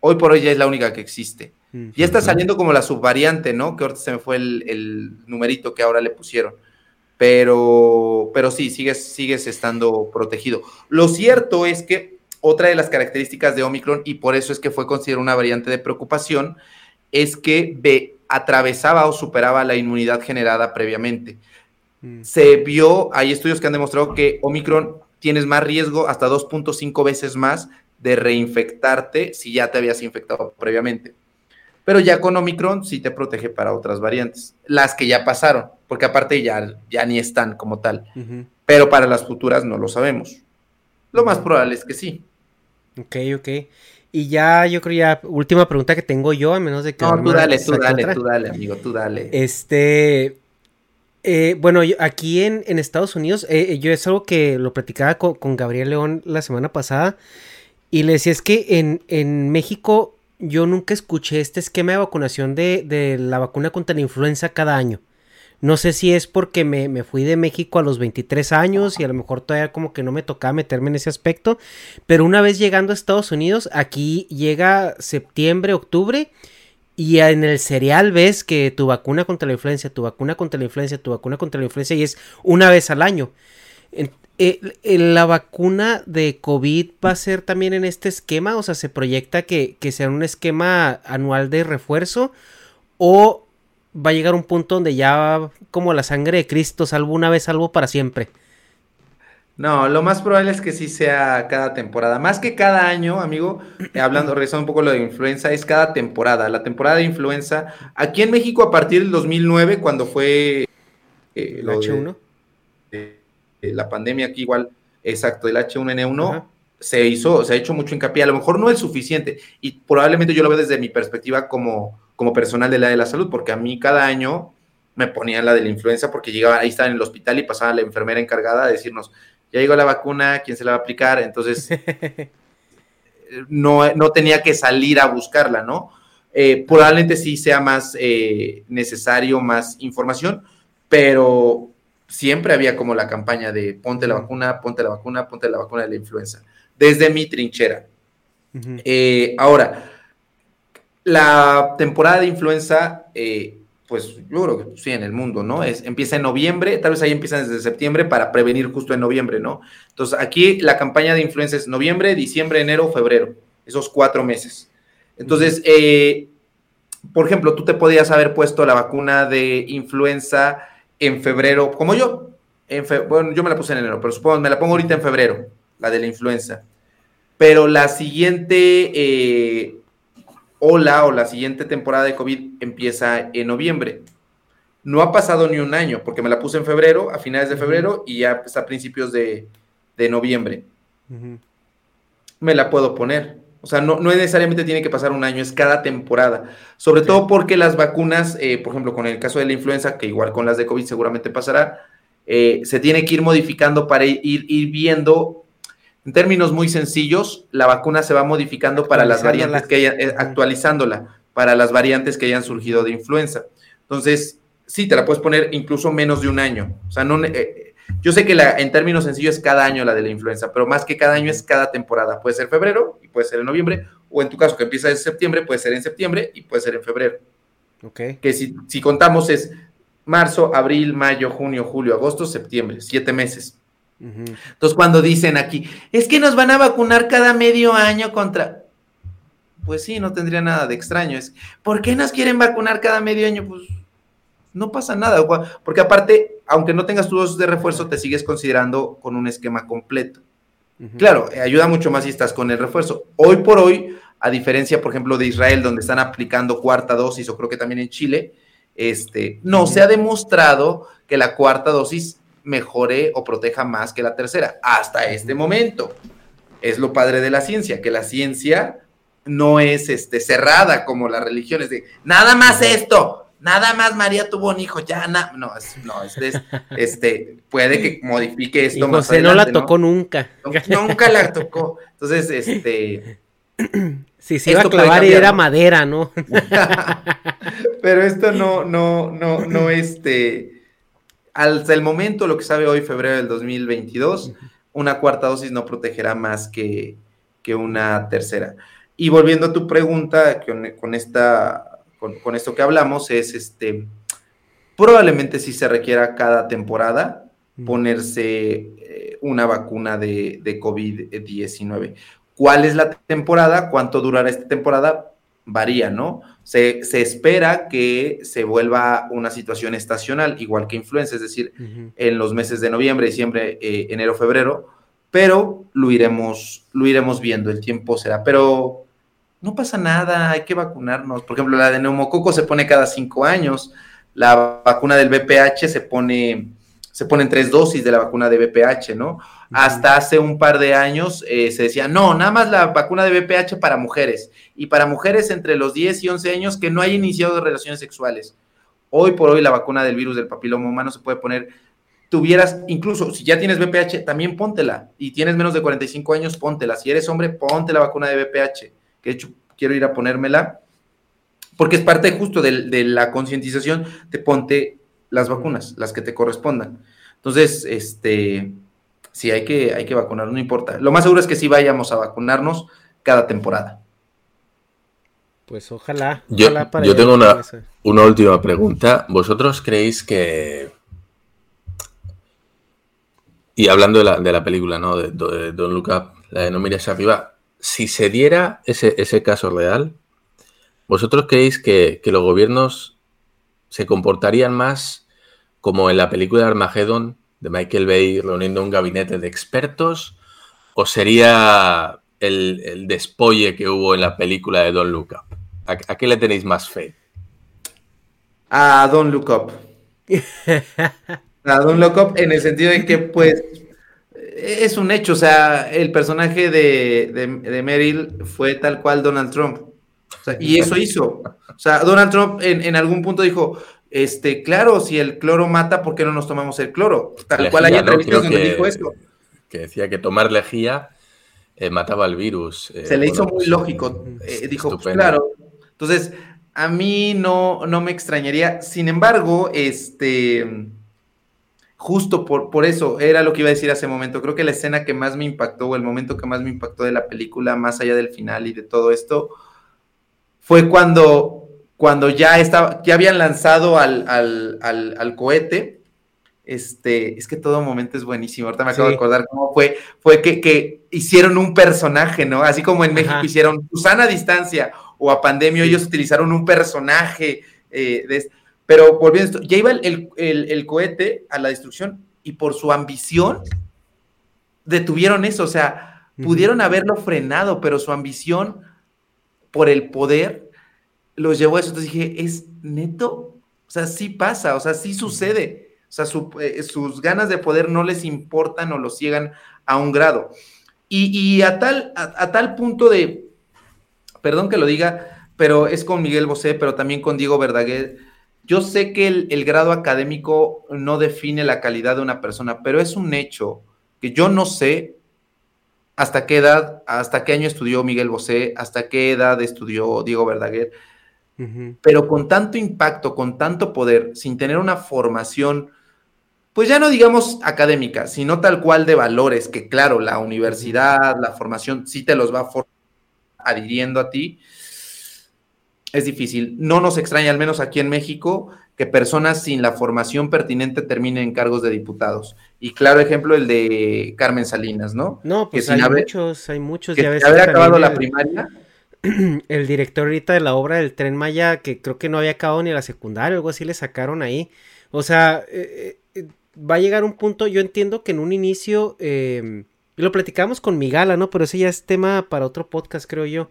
hoy por hoy ya es la única que existe. Ya está saliendo como la subvariante, ¿no? Que ahorita se me fue el, numerito que ahora le pusieron. Pero, pero sí, sigues, sigues estando protegido. Lo cierto es que otra de las características de Omicron, y por eso es que fue considerada una variante de preocupación, es que atravesaba o superaba la inmunidad generada previamente. Mm. Se vio, hay estudios que han demostrado que Omicron tienes más riesgo, hasta 2.5 veces más, de reinfectarte si ya te habías infectado previamente. Pero ya con Omicron sí te protege para otras variantes, las que ya pasaron, porque aparte ya, ya ni están como tal. Pero para las futuras no lo sabemos. Lo más probable es que sí. Ok, ok. Y ya, yo creo ya, última pregunta que tengo yo, a menos de que... No, tú dale, tú dale, tú dale, amigo, tú dale. Este, eh, bueno, aquí en, Estados Unidos, eh, eh, yo es algo que lo platicaba con, Gabriel León la semana pasada. Y le decía, es que en, en México yo nunca escuché este esquema de vacunación de, de, la vacuna contra la influenza cada año. No sé si es porque me, me, fui de México a los 23 años y a lo mejor todavía como que no me tocaba meterme en ese aspecto. Pero una vez llegando a Estados Unidos, aquí llega septiembre, octubre y en el cereal ves que tu vacuna contra la influencia, tu vacuna contra la influencia, tu vacuna contra la influencia y es una vez al año. Eh, ¿La vacuna de COVID va a ser también en este esquema? O sea, ¿se proyecta que, que sea un esquema anual de refuerzo? ¿O va a llegar un punto donde ya como la sangre de Cristo, salvo una vez, salvo para siempre? No, lo más probable es que sí sea cada temporada. Más que cada año, amigo, eh, hablando, regresando un poco lo de influenza, es cada temporada. La temporada de influenza, aquí en México a partir del 2009, cuando fue... Eh, ¿El H1? La pandemia aquí igual, exacto, el H1N1, se hizo, se ha hecho mucho hincapié. A lo mejor no es suficiente y probablemente yo lo veo desde mi perspectiva como, como personal de la de la salud, porque a mí cada año me ponían la de la influenza porque llegaba, ahí estaba en el hospital y pasaba la enfermera encargada a decirnos, ya llegó la vacuna, ¿quién se la va a aplicar? Entonces, no, no tenía que salir a buscarla, ¿no? Eh, probablemente sí sea más eh, necesario, más información, pero siempre había como la campaña de ponte la vacuna, ponte la vacuna, ponte la vacuna de la influenza, desde mi trinchera. Eh, ahora, la temporada de influenza, eh, pues yo creo que sí, en el mundo, ¿no? Es, empieza en noviembre, tal vez ahí empiezan desde septiembre para prevenir justo en noviembre, ¿no? Entonces aquí la campaña de influenza es noviembre, diciembre, enero, febrero, esos cuatro meses. Entonces, eh, por ejemplo, tú te podías haber puesto la vacuna de influenza en febrero, como yo. En bueno, yo me la puse en enero, pero supongo, me la pongo ahorita en febrero, la de la influenza. Pero la siguiente eh, ola o la siguiente temporada de COVID empieza en noviembre. No ha pasado ni un año, porque me la puse en febrero, a finales de febrero, y ya está a principios de, noviembre. Me la puedo poner. O sea, no, necesariamente tiene que pasar un año, es cada temporada. Sobre todo porque las vacunas, eh, por ejemplo, con el caso de la influenza, que igual con las de COVID seguramente pasará, eh, se tiene que ir modificando para ir, ir, viendo, en términos muy sencillos, la vacuna se va modificando para las variantes que hayan, eh, actualizándola, para las variantes que hayan surgido de influenza. Entonces, sí, te la puedes poner incluso menos de un año. O sea, no, yo sé que la, en términos sencillos es cada año la de la influenza, pero más que cada año es cada temporada. Puede ser febrero y puede ser en noviembre, o en tu caso que empieza en septiembre, puede ser en septiembre y puede ser en febrero. Ok. Que si, si contamos es marzo, abril, mayo, junio, julio, agosto, septiembre, siete meses. Entonces cuando dicen aquí, es que nos van a vacunar cada medio año contra... Pues sí, no tendría nada de extraño. Es, ¿Por qué nos quieren vacunar cada medio año? Pues no pasa nada, porque aparte, aunque no tengas tu dosis de refuerzo, te sigues considerando con un esquema completo. Claro, eh, ayuda mucho más si estás con el refuerzo. Hoy por hoy, a diferencia, por ejemplo, de Israel, donde están aplicando cuarta dosis, o creo que también en Chile, este, no se ha demostrado que la cuarta dosis mejore o proteja más que la tercera, hasta este momento. Es lo padre de la ciencia, que la ciencia no es este, cerrada como las religiones de nada más esto, nada más María tuvo un hijo, ya no, no, este, este, puede que modifique esto y José no la tocó nunca. nunca la tocó. Entonces, este. Si se iba a clavar era madera, ¿no? Pero esto no, no, no, no, este. Hasta el momento, lo que sabe hoy, febrero del 2022, una cuarta dosis no protegerá más que, que una tercera. Y volviendo a tu pregunta, con esta con, esto que hablamos es este, probablemente si se requiera cada temporada ponerse eh, una vacuna de, COVID-19. ¿Cuál es la temporada? ¿Cuánto durará esta temporada? Varía, ¿no? Se, espera que se vuelva una situación estacional, igual que influenza, es decir, en los meses de noviembre, diciembre, eh, enero, febrero, pero lo iremos, lo iremos viendo, el tiempo será. Pero no pasa nada, hay que vacunarnos. Por ejemplo, la de neumococo se pone cada cinco años, la vacuna del BPH se pone, se ponen tres dosis de la vacuna de BPH, ¿no? Hasta hace un par de años eh, se decía, no, nada más la vacuna de BPH para mujeres y para mujeres entre los 10 y 11 años que no hayan iniciado relaciones sexuales. Hoy por hoy la vacuna del virus del papiloma humano se puede poner tuvieras, incluso si ya tienes BPH, también póntela. Y tienes menos de 45 años, póntela. Si eres hombre, ponte la vacuna de BPH de hecho quiero ir a ponérmela, porque es parte justo de, la concientización de ponte las vacunas, las que te correspondan. Entonces, este, sí, hay que, hay que vacunarnos, no importa. Lo más seguro es que sí vayamos a vacunarnos cada temporada. Pues ojalá. Yo, tengo una, una, última pregunta. ¿Vosotros creéis que... Y hablando de la, de la película, ¿no? De, Don Look la de No mires arriba, si se diera ese, caso real, ¿vosotros creéis que, los gobiernos se comportarían más como en la película de Armageddon de Michael Bay reuniendo un gabinete de expertos? ¿O sería el, despolle que hubo en la película de Don Look Up? ¿A, qué le tenéis más fe? A Don Look Up. a Don Look Up en el sentido de que, pues, es un hecho, o sea, el personaje de, de, Meryl fue tal cual Donald Trump. y eso hizo. O sea, Donald Trump en, algún punto dijo, este, claro, si el cloro mata, ¿por qué no nos tomamos el cloro? Tal cual hay entrevistas donde dijo esto. Que decía que tomar lejía eh, mataba el virus. Eh, Se le hizo muy pues, lógico. Eh, dijo, pues, claro. Entonces, a mí no, no me extrañaría. Sin embargo, este justo por, por eso era lo que iba a decir hace un momento. Creo que la escena que más me impactó, o el momento que más me impactó de la película, más allá del final y de todo esto, fue cuando, cuando ya, estaba, ya habían lanzado al, al, al, cohete. Este, es que todo momento es buenísimo. Ahorita me acabo de acordar cómo fue, fue que, que, hicieron un personaje, ¿no? Así como en México hicieron Susana a distancia o a Pandemia, ellos utilizaron un personaje eh, de, pero volviendo a esto, ya iba el, cohete a la destrucción y por su ambición detuvieron eso, o sea, pudieron haberlo frenado, pero su ambición por el poder los llevó a eso. Entonces dije, ¿es neto? O sea, sí pasa, o sea, sí sucede. O sea, eh, sus ganas de poder no les importan o los ciegan a un grado. Y, a, tal, a tal punto de, perdón que lo diga, pero es con Miguel Bosé, pero también con Diego Verdaguer, yo sé que el, grado académico no define la calidad de una persona, pero es un hecho que yo no sé hasta qué edad, hasta qué año estudió Miguel Bosé, hasta qué edad estudió Diego Verdaguer, pero con tanto impacto, con tanto poder, sin tener una formación, pues ya no digamos académica, sino tal cual de valores, que claro, la universidad, la formación sí te los va adhiriendo a ti, es difícil. No nos extraña, al menos aquí en México, que personas sin la formación pertinente terminen en cargos de diputados. Y claro ejemplo el de Carmen Salinas, ¿no? No, pues hay muchos, hay muchos. ya ves haber acabado la primaria. El director ahorita de la obra del Tren Maya, que creo que no había acabado ni la secundaria, algo así le sacaron ahí. O sea, eh, eh, va a llegar un punto, yo entiendo que en un inicio, eh, lo platicamos con Migala, ¿no? Pero ese ya es tema para otro podcast, creo yo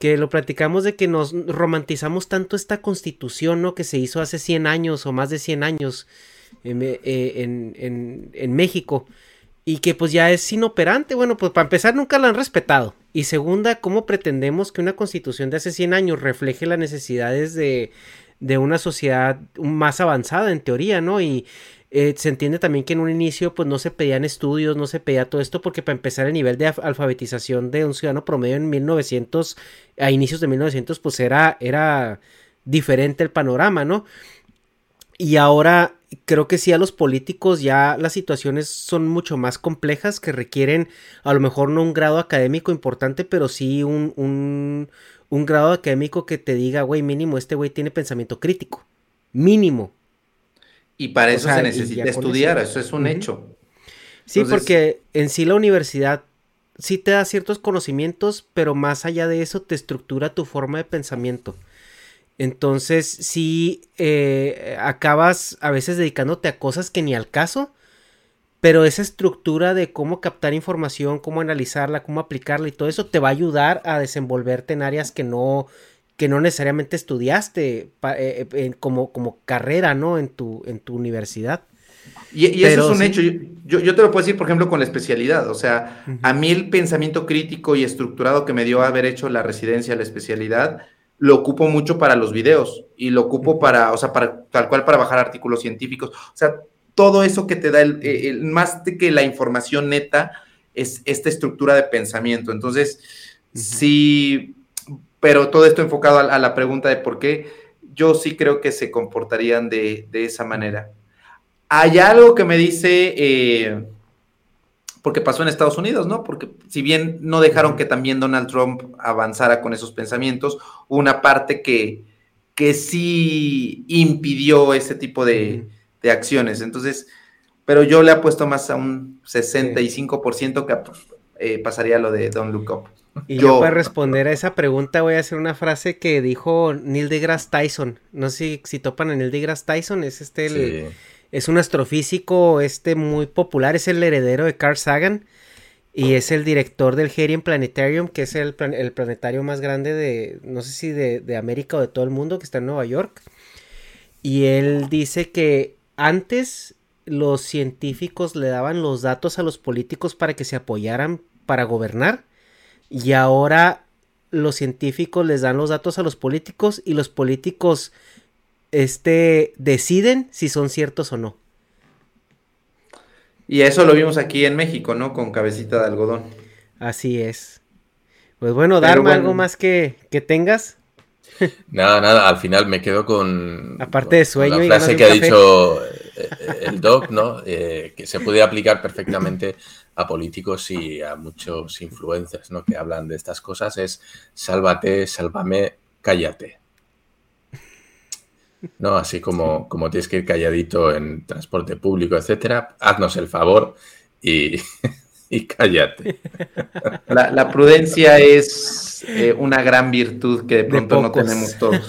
que lo platicamos de que nos romantizamos tanto esta constitución, ¿no? Que se hizo hace 100 años o más de 100 años eh, en, en, México y que pues ya es inoperante. Bueno, pues para empezar nunca la han respetado. Y segunda, ¿cómo pretendemos que una constitución de hace 100 años refleje las necesidades de, de una sociedad más avanzada en teoría, ¿no? Y eh, se entiende también que en un inicio pues no se pedían estudios, no se pedía todo esto porque para empezar el nivel de alfabetización de un ciudadano promedio en 1900, a inicios de 1900 pues era, era diferente el panorama, ¿no? Y ahora creo que sí a los políticos ya las situaciones son mucho más complejas que requieren a lo mejor no un grado académico importante, pero sí un, un, un grado académico que te diga, güey, mínimo, este güey tiene pensamiento crítico. Mínimo. Y para eso se necesita estudiar, eso, es un hecho. Sí, porque en sí la universidad sí te da ciertos conocimientos, pero más allá de eso te estructura tu forma de pensamiento. Entonces, sí, eh, acabas a veces dedicándote a cosas que ni al caso, pero esa estructura de cómo captar información, cómo analizarla, cómo aplicarla y todo eso te va a ayudar a desenvolverte en áreas que no, que no necesariamente estudiaste eh, eh, como, como carrera, ¿no? En tu, en tu universidad. Y, eso es un hecho. Yo, yo, te lo puedo decir, por ejemplo, con la especialidad. O sea, a mí el pensamiento crítico y estructurado que me dio haber hecho la residencia, la especialidad, lo ocupo mucho para los videos y lo ocupo para, o sea, para tal cual para bajar artículos científicos. O sea, todo eso que te da el, más de que la información neta es esta estructura de pensamiento. Entonces, sí pero todo esto enfocado a, la pregunta de por qué, yo sí creo que se comportarían de, esa manera. Hay algo que me dice, eh, porque pasó en Estados Unidos, ¿no? Porque si bien no dejaron que también Donald Trump avanzara con esos pensamientos, una parte que, que sí impidió ese tipo de, acciones. Entonces, pero yo le apuesto más a un 65% que eh, pasaría lo de Don't Look Up. Y yo, para responder a esa pregunta voy a hacer una frase que dijo Neil deGrasse Tyson. No sé si, topan a Neil deGrasse Tyson, es este es un astrofísico este muy popular, es el heredero de Carl Sagan y es el director del Herian Planetarium, que es el, el planetario más grande de, no sé si de, de América o de todo el mundo, que está en Nueva York. Y él dice que antes los científicos le daban los datos a los políticos para que se apoyaran para gobernar y ahora los científicos les dan los datos a los políticos y los políticos este, deciden si son ciertos o no. Y eso lo vimos aquí en México, ¿no? Con cabecita de algodón. Así es. Pues bueno, Dharma, ¿algo más que, que tengas? Nada, nada, al final me quedo con. Aparte de sueño. la frase que ha dicho eh, el DOC, ¿no? Eh, que se puede aplicar perfectamente a políticos y a muchos influencers, ¿no? Que hablan de estas cosas, es sálvate, sálvame, cállate. ¿no? Así como, como tienes que ir calladito en transporte público, etcétera, haznos el favor y, y cállate. La, la prudencia es eh, una gran virtud que de pronto no tenemos todos.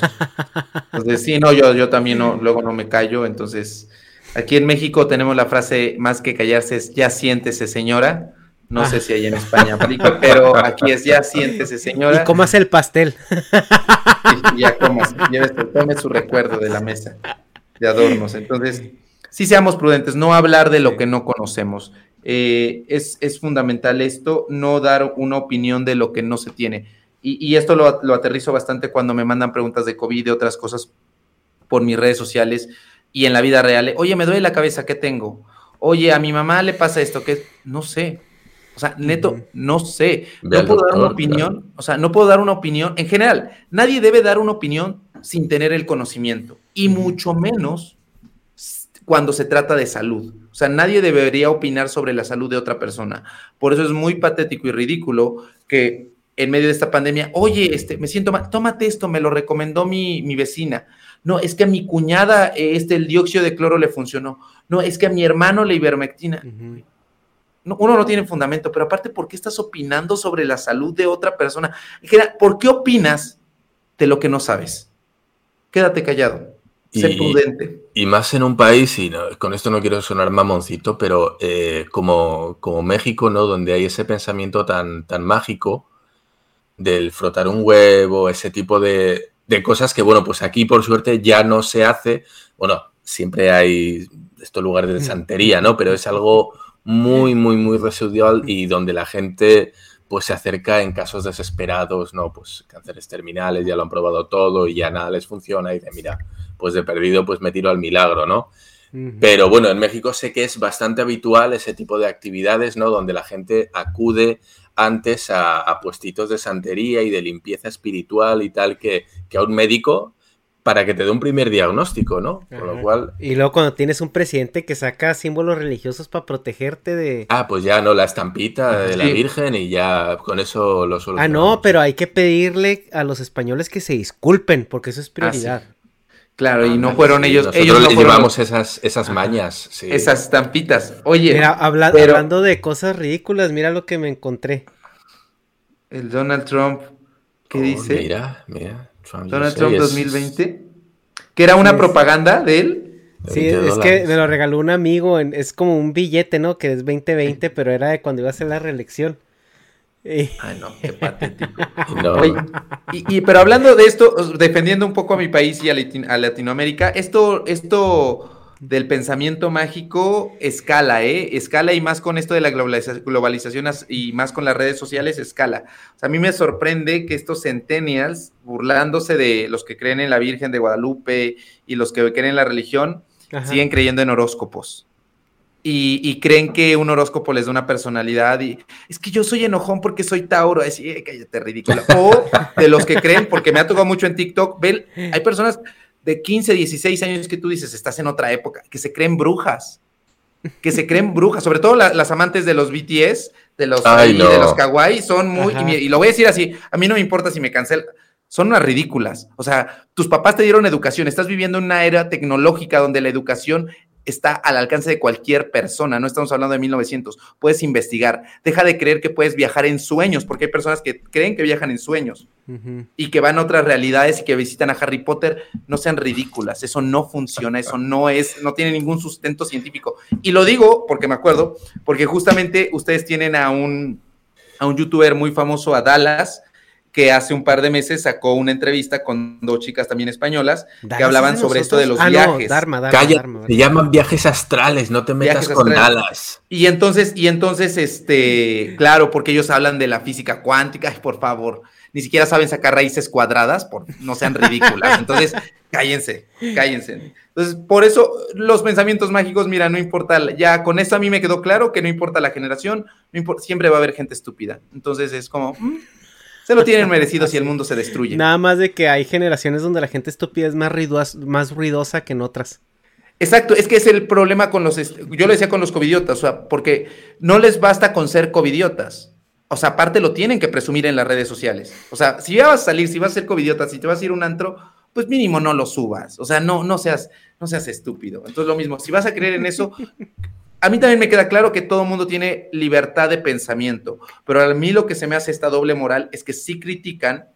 Entonces, sí, no, yo, yo también no, luego no me callo. Entonces, aquí en México tenemos la frase más que callarse es ya siéntese, señora. No sé si hay en España aplica, pero aquí es ya siéntese, señora. ¿Y hace el pastel? Y ya comas, tome su recuerdo de la mesa de adornos. Entonces, sí seamos prudentes, no hablar de lo que no conocemos. Eh, es, es, fundamental esto, no dar una opinión de lo que no se tiene. Y, y esto lo, lo, aterrizo bastante cuando me mandan preguntas de COVID, de otras cosas por mis redes sociales y en la vida real. Oye, me duele la cabeza, ¿qué tengo? Oye, a mi mamá le pasa esto, que no sé. O sea, neto, no sé. No puedo dar una opinión. O sea, no puedo dar una opinión. En general, nadie debe dar una opinión sin tener el conocimiento. Y mucho menos cuando se trata de salud. O sea, nadie debería opinar sobre la salud de otra persona. Por eso es muy patético y ridículo que en medio de esta pandemia, oye, este, me siento mal, tómate esto, me lo recomendó mi, mi vecina. No, es que a mi cuñada este, el dióxido de cloro le funcionó. No, es que a mi hermano la ivermectina. Uh -huh. no, uno no tiene fundamento, pero aparte, ¿por qué estás opinando sobre la salud de otra persona? ¿Por qué opinas de lo que no sabes? Quédate callado. Sé prudente. Y más en un país, y no, con esto no quiero sonar mamoncito, pero eh, como, como México, ¿no? Donde hay ese pensamiento tan, tan mágico del frotar un huevo, ese tipo de, de cosas que, bueno, pues aquí por suerte ya no se hace. Bueno, siempre hay estos lugares de santería, ¿no? Pero es algo muy, muy, muy residual y donde la gente pues se acerca en casos desesperados, ¿no? Pues cánceres terminales, ya lo han probado todo y ya nada les funciona y dice, mira, pues de perdido pues me tiro al milagro, ¿no? Uh -huh. Pero bueno, en México sé que es bastante habitual ese tipo de actividades, ¿no? Donde la gente acude antes a, a puestitos de santería y de limpieza espiritual y tal que, que a un médico para que te dé un primer diagnóstico, ¿no? Con lo cual... Y luego cuando tienes un presidente que saca símbolos religiosos para protegerte de... Ah, pues ya no, la estampita de la Virgen y ya con eso lo solucionamos. Ah, no, pero hay que pedirle a los españoles que se disculpen, porque eso es prioridad. Ah, sí. Claro, y no fueron sí, ellos. Nosotros ellos no les fueron llevamos esas, esas mañas. Sí. esas estampitas. Oye, Mira, habla- pero hablando de cosas ridículas, mira lo que me encontré. el Donald Trump, ¿qué Oh, dice? Mira, mira. Trump Donald Trump es 2020. Que era una Sí. propaganda de él. de Sí, 20 es que me lo regaló un amigo, en- es como un billete, ¿no? Que es 2020, pero era de cuando iba a hacer la reelección. Ay, no, qué patético. No, Oye, y, y- pero hablando de esto, defendiendo un poco a mi país y a, Latin- a Latinoamérica, esto, esto del pensamiento mágico escala, ¿eh? Escala y más con esto de la globaliza- globalización y más con las redes sociales, escala. O sea, a mí me sorprende que estos centennials, burlándose de los que creen en la Virgen de Guadalupe y los que creen en la religión, Ajá. siguen creyendo en horóscopos. Y, y creen que un horóscopo les da una personalidad y es que yo soy enojón porque soy Tauro, así, eh, cállate, ridículo. O de los que creen, porque me ha tocado mucho en TikTok, ven, hay personas de 15, 16 años que tú dices, estás en otra época, que se creen brujas, que se creen brujas, sobre todo la- las amantes de los BTS, de los, Ay, y no. de los kawaii, son muy, y, lo voy a decir así, a mí no me importa si me cancelan, son unas ridículas. O sea, tus papás te dieron educación, estás viviendo en una era tecnológica donde la educación está al alcance de cualquier persona, no estamos hablando de 1900, puedes investigar, deja de creer que puedes viajar en sueños, porque hay personas que creen que viajan en sueños y que van a otras realidades y que visitan a Harry Potter, no sean ridículas, eso no funciona, eso no es, no tiene ningún sustento científico. Y lo digo porque me acuerdo, porque justamente ustedes tienen a un, a un youtuber muy famoso, a Dallas, que hace un par de meses sacó una entrevista con dos chicas también españolas que ¿Dallas hablaban sobre esto de los? Ah, no, viajes. Dharma, Dharma, Calla, Dharma, se llaman viajes astrales, no te metas Viajes con astrales. Dallas. Y entonces, y entonces, este, claro, porque ellos hablan de la física cuántica, ay, por favor, ni siquiera saben sacar raíces cuadradas, por, no sean ridículas. Entonces, cállense, cállense. Entonces, por eso los pensamientos mágicos, mira, no importa, ya con esto a mí me quedó claro que no importa la generación, no importa, siempre va a haber gente estúpida. Entonces es como, mm, se lo tienen merecido si el mundo se destruye. Nada más de que hay generaciones donde la gente estúpida es más, ruidosa, más ruidosa que en otras. Exacto, es que es el problema con los, yo lo decía con los covidiotas, o sea, porque no les basta con ser covidiotas. O sea, aparte lo tienen que presumir en las redes sociales. O sea, si ya vas a salir, si vas a ser covidiota, si te vas a ir a un antro, pues mínimo no lo subas. O sea, no, no seas, no seas estúpido. Entonces lo mismo, si vas a creer en eso, a mí también me queda claro que todo el mundo tiene libertad de pensamiento, pero a mí lo que se me hace esta doble moral es que sí critican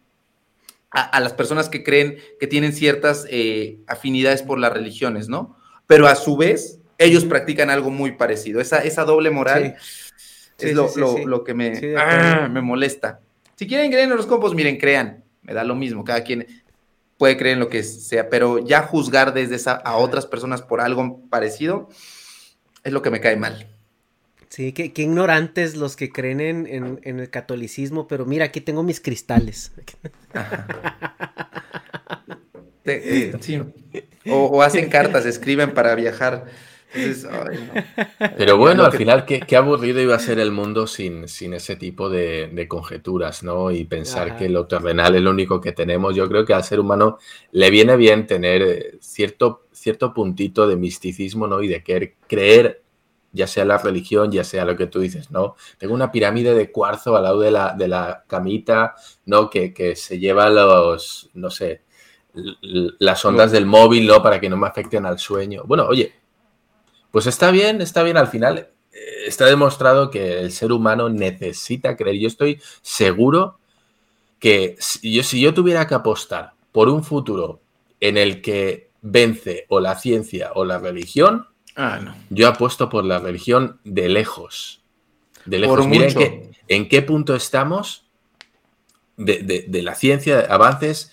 a, las personas que creen que tienen ciertas eh, afinidades por las religiones, ¿no? pero a su vez ellos practican algo muy parecido. Esa, esa doble moral es lo, que me, ah, me molesta. Si quieren creer en los compos, miren, crean. Me da lo mismo. Cada quien puede creer en lo que sea, pero ya juzgar desde esa a otras personas por algo parecido es lo que me cae mal. Sí, qué, ignorantes los que creen en, el catolicismo, pero mira, aquí tengo mis cristales. sí. O, hacen cartas, escriben para viajar. Pero bueno, al final, ¿qué, aburrido iba a ser el mundo sin, sin ese tipo de, conjeturas, ¿no? Y pensar que lo terrenal es lo único que tenemos. Yo creo que al ser humano le viene bien tener eh, cierto, cierto puntito de misticismo, ¿no? Y de querer creer, ya sea la religión, ya sea lo que tú dices, ¿no? Tengo una pirámide de cuarzo al lado de la, de la camita, ¿no? Que, que se lleva los, no sé, las ondas del móvil, ¿no? Para que no me afecten al sueño. Bueno, oye, pues está bien, está bien. Al final eh, está demostrado que el ser humano necesita creer. Yo estoy seguro que yo, si yo tuviera que apostar por un futuro en el que vence o la ciencia o la religión, ah, yo apuesto por la religión de lejos. De lejos. Miren en qué punto estamos de, de la ciencia, avances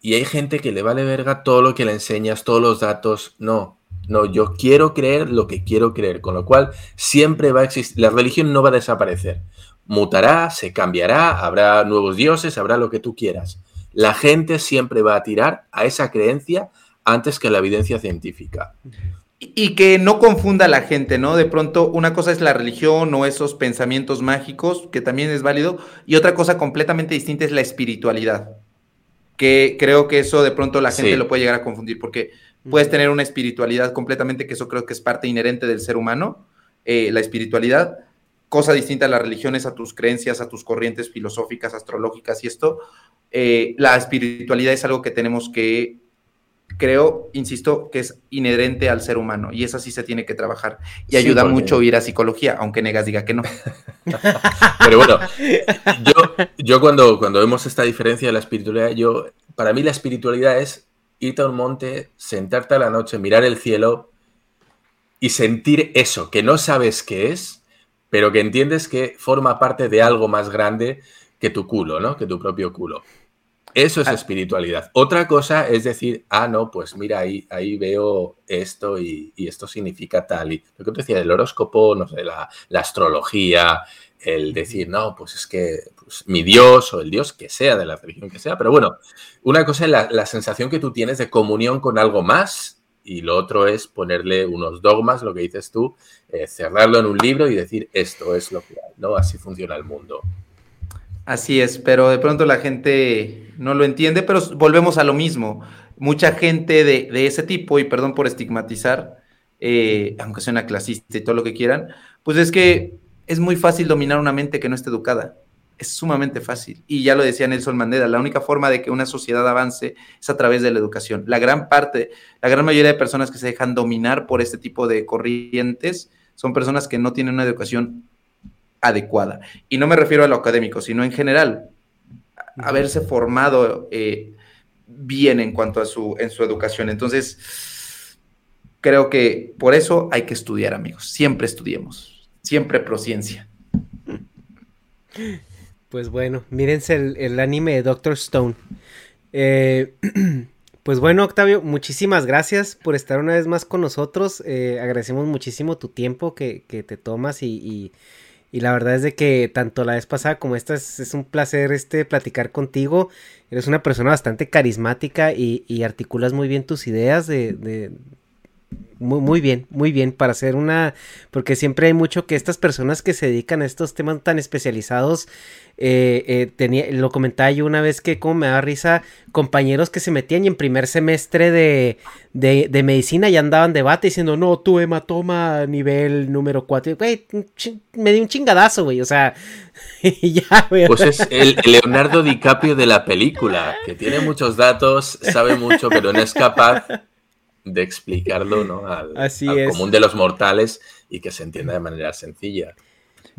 y hay gente que le vale verga todo lo que le enseñas, todos los datos. No, no, yo quiero creer lo que quiero creer, con lo cual siempre va a existir, la religión no va a desaparecer. Mutará, se cambiará, habrá nuevos dioses, habrá lo que tú quieras. La gente siempre va a tirar a esa creencia antes que la evidencia científica. Y que no confunda a la gente, ¿no? De pronto, una cosa es la religión o esos pensamientos mágicos, que también es válido, y otra cosa completamente distinta es la espiritualidad que creo que eso de pronto la gente lo puede llegar a confundir, porque puedes tener una espiritualidad completamente, que eso creo que es parte inherente del ser humano, eh, la espiritualidad, cosa distinta a las religiones, a tus creencias, a tus corrientes filosóficas, astrológicas y esto. Eh, la espiritualidad es algo que tenemos que, creo, insisto, que es inherente al ser humano y eso sí se tiene que trabajar. Y ayuda mucho ir a psicología, aunque Negas diga que no. Pero bueno, yo, yo cuando, cuando vemos esta diferencia de la espiritualidad, yo, para mí la espiritualidad es irte a un monte, sentarte a la noche, mirar el cielo y sentir eso, que no sabes qué es, pero que entiendes que forma parte de algo más grande que tu culo, ¿no? Que tu propio culo. Eso es ah. espiritualidad. Otra cosa es decir, ah, no, pues mira, ahí, ahí veo esto y, esto significa tal. Y lo que te decía, el horóscopo, no sé, la, astrología, el decir, no, pues es que pues, mi Dios o el Dios que sea, de la religión que sea. Pero bueno, una cosa es la, sensación que tú tienes de comunión con algo más y lo otro es ponerle unos dogmas, lo que dices tú, eh, cerrarlo en un libro y decir, esto es lo que hay, ¿no? Así funciona el mundo. Así es, pero de pronto la gente no lo entiende, pero volvemos a lo mismo. Mucha gente de, ese tipo, y perdón por estigmatizar, eh, aunque sea una clasista y todo lo que quieran, pues es que es muy fácil dominar una mente que no esté educada. Es sumamente fácil. Y ya lo decía Nelson Mandela, la única forma de que una sociedad avance es a través de la educación. La gran parte, la gran mayoría de personas que se dejan dominar por este tipo de corrientes son personas que no tienen una educación adecuada. Y no me refiero a lo académico, sino en general, haberse formado eh, bien en cuanto a su, en su educación. Entonces, creo que por eso hay que estudiar, amigos. Siempre estudiemos, siempre prociencia. Pues bueno, mírense el, anime de Doctor Stone. Eh, pues bueno, Octavio, muchísimas gracias por estar una vez más con nosotros. Eh, agradecemos muchísimo tu tiempo que, te tomas y y la verdad es de que tanto la vez pasada como esta es, un placer este platicar contigo. Eres una persona bastante carismática y, articulas muy bien tus ideas de, Muy, muy bien, muy bien, para hacer una, porque siempre hay mucho que estas personas que se dedican a estos temas tan especializados, eh, eh, tenía, lo comentaba yo una vez que como me da risa, compañeros que se metían y en primer semestre de, de, de medicina ya andaban debate diciendo, no, tu hematoma nivel número 4, güey, me di un chingadazo, güey, o sea, ya, güey. Pues es el Leonardo DiCaprio de la película, que tiene muchos datos, sabe mucho, pero no es capaz de explicarlo ¿no? al, Así al es. común de los mortales y que se entienda de manera sencilla.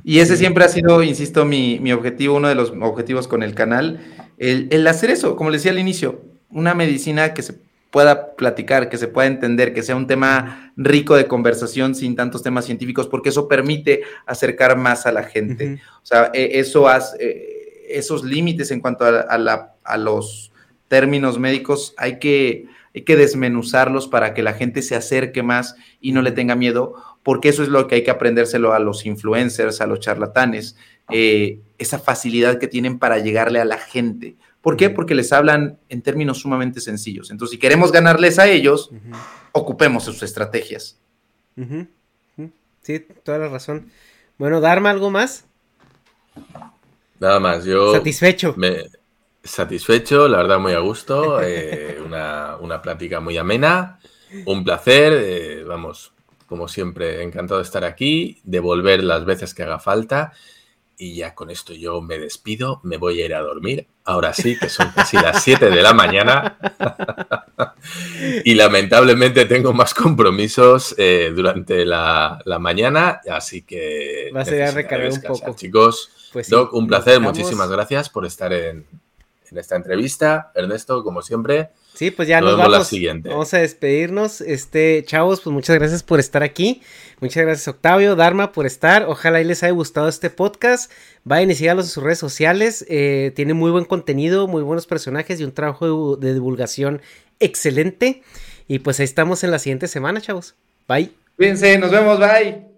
Y ese siempre ha sido, insisto, mi, mi objetivo, uno de los objetivos con el canal, el, el hacer eso, como les decía al inicio, una medicina que se pueda platicar, que se pueda entender, que sea un tema rico de conversación sin tantos temas científicos, porque eso permite acercar más a la gente. O sea, e- eso hace, eh, esos límites en cuanto a, a la- a los términos médicos hay que, hay que desmenuzarlos para que la gente se acerque más y no le tenga miedo, porque eso es lo que hay que aprendérselo a los influencers, a los charlatanes, eh, esa facilidad que tienen para llegarle a la gente. ¿Por qué? Porque les hablan en términos sumamente sencillos. Entonces, si queremos ganarles a ellos, ocupemos sus estrategias. Sí, toda la razón. Bueno, Dharma, ¿algo más? Nada más, yo... Satisfecho. Me, satisfecho, la verdad muy a gusto, eh, una, una plática muy amena, un placer, eh, vamos, como siempre, encantado de estar aquí, de volver las veces que haga falta y ya con esto yo me despido, me voy a ir a dormir, ahora sí, que son casi las 7 de la mañana y lamentablemente tengo más compromisos eh, durante la, la mañana, así que... Vas a ir a recargar un poco. Chicos, Pues sí, Doc, un placer, muchísimas gracias por estar en, en esta entrevista. Ernesto, como siempre. Sí, pues ya nos nos, vemos vamos. la siguiente. Vamos a despedirnos. Este, chavos, pues muchas gracias por estar aquí. Muchas gracias, Octavio, Dharma, por estar. Ojalá y les haya gustado este podcast. Vayan y síganlos en sus redes sociales. Eh, tiene muy buen contenido, muy buenos personajes y un trabajo de, de divulgación excelente. Y pues ahí estamos en la siguiente semana, chavos. Bye. Cuídense, nos vemos, bye.